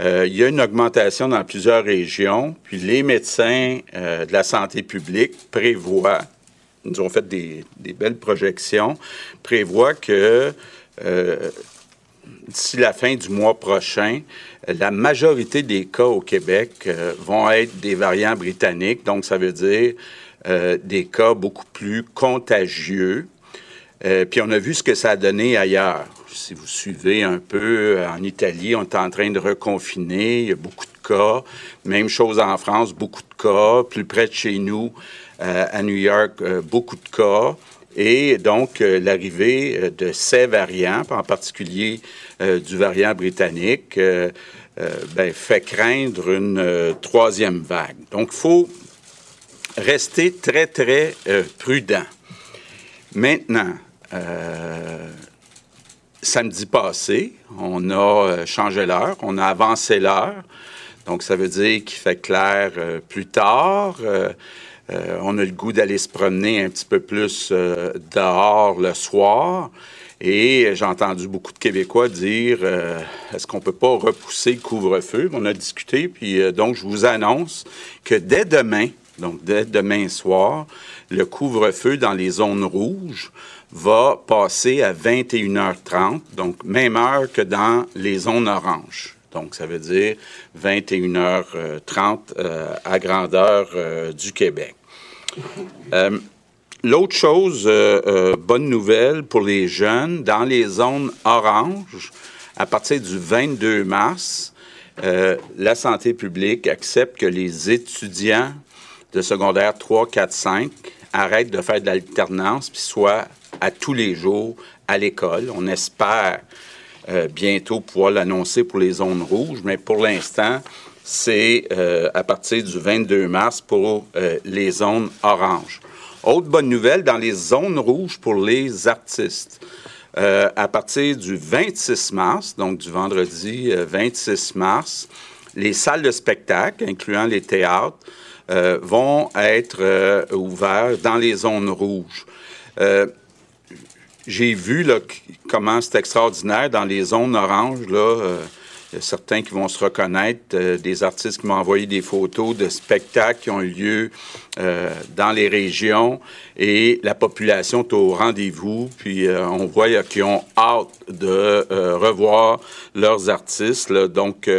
Il y a une augmentation dans plusieurs régions, puis les médecins de la santé publique prévoient, nous ont fait des, belles projections, prévoient que euh, d'ici la fin du mois prochain, la majorité des cas au Québec euh, vont être des variants britanniques, donc ça veut dire euh, des cas beaucoup plus contagieux. Euh, puis on a vu ce que ça a donné ailleurs. Si vous suivez un peu, en Italie, on est en train de reconfiner, il y a beaucoup de cas. Même chose en France, beaucoup de cas. Plus près de chez nous, à New York, euh, beaucoup de cas. Et donc, euh, l'arrivée euh, de ces variants, en particulier euh, du variant britannique, euh, euh, ben, fait craindre une euh, troisième vague. Donc, il faut rester très, très euh, prudent. Maintenant, euh, samedi passé, on a euh, changé l'heure, on a avancé l'heure. Donc, ça veut dire qu'il fait clair euh, plus tard. Euh, on a le goût d'aller se promener un petit peu plus euh, dehors le soir. Et j'ai entendu beaucoup de Québécois dire euh, est-ce qu'on peut pas repousser le couvre-feu? On a discuté, puis donc je vous annonce que dès demain, donc dès demain soir, le couvre-feu dans les zones rouges va passer à 21h30, donc même heure que dans les zones oranges. Donc, ça veut dire 21h30 euh, à grandeur euh, du Québec. Euh, L'autre chose, bonne nouvelle pour les jeunes, dans les zones oranges, à partir du 22 mars, la santé publique accepte que les étudiants de secondaire 3, 4, 5 arrêtent de faire de l'alternance puis soient à tous les jours à l'école. On espère euh, bientôt pouvoir l'annoncer pour les zones rouges, mais pour l'instant, c'est euh, à partir du 22 mars pour euh, les zones oranges. Autre bonne nouvelle, dans les zones rouges pour les artistes, à partir du 26 mars, donc du vendredi euh, 26 mars, les salles de spectacle, incluant les théâtres, vont être ouvertes dans les zones rouges. Euh, j'ai vu là, comment c'est extraordinaire dans les zones oranges. Là, euh, certains qui vont se reconnaître, euh, des artistes qui m'ont envoyé des photos de spectacles qui ont lieu euh, dans les régions et la population est au rendez-vous. Puis on voit qu'ils ont hâte de revoir leurs artistes. Donc,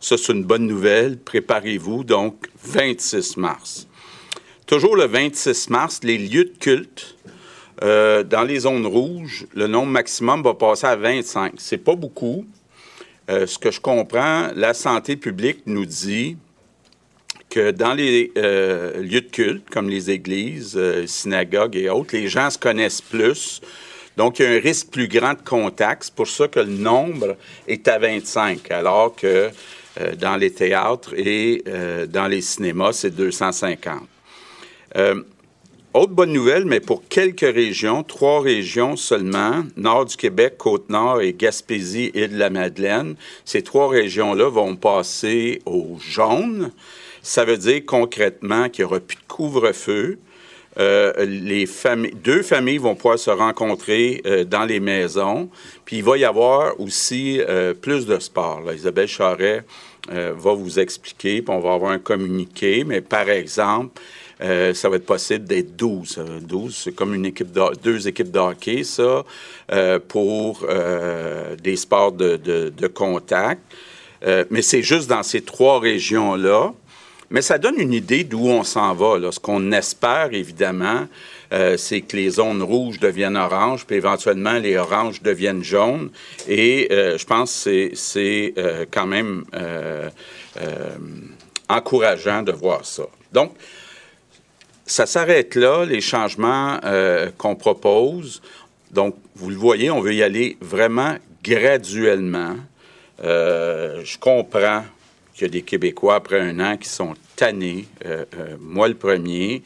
ça, c'est une bonne nouvelle. Préparez-vous. Donc, 26 mars. Toujours le 26 mars, les lieux de culte euh, dans les zones rouges, le nombre maximum va passer à 25. C'est pas beaucoup. Euh, ce que je comprends, la santé publique nous dit que dans les euh, lieux de culte, comme les églises, synagogues et autres, les gens se connaissent plus. Donc, il y a un risque plus grand de contact. C'est pour ça que le nombre est à 25, alors que dans les théâtres et dans les cinémas, c'est 250. Autre bonne nouvelle, mais pour quelques régions, trois régions seulement, nord du Québec, Côte-Nord et Gaspésie, et de la Madeleine, ces trois régions-là vont passer au jaune. Ça veut dire concrètement qu'il n'y aura plus de couvre-feu. Euh, les deux familles vont pouvoir se rencontrer euh, dans les maisons. Puis il va y avoir aussi euh, plus de sport. Isabelle Charret va vous expliquer, puis on va avoir un communiqué. Mais par exemple, euh, ça va être possible d'être 12. 12, c'est comme une équipe deux équipes de hockey, ça, euh, pour euh, des sports de, de, contact. mais c'est juste dans ces trois régions-là. Mais ça donne une idée d'où on s'en va. Là. Ce qu'on espère, évidemment, c'est que les zones rouges deviennent oranges, puis éventuellement les oranges deviennent jaunes. Et je pense que c'est quand même encourageant de voir ça. Donc, ça s'arrête là, les changements euh, qu'on propose. Donc, vous le voyez, on veut y aller vraiment graduellement. Euh, je comprends qu'il y a des Québécois après un an qui sont tannés, euh, moi le premier,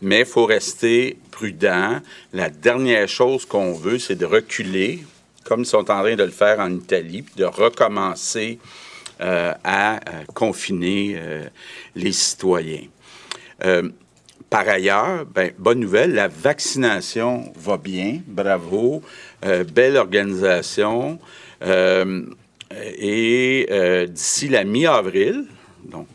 mais il faut rester prudent. La dernière chose qu'on veut, c'est de reculer, comme ils sont en train de le faire en Italie, puis de recommencer à confiner les citoyens. Par ailleurs, ben, bonne nouvelle, la vaccination va bien, bravo, euh, belle organisation. Euh, et euh, d'ici la mi-avril, donc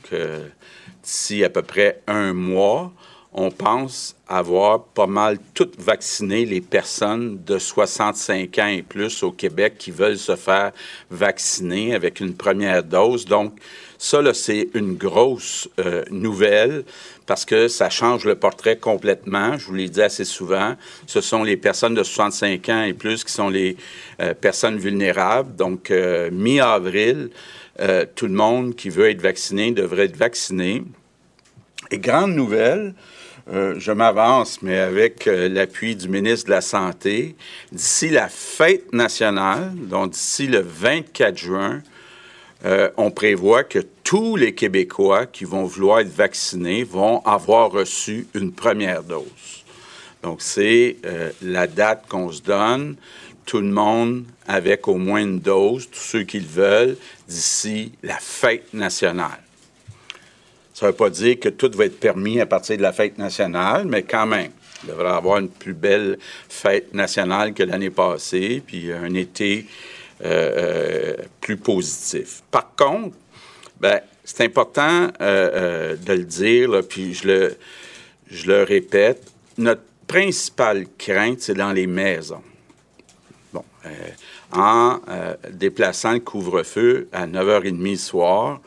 d'ici à peu près un mois, on pense avoir pas mal toutes vacciné les personnes de 65 ans et plus au Québec qui veulent se faire vacciner avec une première dose. Donc, ça, c'est une grosse nouvelle parce que ça change le portrait complètement. Je vous l'ai dit assez souvent. Ce sont les personnes de 65 ans et plus qui sont les euh, personnes vulnérables. Donc, euh, mi-avril, euh, tout le monde qui veut être vacciné devrait être vacciné. Et grande nouvelle, je m'avance, mais avec l'appui du ministre de la Santé, d'ici la fête nationale, donc d'ici le 24 juin, euh, on prévoit que tous les Québécois qui vont vouloir être vaccinés vont avoir reçu une première dose. Donc, c'est euh, la date qu'on se donne. Tout le monde avec au moins une dose, tous ceux qui le veulent, d'ici la fête nationale. Ça ne veut pas dire que tout va être permis à partir de la fête nationale, mais quand même, il devrait avoir une plus belle fête nationale que l'année passée, puis un été plus positif. Par contre, ben, c'est important euh, de le dire, puis je le, je le répète, notre principale crainte, c'est dans les maisons. Bon, en déplaçant le couvre-feu à 9h30 le soir,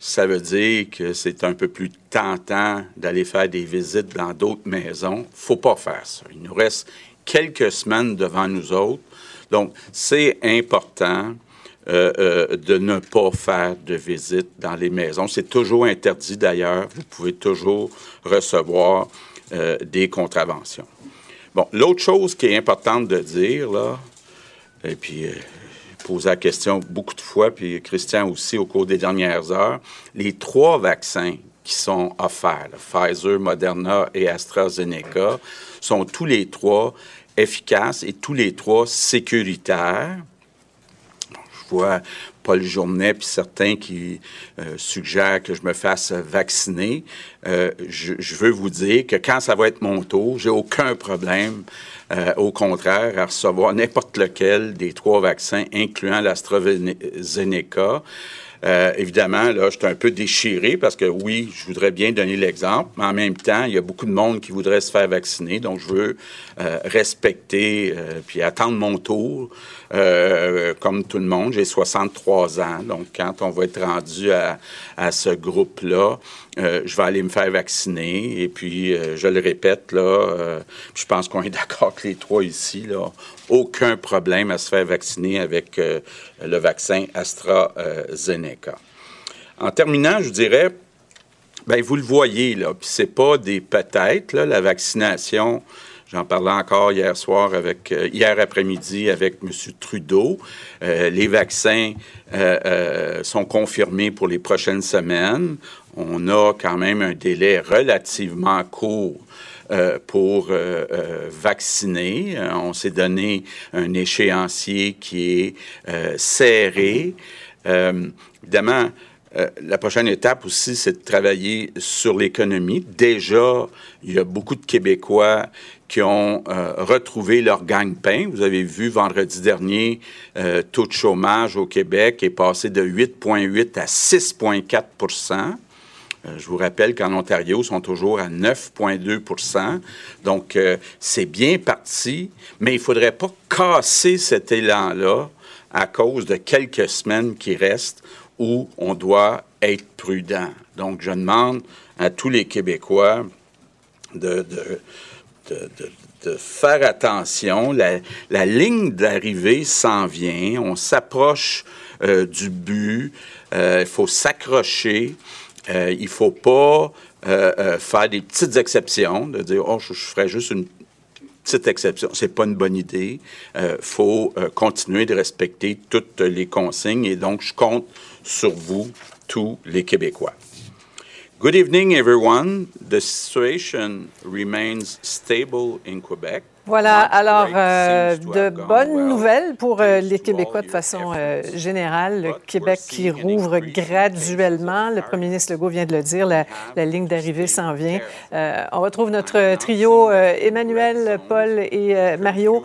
ça veut dire que c'est un peu plus tentant d'aller faire des visites dans d'autres maisons. faut pas faire ça. Il nous reste quelques semaines devant nous autres donc, c'est important euh, euh, de ne pas faire de visite dans les maisons. C'est toujours interdit d'ailleurs. Vous pouvez toujours recevoir euh, des contraventions. Bon, l'autre chose qui est importante de dire, là, et puis poser la question beaucoup de fois, puis Christian aussi au cours des dernières heures, les trois vaccins qui sont offerts, Pfizer, Moderna et AstraZeneca, sont tous les trois efficaces et tous les trois sécuritaires. je vois Paul Journet, puis certains qui euh, suggèrent que je me fasse vacciner. Euh, je, veux vous dire que quand ça va être mon tour, j'ai aucun problème, euh, au contraire, à recevoir n'importe lequel des trois vaccins, incluant l'AstraZeneca. Euh, évidemment, là, je suis un peu déchiré parce que oui, je voudrais bien donner l'exemple, mais en même temps, il y a beaucoup de monde qui voudrait se faire vacciner, donc je veux euh, respecter euh, puis attendre mon tour. Euh, comme tout le monde, j'ai 63 ans, donc quand on va être rendu à, à ce groupe-là, euh, je vais aller me faire vacciner. Et puis, euh, je le répète, là, je pense qu'on est d'accord que les trois ici, là, aucun problème à se faire vacciner avec le vaccin AstraZeneca. En terminant, je dirais, ben vous le voyez, là, puis c'est pas des peut-être, la vaccination. J'en parlais encore hier soir avec euh, hier après-midi avec M. Trudeau. Euh, les vaccins euh, sont confirmés pour les prochaines semaines. On a quand même un délai relativement court pour vacciner. On s'est donné un échéancier qui est serré. Évidemment, euh, la prochaine étape aussi, c'est de travailler sur l'économie. Déjà, il y a beaucoup de Québécois qui ont euh, retrouvé leur gagne-pain. Vous avez vu vendredi dernier, euh, taux de chômage au Québec est passé de 8,8 à 6,4% euh, je vous rappelle qu'en Ontario, ils sont toujours à 9,2% Donc, c'est bien parti, mais il ne faudrait pas casser cet élan-là à cause de quelques semaines qui restent où on doit être prudent. Donc, je demande à tous les Québécois de, faire attention. La, ligne d'arrivée s'en vient. On s'approche euh, du but. Euh, il faut s'accrocher. Euh, il ne faut pas faire des petites exceptions, de dire, oh, je, je ferai juste une petite exception. C'est pas une bonne idée. Il faut continuer de respecter toutes les consignes et donc je compte sur vous, tous les Québécois. Good evening, everyone. The situation remains stable in Quebec. Voilà, alors euh, de bonnes nouvelles pour euh, les Québécois de façon euh, générale. Le Québec qui rouvre graduellement. Le premier ministre Legault vient de le dire, la, la ligne d'arrivée s'en vient. On retrouve notre trio Emmanuel, Paul et Mario.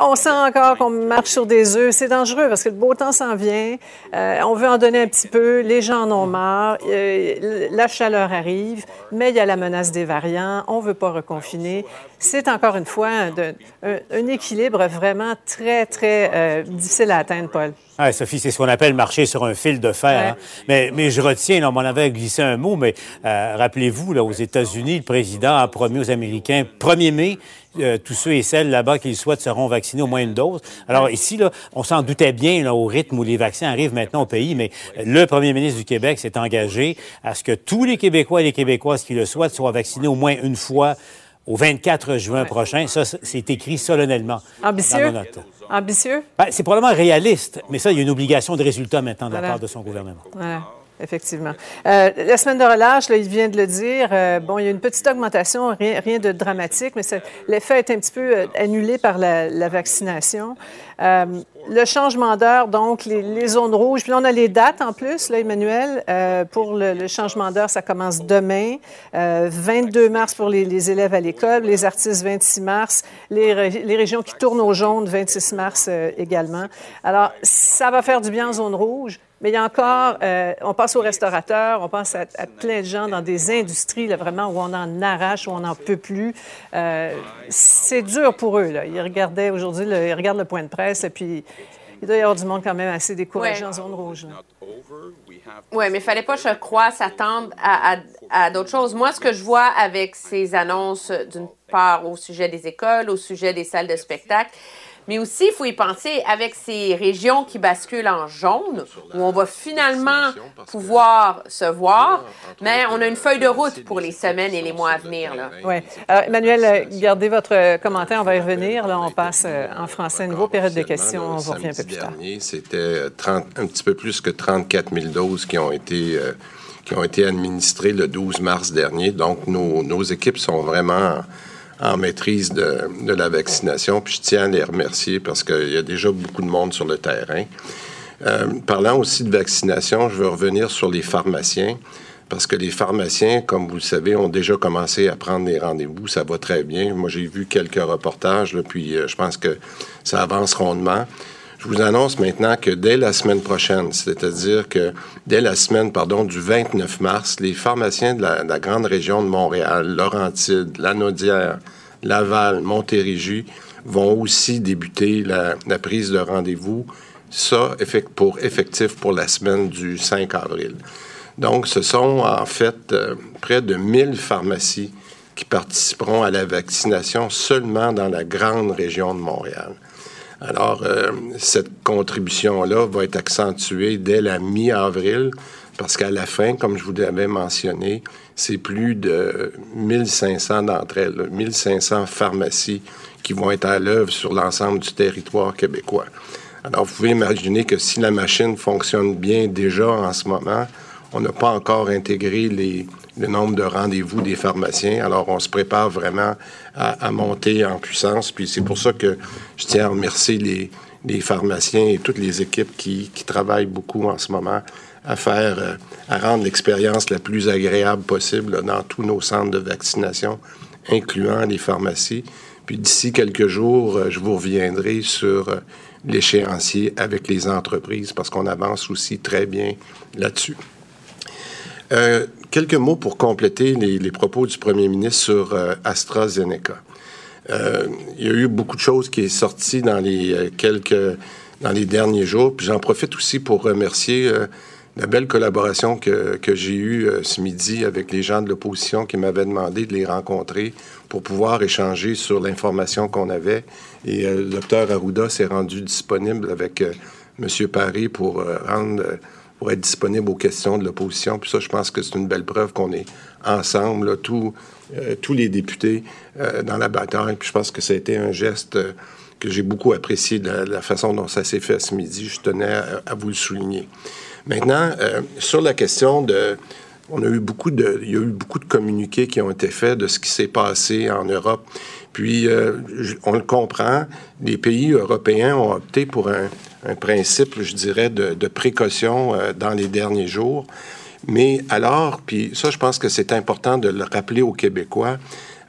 On sent encore qu'on marche sur des œufs. C'est dangereux parce que le beau temps s'en vient. On veut en donner un petit peu. Les gens en ont marre. La chaleur arrive, mais il y a la menace des variants. On ne veut pas reconfiner. C'est encore une fois un, de- un- un équilibre vraiment très, très euh, difficile à atteindre, Paul. Ah, Sophie, c'est ce qu'on appelle marcher sur un fil de fer. Ouais. hein. Mais, mais je retiens, là, on m'en avait glissé un mot, mais euh, rappelez-vous, là, aux États-Unis, le président a promis aux Américains, 1er mai, euh, tous ceux et celles là-bas qui le souhaitent seront vaccinés au moins une dose. Alors ici, là, on s'en doutait bien là, au rythme où les vaccins arrivent maintenant au pays, mais le premier ministre du Québec s'est engagé à ce que tous les Québécois et les Québécoises qui le souhaitent soient vaccinés au moins une fois au 24 juin prochain. Ça, c'est écrit solennellement. dans Ambitieux? Ambitieux? Ben, c'est probablement réaliste, mais ça, il y a une obligation de résultat maintenant de la part de son gouvernement. Voilà, effectivement. Euh, la semaine de relâche, il vient de le dire, euh, bon, il y a une petite augmentation, rien, de dramatique, mais l'effet est un petit peu euh, annulé par la, vaccination. Le changement d'heure, donc, les, zones rouges, puis là, on a les dates en plus, Emmanuel, pour le, changement d'heure, ça commence demain, euh, 22 mars pour les, élèves à l'école, les artistes 26 mars, les, les régions qui tournent au jaune 26 mars également. Alors, ça va faire du bien en zone rouge. Mais il y a encore, euh, on passe aux restaurateurs, on pense à, à plein de gens dans des industries là, vraiment où on en arrache, où on n'en peut plus. Euh, c'est dur pour eux. Là. Ils regardaient aujourd'hui, le- ils regardent le point de presse, et puis il doit y avoir du monde quand même assez découragé Ouais. en zone rouge. Oui, mais il fallait pas, je crois, s'attendre à, à- à d'autres choses. Moi, ce que je vois avec ces annonces, d'une part au sujet des écoles, au sujet des salles de spectacle, mais aussi, il faut y penser avec ces régions qui basculent en jaune, où on va finalement pouvoir se voir, mais on a une feuille de route pour les semaines et les mois à venir. Là. Oui. Alors, Emmanuel, euh, gardez votre euh, commentaire, on va y revenir. Là, on passe euh, en français. Nouveau période de questions, on vous revient un peu plus tard. dernier, c'était 30 un petit peu plus que 34 000 doses qui ont été, euh, qui ont été administrées le 12 mars dernier. Donc, nos, nos équipes sont vraiment en, maîtrise de, de la vaccination. Puis je tiens à les remercier parce qu'il y a déjà beaucoup de monde sur le terrain. Euh, parlant aussi de vaccination, je veux revenir sur les pharmaciens parce que les pharmaciens, comme vous le savez, ont déjà commencé à prendre des rendez-vous. Ça va très bien. Moi, j'ai vu quelques reportages, là, puis euh, je pense que ça avance rondement. Je vous annonce maintenant que dès la semaine prochaine, c'est-à-dire que dès la semaine, pardon, du 29 mars, les pharmaciens de la, grande région de Montréal, Laurentides, Lanaudière, Laval, Montérégie, vont aussi débuter la, la prise de rendez-vous. Ça, pour effectif pour la semaine du 5 avril. Donc, ce sont en fait euh, près de 1000 pharmacies qui participeront à la vaccination seulement dans la grande région de Montréal. Alors, euh, cette contribution-là va être accentuée dès la mi-avril, parce qu'à la fin, comme je vous l'avais mentionné, c'est plus de 1500 d'entre elles, 1500 pharmacies qui vont être à l'œuvre sur l'ensemble du territoire québécois. Alors, vous pouvez imaginer que si la machine fonctionne bien déjà en ce moment, on n'a pas encore intégré les, le nombre de rendez-vous des pharmaciens. Alors, on se prépare vraiment à, monter en puissance. Puis c'est pour ça que je tiens à remercier les, pharmaciens et toutes les équipes qui, qui, travaillent beaucoup en ce moment à faire, euh, à rendre l'expérience la plus agréable possible dans tous nos centres de vaccination, incluant les pharmacies. Puis d'ici quelques jours, euh, je vous reviendrai sur euh, l'échéancier avec les entreprises parce qu'on avance aussi très bien là-dessus. Euh, quelques mots pour compléter les, propos du premier ministre sur euh, AstraZeneca. Euh, il y a eu beaucoup de choses qui sont sorties dans les quelques dans les derniers jours. Puis j'en profite aussi pour remercier la belle collaboration que, que j'ai eue ce midi avec les gens de l'opposition qui m'avaient demandé de les rencontrer pour pouvoir échanger sur l'information qu'on avait. Et le docteur Arruda s'est rendu disponible avec M. Paris pour rendre être disponible aux questions de l'opposition. Puis ça, je pense que c'est une belle preuve qu'on est ensemble, là, tous, euh, tous les députés euh, dans la bataille. Puis je pense que ça a été un geste euh, que j'ai beaucoup apprécié de la, façon dont ça s'est fait ce midi. Je tenais à, vous le souligner. Maintenant, sur la question de... On a eu beaucoup de, il y a eu beaucoup de communiqués qui ont été faits de ce qui s'est passé en Europe. Puis, on le comprend, les pays européens ont opté pour un, un principe, je dirais, de, précaution euh, dans les derniers jours. Mais alors, puis ça, je pense que c'est important de le rappeler aux Québécois,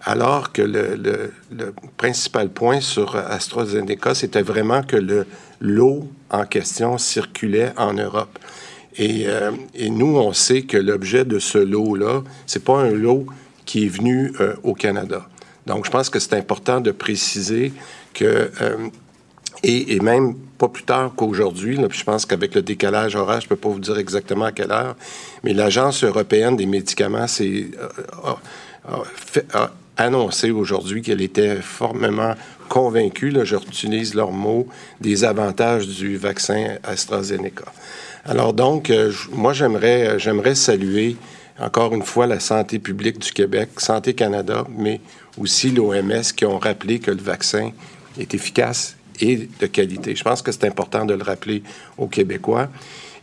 alors que le, principal point sur AstraZeneca, c'était vraiment que le lot en question circulait en Europe. Et, euh, et nous, on sait que l'objet de ce lot-là, c'est pas un lot qui est venu euh, au Canada. Donc, je pense que c'est important de préciser que et, même pas plus tard qu'aujourd'hui, je pense qu'avec le décalage horaire, je ne peux pas vous dire exactement à quelle heure, mais l'Agence européenne des médicaments euh, a, annoncé aujourd'hui qu'elle était formellement convaincue, je utilise leurs mots, des avantages du vaccin AstraZeneca. Alors donc, euh, moi, j'aimerais, euh, j'aimerais saluer encore une fois la santé publique du Québec, Santé Canada, mais aussi l'OMS qui ont rappelé que le vaccin est efficace et de qualité. Je pense que c'est important de le rappeler aux Québécois.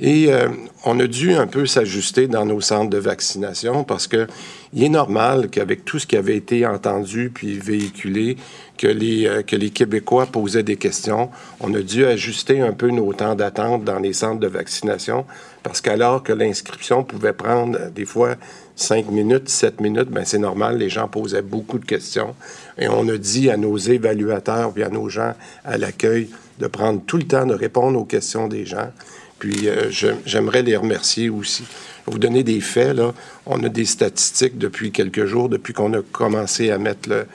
Et euh, on a dû un peu s'ajuster dans nos centres de vaccination parce que il est normal qu'avec tout ce qui avait été entendu puis véhiculé, que les, euh, que les Québécois posaient des questions. On a dû ajuster un peu nos temps d'attente dans les centres de vaccination parce qu'alors que l'inscription pouvait prendre euh, des fois cinq minutes, sept minutes, ben c'est normal, les gens posaient beaucoup de questions. Et on a dit à nos évaluateurs puis à nos gens à l'accueil de prendre tout le temps de répondre aux questions des gens. Puis euh, j'aimerais les remercier aussi. Vous donner des faits. Là. On a des statistiques depuis quelques jours, depuis qu'on a commencé à mettre le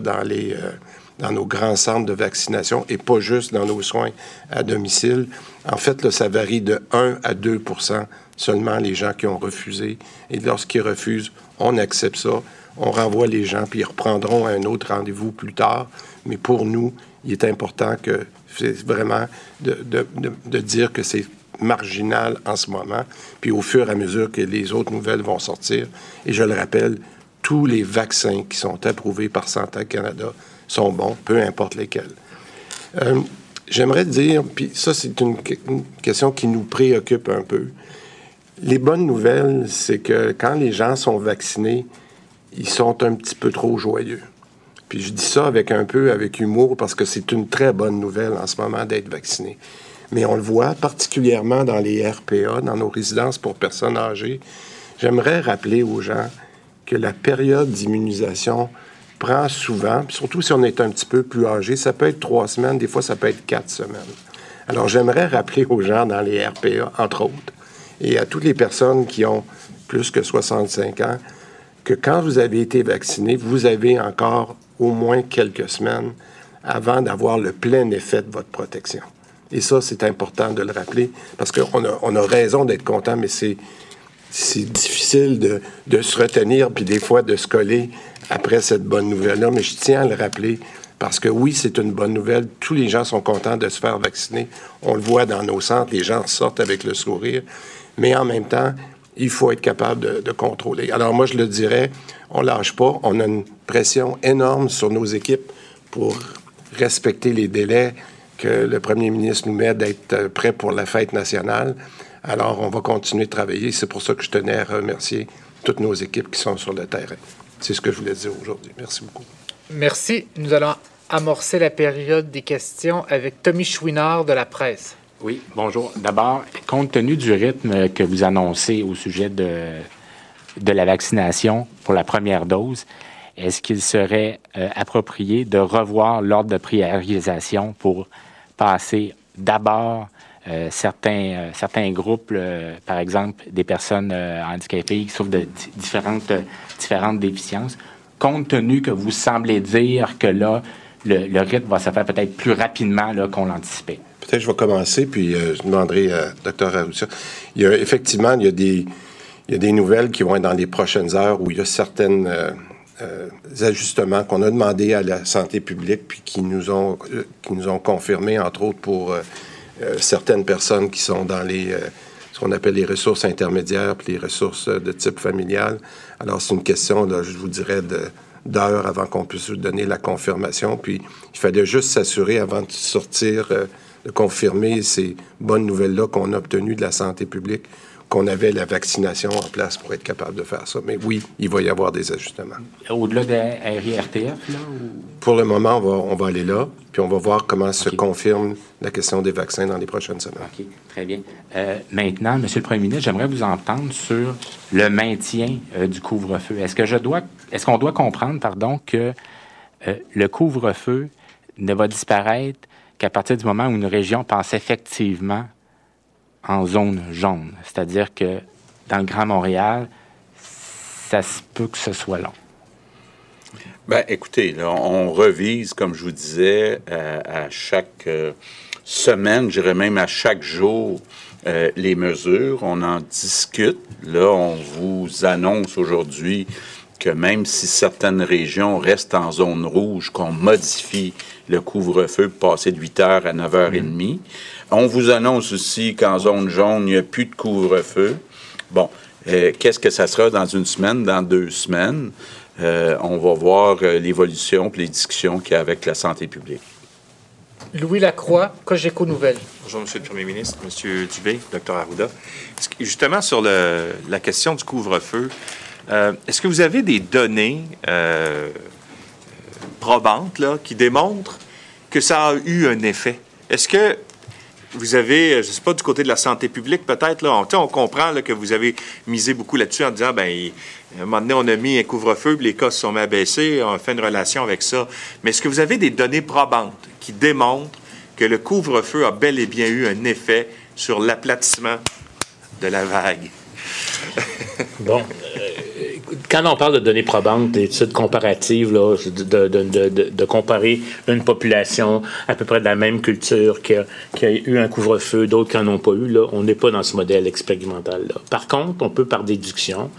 dans, les, euh, dans nos grands centres de vaccination et pas juste dans nos soins à domicile. En fait, là, ça varie de 1 à 2% seulement les gens qui ont refusé. Et lorsqu'ils refusent, on accepte ça. On renvoie les gens, puis ils reprendront un autre rendez-vous plus tard. Mais pour nous, il est important que c'est vraiment de, dire que c'est marginal en ce moment, puis au fur et à mesure que les autres nouvelles vont sortir. Et je le rappelle, tous les vaccins qui sont approuvés par Santé Canada sont bons, peu importe lesquels. Euh, j'aimerais dire, puis ça c'est une, question qui nous préoccupe un peu. Les bonnes nouvelles, c'est que quand les gens sont vaccinés, ils sont un petit peu trop joyeux. Puis je dis ça avec un peu avec humour parce que c'est une très bonne nouvelle en ce moment d'être vacciné. mais on le voit particulièrement dans les RPA, dans nos résidences pour personnes âgées. J'aimerais rappeler aux gens que la période d'immunisation prend souvent, surtout si on est un petit peu plus âgé, ça peut être trois semaines, des fois ça peut être quatre semaines. Alors j'aimerais rappeler aux gens dans les RPA, entre autres, et à toutes les personnes qui ont plus que 65 ans, que quand vous avez été vacciné, vous avez encore au moins quelques semaines avant d'avoir le plein effet de votre protection. Et ça, c'est important de le rappeler parce qu'on a, on a raison d'être content, mais c'est, difficile de, de, se retenir puis des fois de se coller après cette bonne nouvelle-là. Mais je tiens à le rappeler parce que oui, c'est une bonne nouvelle. Tous les gens sont contents de se faire vacciner. On le voit dans nos centres, les gens sortent avec le sourire. Mais en même temps, il faut être capable de, contrôler. Alors moi, je le dirais, on lâche pas. On a une pression énorme sur nos équipes pour respecter les délais que le premier ministre nous met d'être prêt pour la fête nationale. Alors, on va continuer de travailler. C'est pour ça que je tenais à remercier toutes nos équipes qui sont sur le terrain. C'est ce que je voulais dire aujourd'hui. Merci beaucoup. Merci. Nous allons amorcer la période des questions avec Tommy Chouinard de la presse. Oui, bonjour. D'abord, compte tenu du rythme que vous annoncez au sujet de, la vaccination pour la première dose, est-ce qu'il serait euh, approprié de revoir l'ordre de priorisation pour passer d'abord euh, certains, euh, certains groupes, par exemple des personnes handicapées qui souffrent de différentes, déficiences, compte tenu que vous semblez dire que là, le, rythme va se faire peut-être plus rapidement qu'on l'anticipait? Peut-être je vais commencer, puis je demanderai à Dr. Arusha. Il y a effectivement, il y a des, il y a des nouvelles qui vont être dans les prochaines heures où il y a certaines euh, ajustements qu'on a demandé à la santé publique, puis qui nous ont, euh, qui nous ont confirmé, entre autres, pour euh, certaines personnes qui sont dans les ce qu'on appelle les ressources intermédiaires, puis les ressources de type familial. Alors, c'est une question, là, je vous dirais, d'heures avant qu'on puisse vous donner la confirmation. Puis, il fallait juste s'assurer, avant de sortir, de confirmer ces bonnes nouvelles-là qu'on a obtenues de la santé publique, qu'on avait la vaccination en place pour être capable de faire ça. Mais oui, il va y avoir des ajustements. Au-delà de RIRTF, là? Ou... Pour le moment, on va, on va aller là, puis on va voir comment okay. se confirme la question des vaccins dans les prochaines semaines. OK, très bien. Euh, maintenant, Monsieur le Premier ministre, j'aimerais vous entendre sur le maintien euh, du couvre-feu. Est-ce que je dois, est-ce qu'on doit comprendre, pardon, que euh, le couvre-feu ne va disparaître qu'à partir du moment où une région pense effectivement en zone jaune. C'est-à-dire que dans le Grand Montréal, ça se peut que ce soit long. Ben, écoutez, là, on revise, comme je vous disais, euh, à chaque euh, semaine, je dirais même à chaque jour, euh, les mesures. On en discute. Là, on vous annonce aujourd'hui que même si certaines régions restent en zone rouge, qu'on modifie le couvre-feu pour passer de 8 heures à 9 heures et demie. On vous annonce aussi qu'en zone jaune, il n'y a plus de couvre-feu. Bon, euh, qu'est-ce que ça sera dans une semaine, dans deux semaines? Euh, on va voir euh, l'évolution et les discussions qu'il y a avec la santé publique. Louis Lacroix, Cogeco Nouvelles. Bonjour, Monsieur le Premier ministre, Monsieur Dubé, Dr Arruda. Justement, sur le, la question du couvre-feu, euh, est-ce que vous avez des données euh, probantes là, qui démontrent que ça a eu un effet? Est-ce que vous avez, je ne sais pas, du côté de la santé publique, peut-être, on, comprend que vous avez misé beaucoup là-dessus en disant, ben, à un moment donné, on a mis un couvre-feu, les cas se sont baisser, on a fait une relation avec ça. Mais est-ce que vous avez des données probantes qui démontrent que le couvre-feu a bel et bien eu un effet sur l'aplatissement de la vague? bon. Euh, quand on parle de données probantes, d'études comparatives, de, comparer une population à peu près de la même culture qui a, eu un couvre-feu, d'autres qui n'en ont pas eu, on n'est pas dans ce modèle expérimental. Là. Par contre, on peut par déduction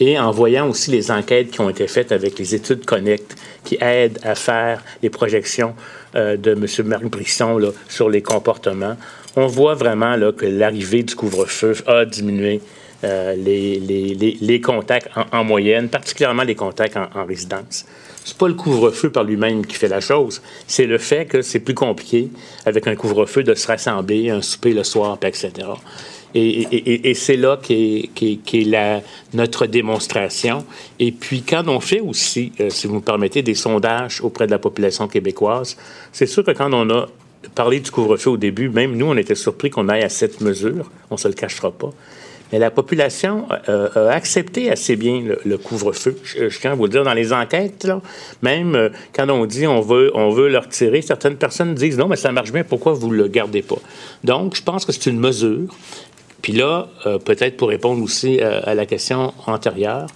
et en voyant aussi les enquêtes qui ont été faites avec les études Connect qui aident à faire les projections euh, de M. Marc Brisson sur les comportements, on voit vraiment que l'arrivée du couvre-feu a diminué euh, les, contacts en, en, moyenne, particulièrement les contacts en, en résidence. C'est pas le couvre-feu par lui-même qui fait la chose, c'est le fait que c'est plus compliqué avec un couvre-feu de se rassembler, un souper le soir, etc. Et, c'est là qu'est qu qu est la, notre démonstration. Et puis, quand on fait aussi, euh, si vous me permettez, des sondages auprès de la population québécoise, c'est sûr que quand on a parlé du couvre-feu au début. Même nous, on était surpris qu'on aille à cette mesure. On se le cachera pas. Mais la population euh, a accepté assez bien le, couvre-feu. Je, tiens à vous dire, dans les enquêtes, même euh, quand on dit on veut, on veut le retirer, certaines personnes disent non, mais ça marche bien, pourquoi vous ne le gardez pas? Donc, je pense que c'est une mesure. Puis là, euh, peut-être pour répondre aussi à la question antérieure,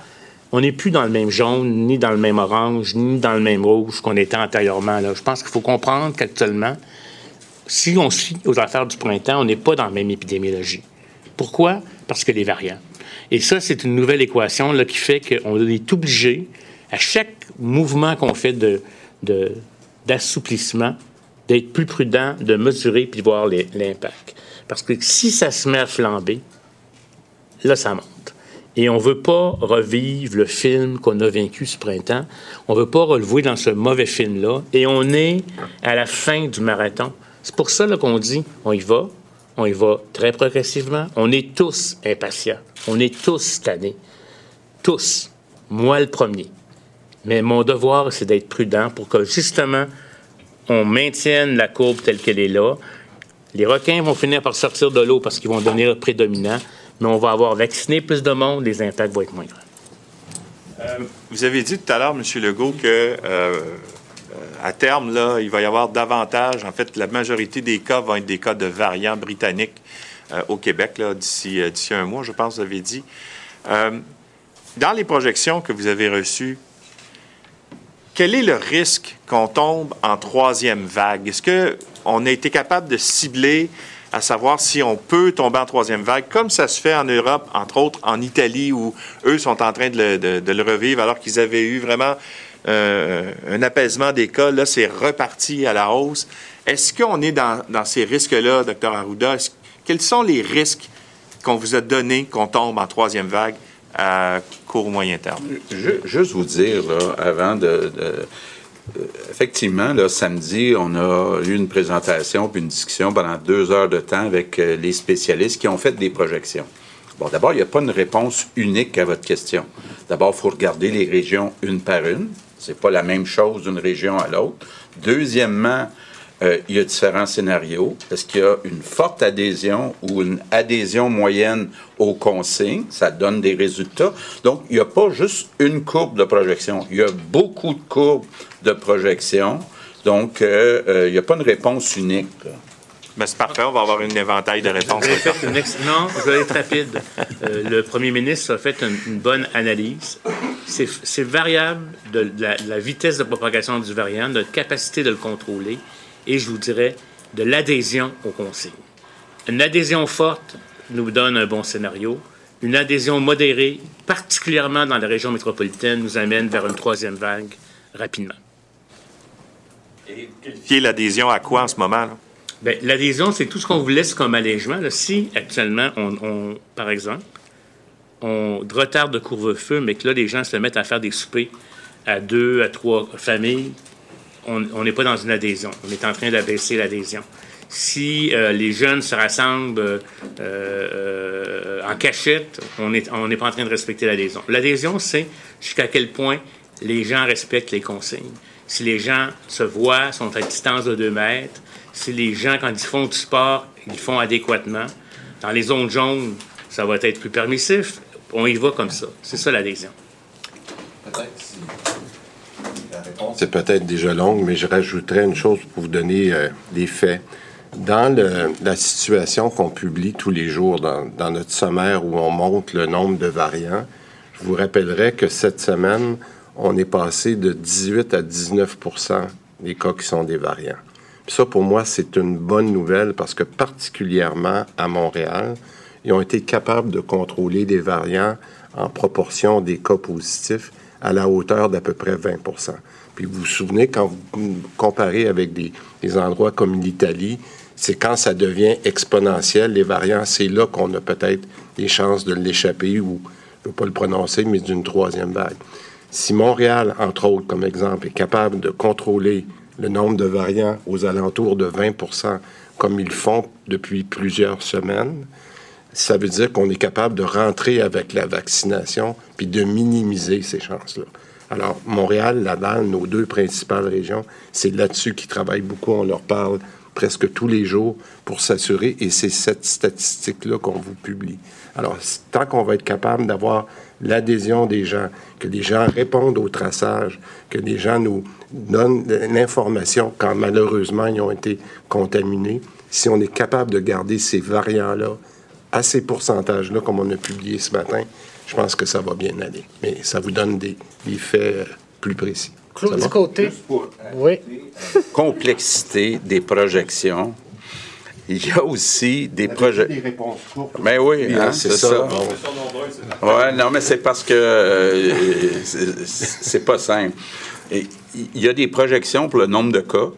on n'est plus dans le même jaune, ni dans le même orange, ni dans le même rouge qu'on était antérieurement. Je pense qu'il faut comprendre qu'actuellement, si on suit aux affaires du printemps, on n'est pas dans la même épidémiologie. Pourquoi? Parce que les variants. Et ça, c'est une nouvelle équation là, qui fait qu'on est obligé, à chaque mouvement qu'on fait d'assouplissement, d'être plus prudent, de mesurer puis de voir l'impact. Parce que si ça se met à flamber, là, ça monte. Et on ne veut pas revivre le film qu'on a vaincu ce printemps. On ne veut pas relever dans ce mauvais film-là. Et on est à la fin du marathon. C'est pour ça qu'on dit on y va, on y va très progressivement. On est tous impatients. On est tous tannés. Tous. Moi le premier. Mais mon devoir, c'est d'être prudent pour que justement, on maintienne la courbe telle qu'elle est là. Les requins vont finir par sortir de l'eau parce qu'ils vont devenir prédominants mais on va avoir vacciné plus de monde, les impacts vont être moins grands. Euh, vous avez dit tout à l'heure, M. Legault, que euh, à terme, là, il va y avoir davantage. En fait, la majorité des cas vont être des cas de variants britanniques au Québec d'ici, d'ici un mois, je pense, vous avez dit. dans les projections que vous avez reçues, quel est le risque qu'on tombe en troisième vague? Est-ce qu'on a été capable de cibler à savoir si on peut tomber en troisième vague, comme ça se fait en Europe, entre autres en Italie, où eux sont en train de le, revivre, alors qu'ils avaient eu vraiment euh, un apaisement des cas. Là, c'est reparti à la hausse. Est-ce qu'on est dans, ces risques-là, docteur Arruda? Quels sont les risques qu'on vous a donnés qu'on tombe en troisième vague à court ou moyen terme? juste vous dire, là, avant de effectivement, là, samedi, on a eu une présentation puis une discussion pendant deux heures de temps avec euh, les spécialistes qui ont fait des projections. Bon, d'abord, il n'y a pas une réponse unique à votre question. D'abord, il faut regarder les régions une par une. C'est pas la même chose d'une région à l'autre. Deuxièmement, euh, il y a différents scénarios. Est-ce qu'il y a une forte adhésion ou une adhésion moyenne aux consignes? Ça donne des résultats. Donc, il n'y a pas juste une courbe de projection. Il y a beaucoup de courbes de projection. Donc, euh, euh, il n'y a pas une réponse unique. Ben, c'est parfait, on va avoir une éventail de réponses. Non, je vais être rapide. le premier ministre a fait une, bonne analyse. C'est variable de, la, de, la, vitesse de propagation du variant, de notre capacité de le contrôler et je vous dirais de l'adhésion aux consignes. Une adhésion forte nous donne un bon scénario. Une adhésion modérée, particulièrement dans la région métropolitaine, nous amène vers une troisième vague rapidement. Et qualifier l'adhésion à quoi en ce moment? L'adhésion, c'est tout ce qu'on vous laisse comme allègement. Si actuellement, on, par exemple, on retarde de couvre-feu, mais que là, les gens se mettent à faire des soupers à deux, à trois familles, on n'est pas dans une adhésion. On est en train d'abaisser l'adhésion. Si euh, les jeunes se rassemblent euh, euh, en cachette, on n'est pas en train de respecter l'adhésion. L'adhésion, c'est jusqu'à quel point les gens respectent les consignes. Si les gens se voient, sont à distance de 2 mètres, si les gens, quand ils font du sport, ils font adéquatement. Dans les zones jaunes, ça va être plus permissif. On y va comme ça. C'est ça l'adhésion. C'est peut-être déjà longue, mais je rajouterais une chose pour vous donner euh, des faits. Dans la situation qu'on publie tous les jours dans, notre sommaire où on montre le nombre de variants, je vous rappellerai que cette semaine, on est passé de 18 à 19% des cas qui sont des variants. Ça, pour moi, c'est une bonne nouvelle parce que particulièrement à Montréal, ils ont été capables de contrôler des variants en proportion des cas positifs à la hauteur d'à peu près 20 puis vous vous souvenez, quand vous comparez avec des, endroits comme l'Italie, c'est quand ça devient exponentiel, les variants, c'est là qu'on a peut-être des chances de l'échapper ou, je ne veux pas le prononcer, mais d'une troisième vague. Si Montréal, entre autres, comme exemple, est capable de contrôler le nombre de variants aux alentours de 20 comme ils font depuis plusieurs semaines, ça veut dire qu'on est capable de rentrer avec la vaccination puis de minimiser ces chances-là. Alors, Montréal, Laval, nos deux principales régions, c'est là-dessus qu'ils travaillent beaucoup. On leur parle presque tous les jours pour s'assurer, et c'est cette statistique-là qu'on vous publie. Alors, tant qu'on va être capable d'avoir l'adhésion des gens, que les gens répondent au traçage, que les gens nous donnent l'information quand malheureusement ils ont été contaminés, si on est capable de garder ces variants-là à ces pourcentages-là, comme on a publié ce matin, je pense que ça va bien aller. Mais ça vous donne des, des faits euh, plus précis. Claude du côté. Oui. Complexité des projections. Il y a aussi des projets. Des réponses courtes. Mais oui, Bien, hein, c'est ça. ça. Bon. Ouais, non, mais c'est parce que euh, c'est pas simple. Il y a des projections pour le nombre de cas,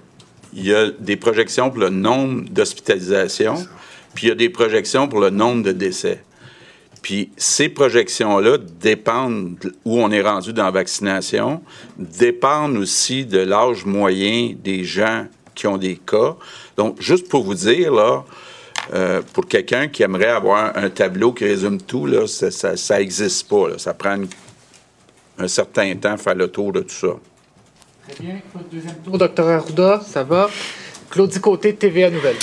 il y a des projections pour le nombre d'hospitalisations, puis il y a des projections pour le nombre de décès. Puis ces projections-là dépendent de où on est rendu dans la vaccination, dépendent aussi de l'âge moyen des gens qui ont des cas. Donc, juste pour vous dire, là, euh, pour quelqu'un qui aimerait avoir un tableau qui résume tout, là, ça n'existe pas. là. Ça prend une- un certain temps à faire le tour de tout ça. Très bien. Deuxième tour. Docteur Arruda, ça va? Claude du côté, TVA Nouvelle.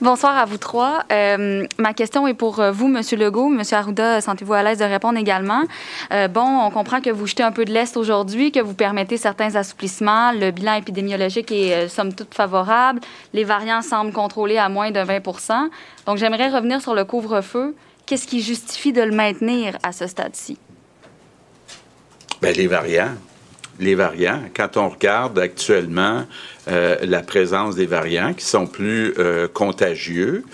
Bonsoir à vous trois. Euh, ma question est pour euh, vous, Monsieur Legault. Monsieur Arruda, sentez-vous à l'aise de répondre également? Euh, bon, on comprend que vous jetez un peu de l'Est aujourd'hui, que vous permettez certains assouplissements. Le bilan épidémiologique est, euh, somme toute, favorable. Les variants semblent contrôlés à moins de 20% Donc, j'aimerais revenir sur le couvre-feu. Qu'est-ce qui justifie de le maintenir à ce stade-ci? Ben, les variants. Les variants. Quand on regarde actuellement euh, la présence des variants qui sont plus euh, contagieux,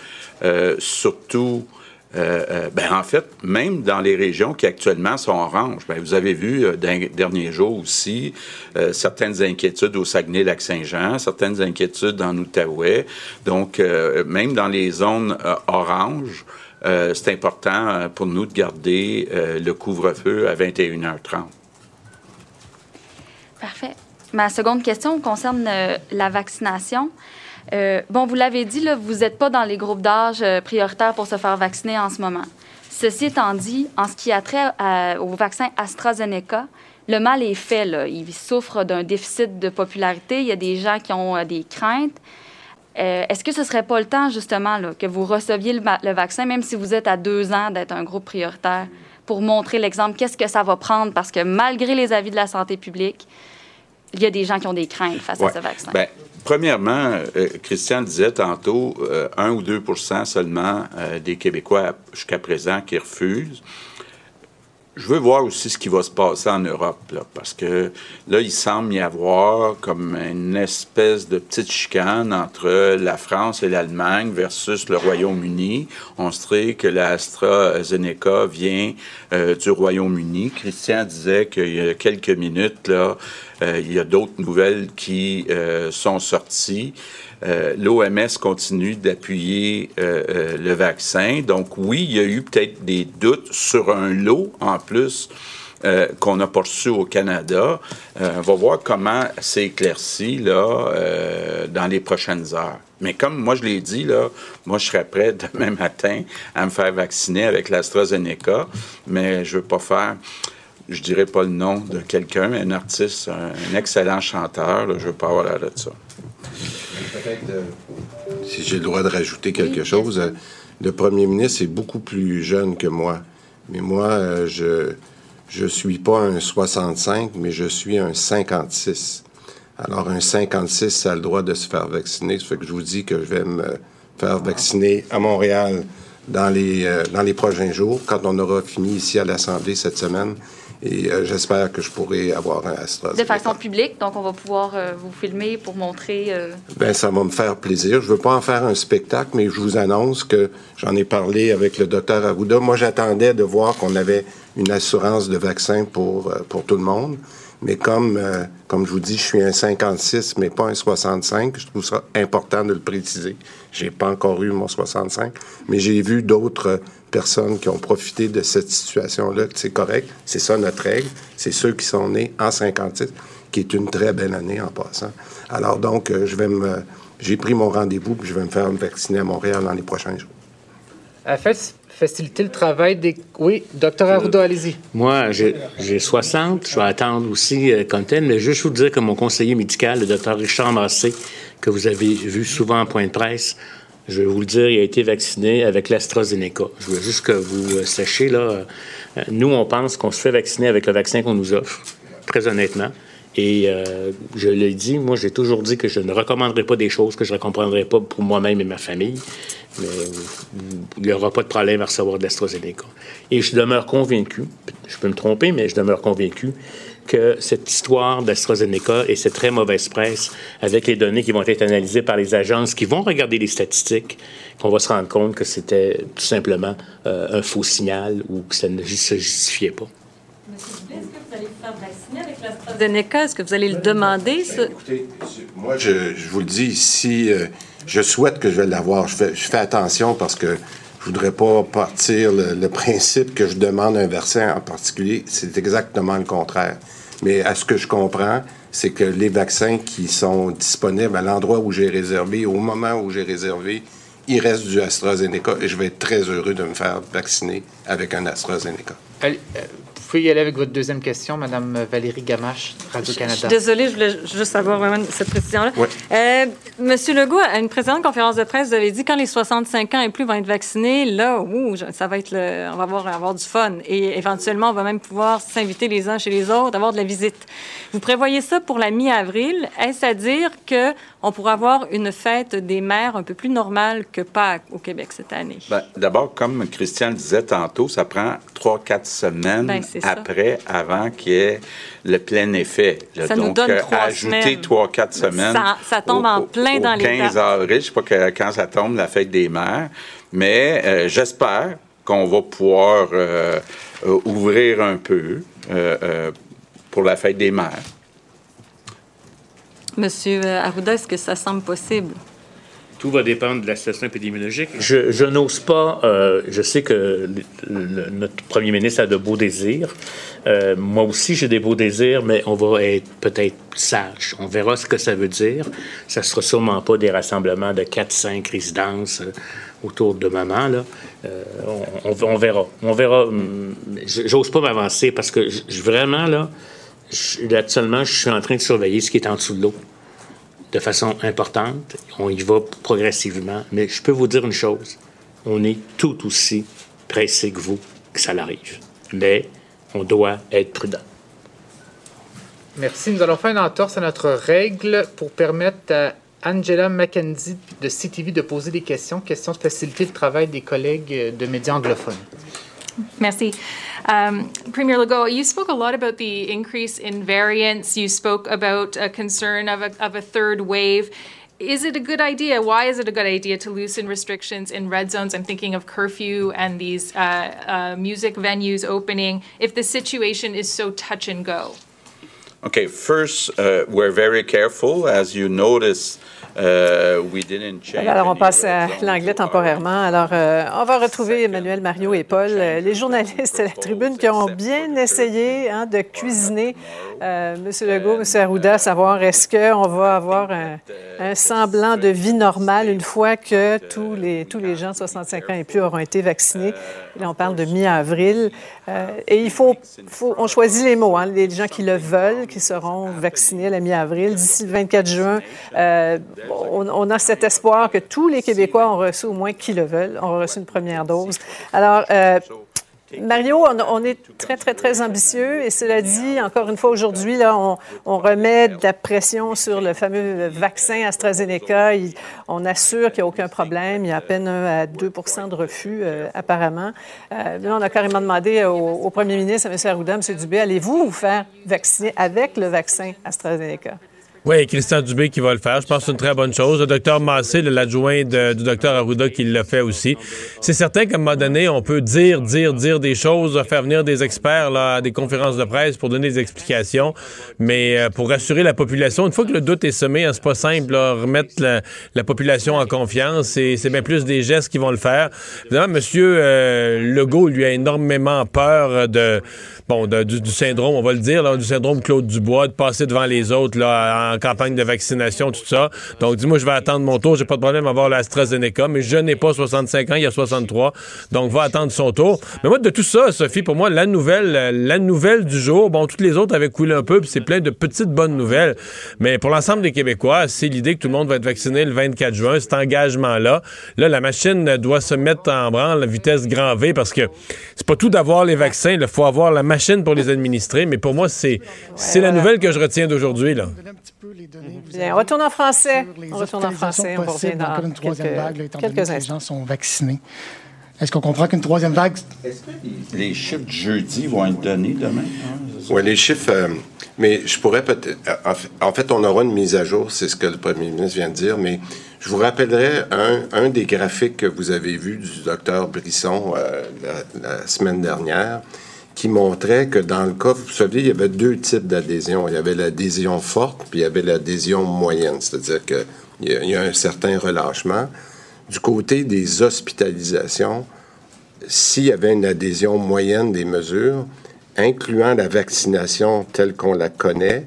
euh, surtout, euh, ben, en fait, même dans les régions qui actuellement sont oranges, ben, vous avez vu derniers jours aussi certaines inquiétudes au Saguenay-Lac-Saint-Jean, certaines inquiétudes en Outaouais. Donc, même dans les zones oranges, c'est important pour nous de garder le couvre-feu à 21h30. Parfait. Ma seconde question concerne euh, la vaccination. Euh, bon, vous l'avez dit, là, vous n'êtes pas dans les groupes d'âge euh, prioritaires pour se faire vacciner en ce moment. Ceci étant dit, en ce qui a trait au vaccin AstraZeneca, le mal est fait. Il souffre d'un déficit de popularité. Il y a des gens qui ont des craintes. Est-ce que ce serait pas le temps, justement, que vous receviez le, le vaccin, même si vous êtes à deux ans d'être un groupe prioritaire, pour montrer l'exemple? Qu'est-ce que ça va prendre? Parce que malgré les avis de la santé publique, il y a des gens qui ont des craintes face à ce vaccin. Ben, premièrement, euh, Christian disait tantôt, euh, 1 ou 2% seulement euh, des Québécois jusqu'à présent qui refusent. Je veux voir aussi ce qui va se passer en Europe, là, parce que là, il semble y avoir comme une espèce de petite chicane entre la France et l'Allemagne versus le Royaume-Uni. On sait que la AstraZeneca vient euh, du Royaume-Uni. Christian disait qu'il y a quelques minutes, là, euh, il y a d'autres nouvelles qui euh, sont sorties. Euh, L'OMS continue d'appuyer euh, euh, le vaccin. Donc oui, il y a eu peut-être des doutes sur un lot en plus euh, qu'on pas reçu au Canada. On va voir comment c'est éclairci là, dans les prochaines heures. Mais comme moi je l'ai dit, là, moi je serais prêt demain matin à me faire vacciner avec l'AstraZeneca, mais je veux pas faire je dirais pas le nom de quelqu'un, mais un artiste, un, excellent chanteur, je veux pas avoir l'air de ça. Euh, si j'ai le droit de rajouter quelque chose, euh, le premier ministre est beaucoup plus jeune que moi. Mais moi, euh, je je suis pas un 65, mais je suis un 56. Alors, un 56, ça a le droit de se faire vacciner. Ça fait que je vous dis que je vais me faire vacciner à Montréal dans les, euh, dans les prochains jours, quand on aura fini ici à l'Assemblée cette semaine. Et euh, j'espère que je pourrai avoir un de AstraZeneca. façon publique, donc on va pouvoir euh, vous filmer pour montrer. euh, Ben, ça va me faire plaisir. Je veux pas en faire un spectacle, mais je vous annonce que j'en ai parlé avec le docteur Arruda. Moi, j'attendais de voir qu'on avait une assurance de vaccin pour, euh, pour tout le monde. Mais comme, comme je vous dis, je suis un 56, mais pas un 65, je trouve ça important de le préciser. J'ai pas encore eu mon 65, mais j'ai vu d'autres personnes qui ont profité de cette situation-là. C'est correct, c'est ça notre règle. C'est ceux qui sont nés en 56, qui est une très belle année en passant. Alors donc, euh, je vais me, j'ai pris mon rendez-vous puis je vais me faire vacciner à Montréal dans les prochains jours. Euh, faites- faciliter le travail des... Oui, docteur Arruda, allez-y. Moi, j'ai j'ai 60, je vais attendre aussi euh, comme tel, mais juste vous dire que mon conseiller médical, le docteur Richard Massé, que vous avez vu souvent en point de presse, je vais vous le dire, il a été vacciné avec l'AstraZeneca. Je veux juste que vous euh, sachiez, là, euh, nous, on pense qu'on se fait vacciner avec le vaccin qu'on nous offre, très honnêtement. Et euh, je l'ai dit, moi, j'ai toujours dit que je ne recommanderais pas des choses que je ne recommanderais pas pour moi-même et ma famille. Mais il n'y aura pas de problème à recevoir de l'AstraZeneca. Et je demeure convaincu, je peux me tromper, mais je demeure convaincu que cette histoire d'AstraZeneca et cette très mauvaise presse, avec les données qui vont être analysées par les agences qui vont regarder les statistiques, qu'on va se rendre compte que c'était tout simplement euh, un faux signal ou que ça ne se justifiait pas. AstraZeneca, est-ce que vous allez le demander? ça? Moi, je, je vous le dis, si euh, je souhaite que je vais l'avoir, je fais, je fais attention parce que je voudrais pas partir le, le principe que je demande un vaccin en particulier. C'est exactement le contraire. Mais à ce que je comprends, c'est que les vaccins qui sont disponibles à l'endroit où j'ai réservé, au moment où j'ai réservé, il reste du AstraZeneca et je vais être très heureux de me faire vacciner avec un AstraZeneca. Pouvez y aller avec votre deuxième question, Madame Valérie Gamache, Je Radio-Canada. suis désolée, je voulais juste avoir vraiment cette précision-là. Ouais. Euh, Monsieur Legault, à une précédente conférence de presse, vous avez dit quand les 65 ans et plus vont être vaccinés, là, ouh, ça va être le, on va avoir, avoir du fun. Et éventuellement, on va même pouvoir s'inviter les uns chez les autres, avoir de la visite. Vous prévoyez ça pour la mi-avril. Est-ce à dire que on pourra avoir une fête des mères un peu plus normale que Pâques au Québec cette année? Ben, D'abord, comme Christian le disait tantôt, ça prend trois, quatre semaines Ben, ça. après, avant qu'il y ait le plein effet. là. Ça nous Donc, donne euh, trois ajouter trois, quatre semaines. Ça- ça tombe au- en plein au dans les 15 dates. avril, je sais pas que- quand ça tombe, la fête des mères, mais euh, j'espère qu'on va pouvoir euh, ouvrir un peu euh, pour la fête des mères. Monsieur Arruda, est-ce que ça semble possible? Tout va dépendre de la situation épidémiologique. Je, n'ose pas, euh, je sais que notre premier ministre a de beaux désirs. Euh, moi aussi, j'ai des beaux désirs, mais on va être peut-être sage. On verra ce que ça veut dire. Ça sera sûrement pas des rassemblements de 4-5 résidences euh, autour de maman. Là. On, on- on verra. On verra. Hum, J'ose pas m'avancer parce que vraiment, là, je- actuellement, je suis en train de surveiller ce qui est en dessous de l'eau de façon importante. On y va progressivement. Mais je peux vous dire une chose. On est tout aussi pressé que vous que ça l'arrive. Mais on doit être prudent. Merci. Nous allons faire une entorse à notre règle pour permettre à Angela McKenzie de CTV de poser des questions, questions de faciliter le travail des collègues de médias anglophones. Merci. Um, Premier Legault, you spoke a lot about the increase in variants. You spoke about a concern of a, of a third wave. Is it a good idea? Why is it a good idea to loosen restrictions in red zones? I'm thinking of curfew and these uh, uh, music venues opening if the situation is so touch and go. Okay, first, uh, we're very careful. As you notice, uh, we didn't change. Alors, on passe à l'anglais temporairement. Alors, euh, on va retrouver Emmanuel, Mario et Paul, euh, les journalistes à la tribune qui ont bien essayé hein, de cuisiner euh, M. Legault, M. Arruda, savoir est-ce qu'on va avoir un, un semblant de vie normale une fois que tous les, tous les gens de 65 ans et plus auront été vaccinés. Et là, on parle de mi-avril. Euh, et il faut, faut- on choisit les mots, hein, les gens qui le veulent, qui seront vaccinés à la mi-avril. D'ici le 24 juin, euh, on, a cet espoir que tous les Québécois ont reçu au moins qui le veulent, ont reçu une première dose. Alors, euh, Mario, on, est très, très, très ambitieux et cela dit, encore une fois, aujourd'hui, là, on, remet de la pression sur le fameux vaccin AstraZeneca. On assure qu'il n'y a aucun problème. Il y a à peine 1 à 2 de refus, euh, apparemment. Euh, là, on a carrément demandé au, au premier ministre, à M. Arruda, M. Dubé, allez-vous vous faire vacciner avec le vaccin AstraZeneca? Oui, Christian Dubé qui va le faire. Je pense que c'est une très bonne chose. Le docteur Massé, le- l'adjoint du docteur Arruda, qui l'a fait aussi. C'est certain qu'à un moment donné, on peut dire, dire, dire des choses, faire venir des experts là, à des conférences de presse pour donner des explications. Mais euh, pour rassurer la population, une fois que le doute est semé, hein, c'est pas simple, là, remettre la, la population en confiance. C'est c'est bien plus des gestes qui vont le faire. Évidemment, M. Euh, Legault, lui, a énormément peur de, bon, du, syndrome, on va le dire, du syndrome Claude Dubois, de passer devant les autres là, en campagne de vaccination, tout ça. Donc, dis-moi, je vais attendre mon tour. J'ai pas de problème à avoir l'AstraZeneca, mais je n'ai pas 65 ans, il y a 63. Donc, va attendre son tour. Mais moi, de tout ça, Sophie, pour moi, la nouvelle, la nouvelle du jour, bon, toutes les autres avaient coulé un peu, puis c'est plein de petites bonnes nouvelles. Mais pour l'ensemble des Québécois, c'est l'idée que tout le monde va être vacciné le 24 juin, cet engagement-là. Là, la machine doit se mettre en branle, la vitesse grand V, parce que c'est pas tout d'avoir les vaccins. Il faut avoir la machine pour les administrer. Mais pour moi, c'est c'est la nouvelle que je retiens d'aujourd'hui. là. Bien, on retourne en français. On retourne en français. On revient dans une troisième quelques, vague, là, étant donné quelques que les instants. gens sont vaccinés. Est-ce qu'on comprend qu'une troisième vague... Les chiffres de jeudi vont être donnés demain? Oui, les chiffres. euh, mais je pourrais peut-être. euh, en fait- En fait, on aura une mise à jour, c'est ce que le premier ministre vient de dire, mais je vous rappellerai un, un des graphiques que vous avez vu du docteur Brisson euh, la, la semaine dernière, qui montrait que dans le cas, vous savez, il y avait deux types d'adhésion. Il y avait l'adhésion forte, puis il y avait l'adhésion moyenne, c'est-à-dire qu'il y, y a un certain relâchement. Du côté des hospitalisations, s'il y avait une adhésion moyenne des mesures, incluant la vaccination telle qu'on la connaît,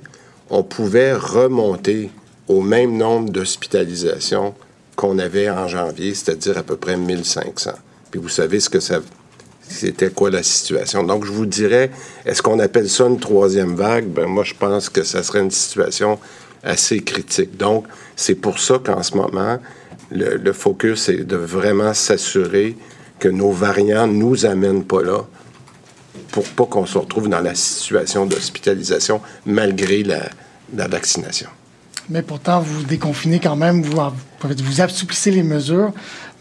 on pouvait remonter au même nombre d'hospitalisations qu'on avait en janvier, c'est-à-dire à peu près 1500. Puis vous savez ce que ça c'était quoi la situation? Donc, je vous dirais, est-ce qu'on appelle ça une troisième vague? Ben, moi, je pense que ça serait une situation assez critique. Donc, c'est pour ça qu'en ce moment, le, le focus est de vraiment s'assurer que nos variants ne nous amènent pas là pour pas qu'on se retrouve dans la situation d'hospitalisation malgré la, la vaccination. Mais pourtant, vous déconfinez quand même, vous, vous assouplissez les mesures,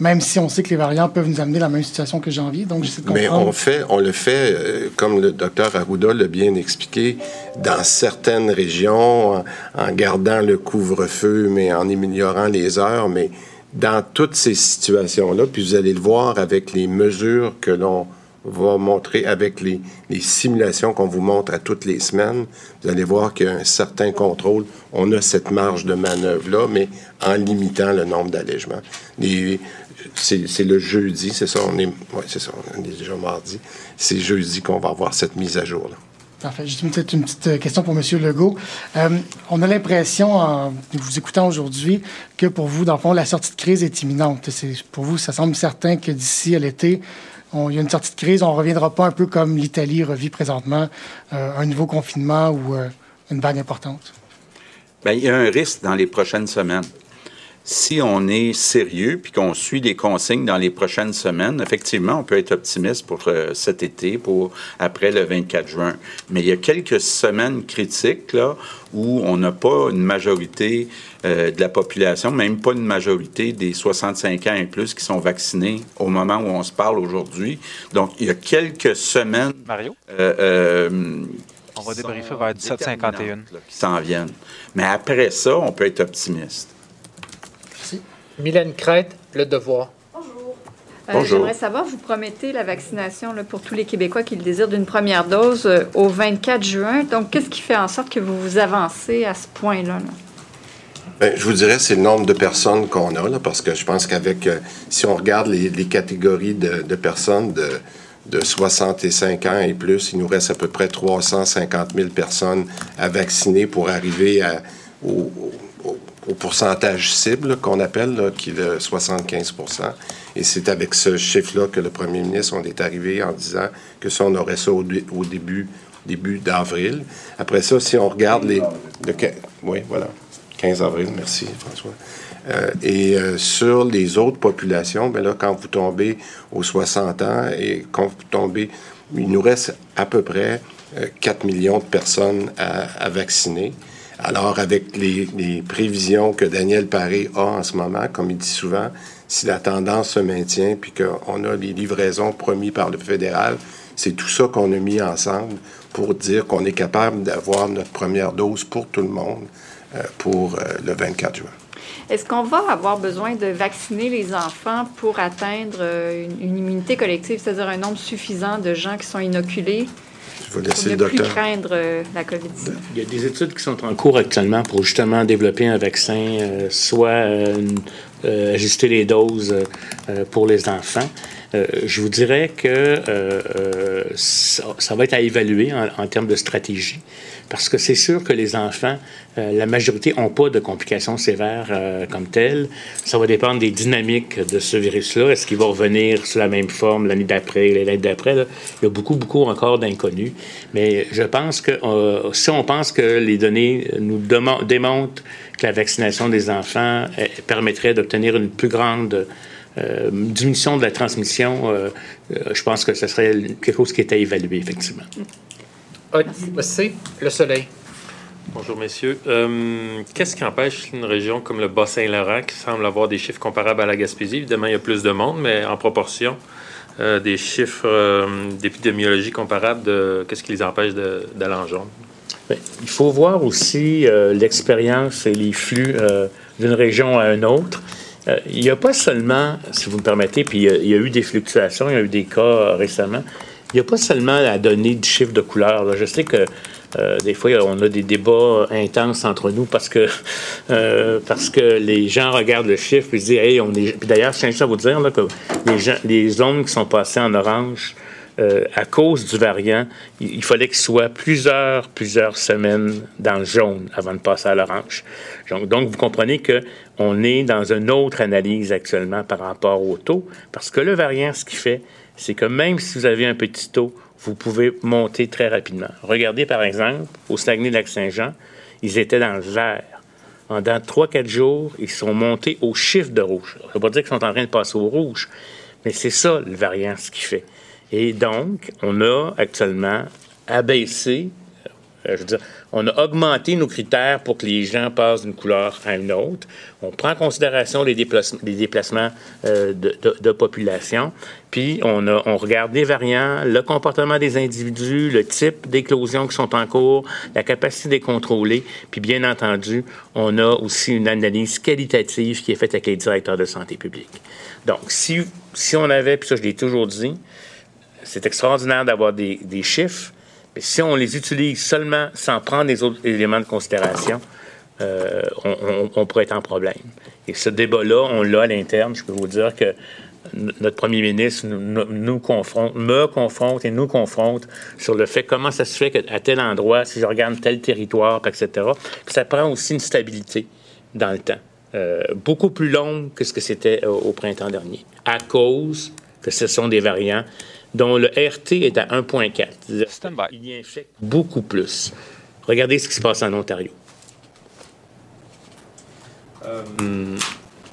même si on sait que les variants peuvent nous amener dans la même situation que janvier. Donc, j'essaie de Mais comprendre. on, fait, on le fait, euh, comme le docteur Arruda l'a bien expliqué, dans certaines régions, en, en gardant le couvre-feu, mais en améliorant les heures. Mais dans toutes ces situations-là, puis vous allez le voir avec les mesures que l'on va montrer, avec les, les simulations qu'on vous montre à toutes les semaines, vous allez voir qu'il y a un certain contrôle. On a cette marge de manœuvre-là, mais en limitant le nombre d'allègements. Les- C'est le jeudi, c'est ça, on est, ouais, c'est ça, on est déjà mardi. C'est jeudi qu'on va avoir cette mise à jour-là. Parfait. Juste une petite, une petite, euh, question pour M. Legault. Euh, on a l'impression, en vous écoutant aujourd'hui, que pour vous, dans le fond, la sortie de crise est imminente. Pour vous, ça semble certain que d'ici à l'été, on- il y a une sortie de crise. On ne reviendra pas un peu comme l'Italie revit présentement, euh, un nouveau confinement ou euh, une vague importante. Bien, il y a un risque dans les prochaines semaines. Si on est sérieux puis qu'on suit les consignes dans les prochaines semaines, effectivement, on peut être optimiste pour euh, cet été, pour après le 24 juin. Mais il y a quelques semaines critiques là où on n'a pas une majorité euh, de la population, même pas une majorité des 65 ans et plus qui sont vaccinés au moment où on se parle aujourd'hui. Donc, il y a quelques semaines. Mario? euh, On va débriefer vers 17h51. qui s'en viennent. Mais après ça, on peut être optimiste. Mylène Crête, Le Devoir. Euh, Bonjour. J'aimerais savoir, vous promettez la vaccination là, pour tous les Québécois qui le désirent d'une première dose euh, au 24 juin. Donc, qu'est-ce qui fait en sorte que vous vous avancez à ce point-là? là? Ben, je vous dirais, c'est le nombre de personnes qu'on a, là, parce que je pense qu'avec, euh, si on regarde les, les catégories de, de personnes de, de 65 ans et plus, il nous reste à peu près 350 000 personnes à vacciner pour arriver à, au, au- pourcentage cible qu'on appelle, qui est de 75 Et c'est avec ce chiffre-là que le premier ministre, on est arrivé en disant que ça, on aurait ça au, dé- au début, début d'avril. Après ça, si on regarde les... oui, voilà. 15 avril, merci François. Euh, et euh, sur les autres populations, ben là, quand vous tombez aux 60 ans et quand vous tombez, il nous reste à peu près euh, 4 millions de personnes à vacciner. Alors, avec les, prévisions que Daniel Paré a en ce moment, comme il dit souvent, si la tendance se maintient puis qu'on a les livraisons promis par le fédéral, c'est tout ça qu'on a mis ensemble pour dire qu'on est capable d'avoir notre première dose pour tout le monde euh, pour euh, le 24 juin. Est-ce qu'on va avoir besoin de vacciner les enfants pour atteindre euh, une, une immunité collective, c'est-à-dire un nombre suffisant de gens qui sont inoculés? Je vais laisser le ne plus docteur. craindre euh, la COVID-19. Il y a des études qui sont en cours actuellement pour justement développer un vaccin, euh, soit euh, une- euh, ajuster les doses euh, pour les enfants. Euh, je vous dirais que euh, euh, ça, ça va être à évaluer en, en termes de stratégie, parce que c'est sûr que les enfants, euh, la majorité n'ont pas de complications sévères euh, comme telles. Ça va dépendre des dynamiques de ce virus-là. Est-ce qu'il va revenir sous la même forme l'année d'après, l'année d'après? Il y a beaucoup, beaucoup encore d'inconnus. Mais je pense que euh, si on pense que les données nous démontrent que la vaccination des enfants permettrait d'obtenir une plus grande diminution de la transmission, je pense que ce serait quelque chose qui est à évaluer, effectivement. C'est le soleil. Bonjour, messieurs. Euh, Qu'est-ce qui empêche une région comme le Bas-Saint-Laurent, qui semble avoir des chiffres comparables à la Gaspésie? Évidemment, il y a plus de monde, mais en proportion, euh, des chiffres euh, d'épidémiologie comparables, de... qu'est-ce qui les empêche de- d'aller en jaune? Il faut voir aussi euh, l'expérience et les flux euh, d'une région à une autre. Euh, il n'y a pas seulement, si vous me permettez, puis il y a- il y, a eu des fluctuations, il y a eu des cas euh, récemment, il n'y a pas seulement à donner du chiffre de couleur. Je sais que euh, des fois, on a des débats intenses entre nous parce que, euh, parce que les gens regardent le chiffre et se disent, hey, on est. Puis d'ailleurs, je tiens juste à vous dire là, que les, les zones qui sont passées en orange, euh, à cause du variant, il, fallait qu'il soit plusieurs, plusieurs semaines dans le jaune avant de passer à l'orange. Donc, donc, vous comprenez que on est dans une autre analyse actuellement par rapport au taux, parce que le variant, ce qu'il fait, c'est que même si vous avez un petit taux, vous pouvez monter très rapidement. Regardez, par exemple, au Saguenay-Lac-Saint-Jean, ils étaient dans le vert. En dans 3-4 jours, ils sont montés au chiffre de rouge. Ça ne veut pas dire qu'ils sont en train de passer au rouge, mais c'est ça le variant, ce qu'il fait. Et donc, on a actuellement abaissé, dire, on a augmenté nos critères pour que les gens passent d'une couleur à une autre. On prend en considération les déplacements, euh, de, population. Puis, on, regarde les variants, le comportement des individus, le type d'éclosions qui sont en cours, la capacité de les contrôler. Puis, bien entendu, on a aussi une analyse qualitative qui est faite avec les directeurs de santé publique. Donc, si, on avait, puis ça, je l'ai toujours dit, c'est extraordinaire d'avoir des chiffres, si on les utilise seulement sans prendre les autres éléments de considération, euh, on, pourrait être en problème. Et ce débat-là, on l'a à l'interne. Je peux vous dire que notre premier ministre nous, confronte, me confronte et nous confronte sur le fait comment ça se fait qu'à tel endroit, si je regarde tel territoire, etc., ça prend aussi une stabilité dans le temps, euh, beaucoup plus longue que ce que c'était au printemps dernier, à cause que ce sont des variants dont le RT est à 1,4. C'est-à-dire, Il y infecte beaucoup plus. Regardez ce qui se passe en Ontario. Euh,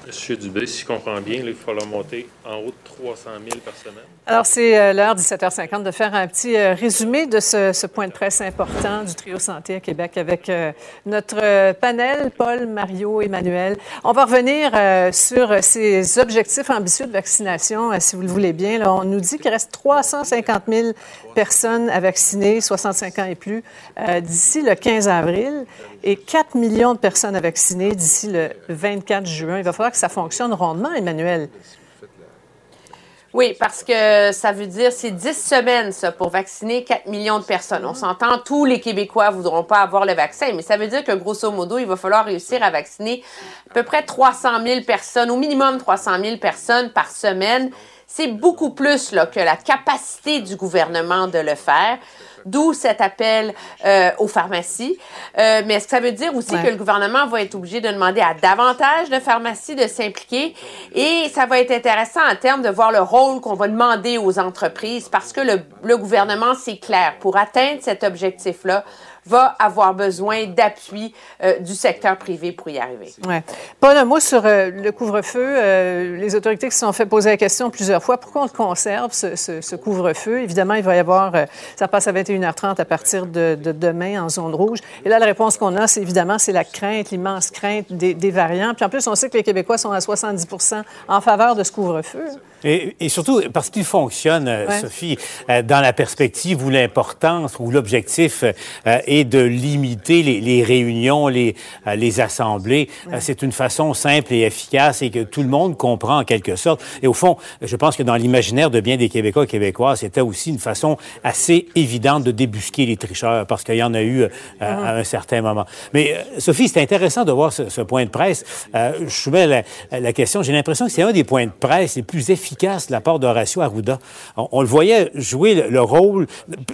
Monsieur Dubé, si je comprends bien, là, il va falloir monter en haut de 300 000 par semaine. Alors, c'est euh, l'heure 17h50 de faire un petit euh, résumé de ce, point de presse important du Trio Santé à Québec avec euh, notre panel, Paul, Mario, Emmanuel. On va revenir sur ces objectifs ambitieux de vaccination, si vous le voulez bien. On nous dit qu'il reste 350 000 personnes à vacciner, 65 ans et plus, d'ici le 15 avril et 4 millions de personnes à vacciner d'ici le 24 juin. Il va falloir que ça fonctionne rondement, Emmanuel. Oui, parce que ça veut dire c'est 10 semaines, ça, pour vacciner 4 millions de personnes. On s'entend, tous les Québécois voudront pas avoir le vaccin, mais ça veut dire que, grosso modo, il va falloir réussir à vacciner à peu près 300 000 personnes, au minimum 300 000 personnes par semaine. C'est beaucoup plus que la capacité du gouvernement de le faire. D'où cet appel euh, aux pharmacies. Euh, mais ça veut dire aussi Ouais. que le gouvernement va être obligé de demander à davantage de pharmacies de s'impliquer? Et ça va être intéressant en termes de voir le rôle qu'on va demander aux entreprises parce que le, le gouvernement, c'est clair, pour atteindre cet objectif-là, va avoir besoin d'appui euh, du secteur privé pour y arriver. Ouais. Paul, un mot sur euh, le couvre-feu. Euh, les autorités qui se sont fait poser la question plusieurs fois, pourquoi on le conserve, ce, couvre-feu? Évidemment, il va y avoir, ça passe à 21h30 à partir de, de demain en zone rouge. Et là, la réponse qu'on a, c'est évidemment, c'est la crainte, l'immense crainte des variants. Puis en plus, on sait que les Québécois sont à 70 en faveur de ce couvre-feu. Et, et surtout parce qu'il fonctionne, euh, Ouais. Sophie, euh, dans la perspective où l'importance ou l'objectif euh, est de limiter les, les réunions, les, euh, les assemblées. Euh, C'est une façon simple et efficace et que tout le monde comprend en quelque sorte. Et au fond, je pense que dans l'imaginaire de bien des Québécois et Québécoises, c'était aussi une façon assez évidente de débusquer les tricheurs parce qu'il y en a eu euh, à un certain moment. Mais Sophie, c'est intéressant de voir ce, ce point de presse. Euh, je soumets la, la question, j'ai l'impression que c'est un des points de presse les plus efficaces de la part d'Horacio Arruda. On, le voyait jouer le, le rôle,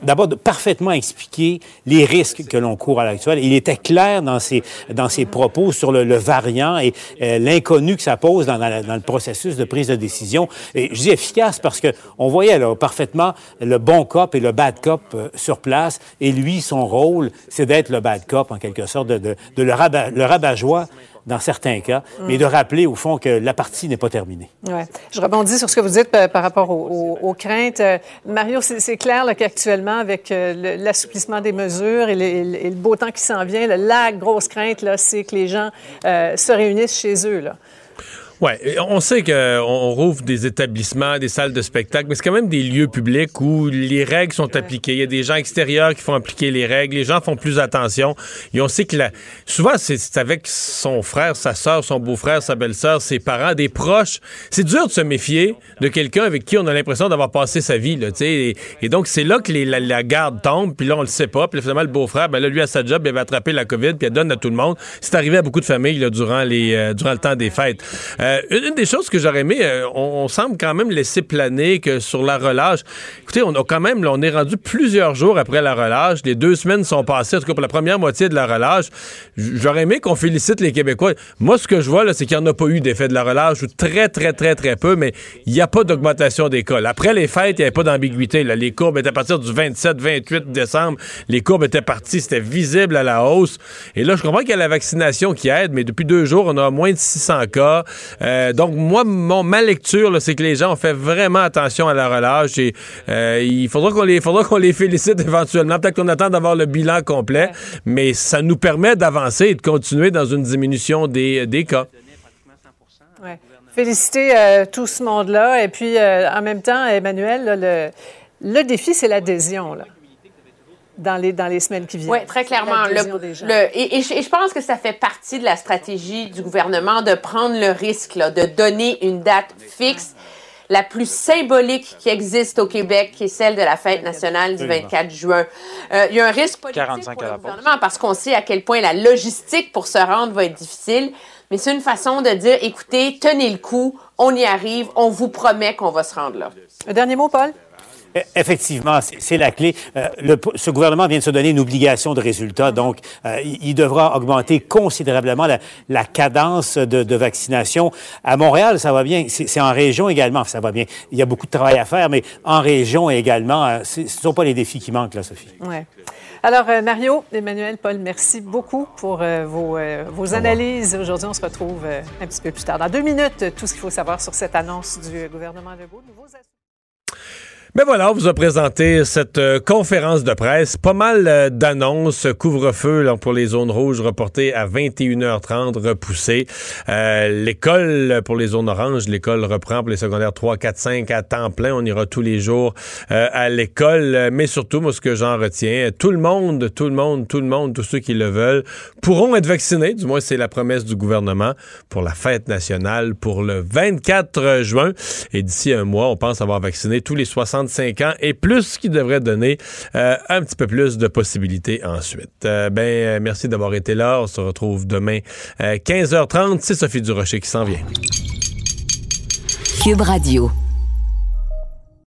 d'abord de parfaitement expliquer les risques que l'on court à l'actuel. Il était clair dans ses, dans ses propos sur le, variant et euh, l'inconnu que ça pose dans, le processus de prise de décision. Et je dis efficace parce que on voyait là, parfaitement le bon cop et le bad cop euh, sur place. Et lui, son rôle, c'est d'être le bad cop, en quelque sorte, de, de, de le, rabat, le rabat-joie dans certains cas, mais de rappeler au fond que la partie n'est pas terminée. Ouais. Je rebondis sur ce que vous dites par, par rapport aux, craintes. Euh, Mario, c'est clair qu'actuellement, avec euh, l'assouplissement des mesures et le, beau temps qui s'en vient, la grosse crainte, c'est que les gens euh, se réunissent chez eux. Et on sait qu'on on rouvre des établissements, des salles de spectacle, mais c'est quand même des lieux publics où les règles sont appliquées. Il y a des gens extérieurs qui font appliquer les règles. Les gens font plus attention. Et on sait que la... souvent, c'est avec son frère, sa soeur, son beau-frère, sa belle-sœur, ses parents, des proches. C'est dur de se méfier de quelqu'un avec qui on a l'impression d'avoir passé sa vie. Là, et, et donc, c'est là que les- la, la garde tombe, puis là, on le sait pas. Puis finalement, le beau-frère, ben là, lui, à sa job, il avait attrapé la COVID, puis elle donne à tout le monde. C'est arrivé à beaucoup de familles là, durant, les, euh, durant le temps des fêtes. Euh, une, une des choses que j'aurais aimé, euh, on, semble quand même laisser planer que sur la relâche, écoutez, on a quand même, on est rendu plusieurs jours après la relâche. Les deux semaines sont passées, en tout cas pour la première moitié de la relâche. J'aurais aimé qu'on félicite les Québécois. Moi, ce que je vois, c'est qu'il n'y en a pas eu d'effet de la relâche, ou très, très, très, très peu, mais il n'y a pas d'augmentation des cas. Après les fêtes, il n'y avait pas d'ambiguïté. Les courbes étaient à partir du 27, 28 décembre. Les courbes étaient parties, c'était visible à la hausse. Et là, je comprends qu'il y a la vaccination qui aide, mais depuis deux jours, on a moins de 600 cas. Euh, donc, moi, mon, ma lecture, c'est que les gens ont fait vraiment attention à la relâche et euh, il faudra qu'on les, faudra qu'on les félicite éventuellement. Peut-être qu'on attend d'avoir le bilan complet, mais ça nous permet d'avancer et de continuer dans une diminution des, des cas. Ouais. Féliciter euh, tout ce monde-là. Et puis, en même temps, Emmanuel, là, le, le défi, c'est l'adhésion. là, Dans les, dans les semaines qui viennent. Oui, très clairement. Le- le- et, et je, et je pense que ça fait partie de la stratégie du gouvernement de prendre le risque là, de donner une date fixe, la plus symbolique qui existe au Québec, qui est celle de la fête nationale du Absolument. 24 juin. Euh, Il y a un risque politique 45 pour le gouvernement parce qu'on sait à quel point la logistique pour se rendre va être difficile. Mais c'est une façon de dire, écoutez, tenez le coup, on y arrive, on vous promet qu'on va se rendre là. Un dernier mot, Paul? E- Effectivement, c'est la clé. Euh, le- ce gouvernement vient de se donner une obligation de résultat, donc euh, il devra augmenter considérablement la, la cadence de, de vaccination. À Montréal, ça va bien. C'est en région également, ça va bien. Il y a beaucoup de travail à faire, mais en région également, euh, ce ne sont pas les défis qui manquent, là, Sophie. Ouais. Alors, Mario, Emmanuel, Paul, merci beaucoup pour vos, vos analyses. Aujourd'hui, on se retrouve un petit peu plus tard. Dans deux minutes, tout ce qu'il faut savoir sur cette annonce du gouvernement Legault. Nouveaux Ben voilà, on vous a présenté cette euh, conférence de presse. Pas mal euh, d'annonces. Couvre-feu pour les zones rouges reporté à 21h30, repoussé. Euh, l'école pour les zones oranges, l'école reprend pour les secondaires 3, 4, 5 à temps plein. On ira tous les jours euh, à l'école. Mais surtout, moi, ce que j'en retiens, tout le monde, tout le monde, tout le monde, tous ceux qui le veulent, pourront être vaccinés. Du moins, c'est la promesse du gouvernement pour la fête nationale pour le 24 juin. Et d'ici un mois, on pense avoir vacciné tous les 65 ans et plus, ce qui devrait donner euh, un petit peu plus de possibilités ensuite. Euh, ben, euh, merci d'avoir été là. On se retrouve demain euh, 15h30. C'est Sophie Durocher qui s'en vient. Cube Radio.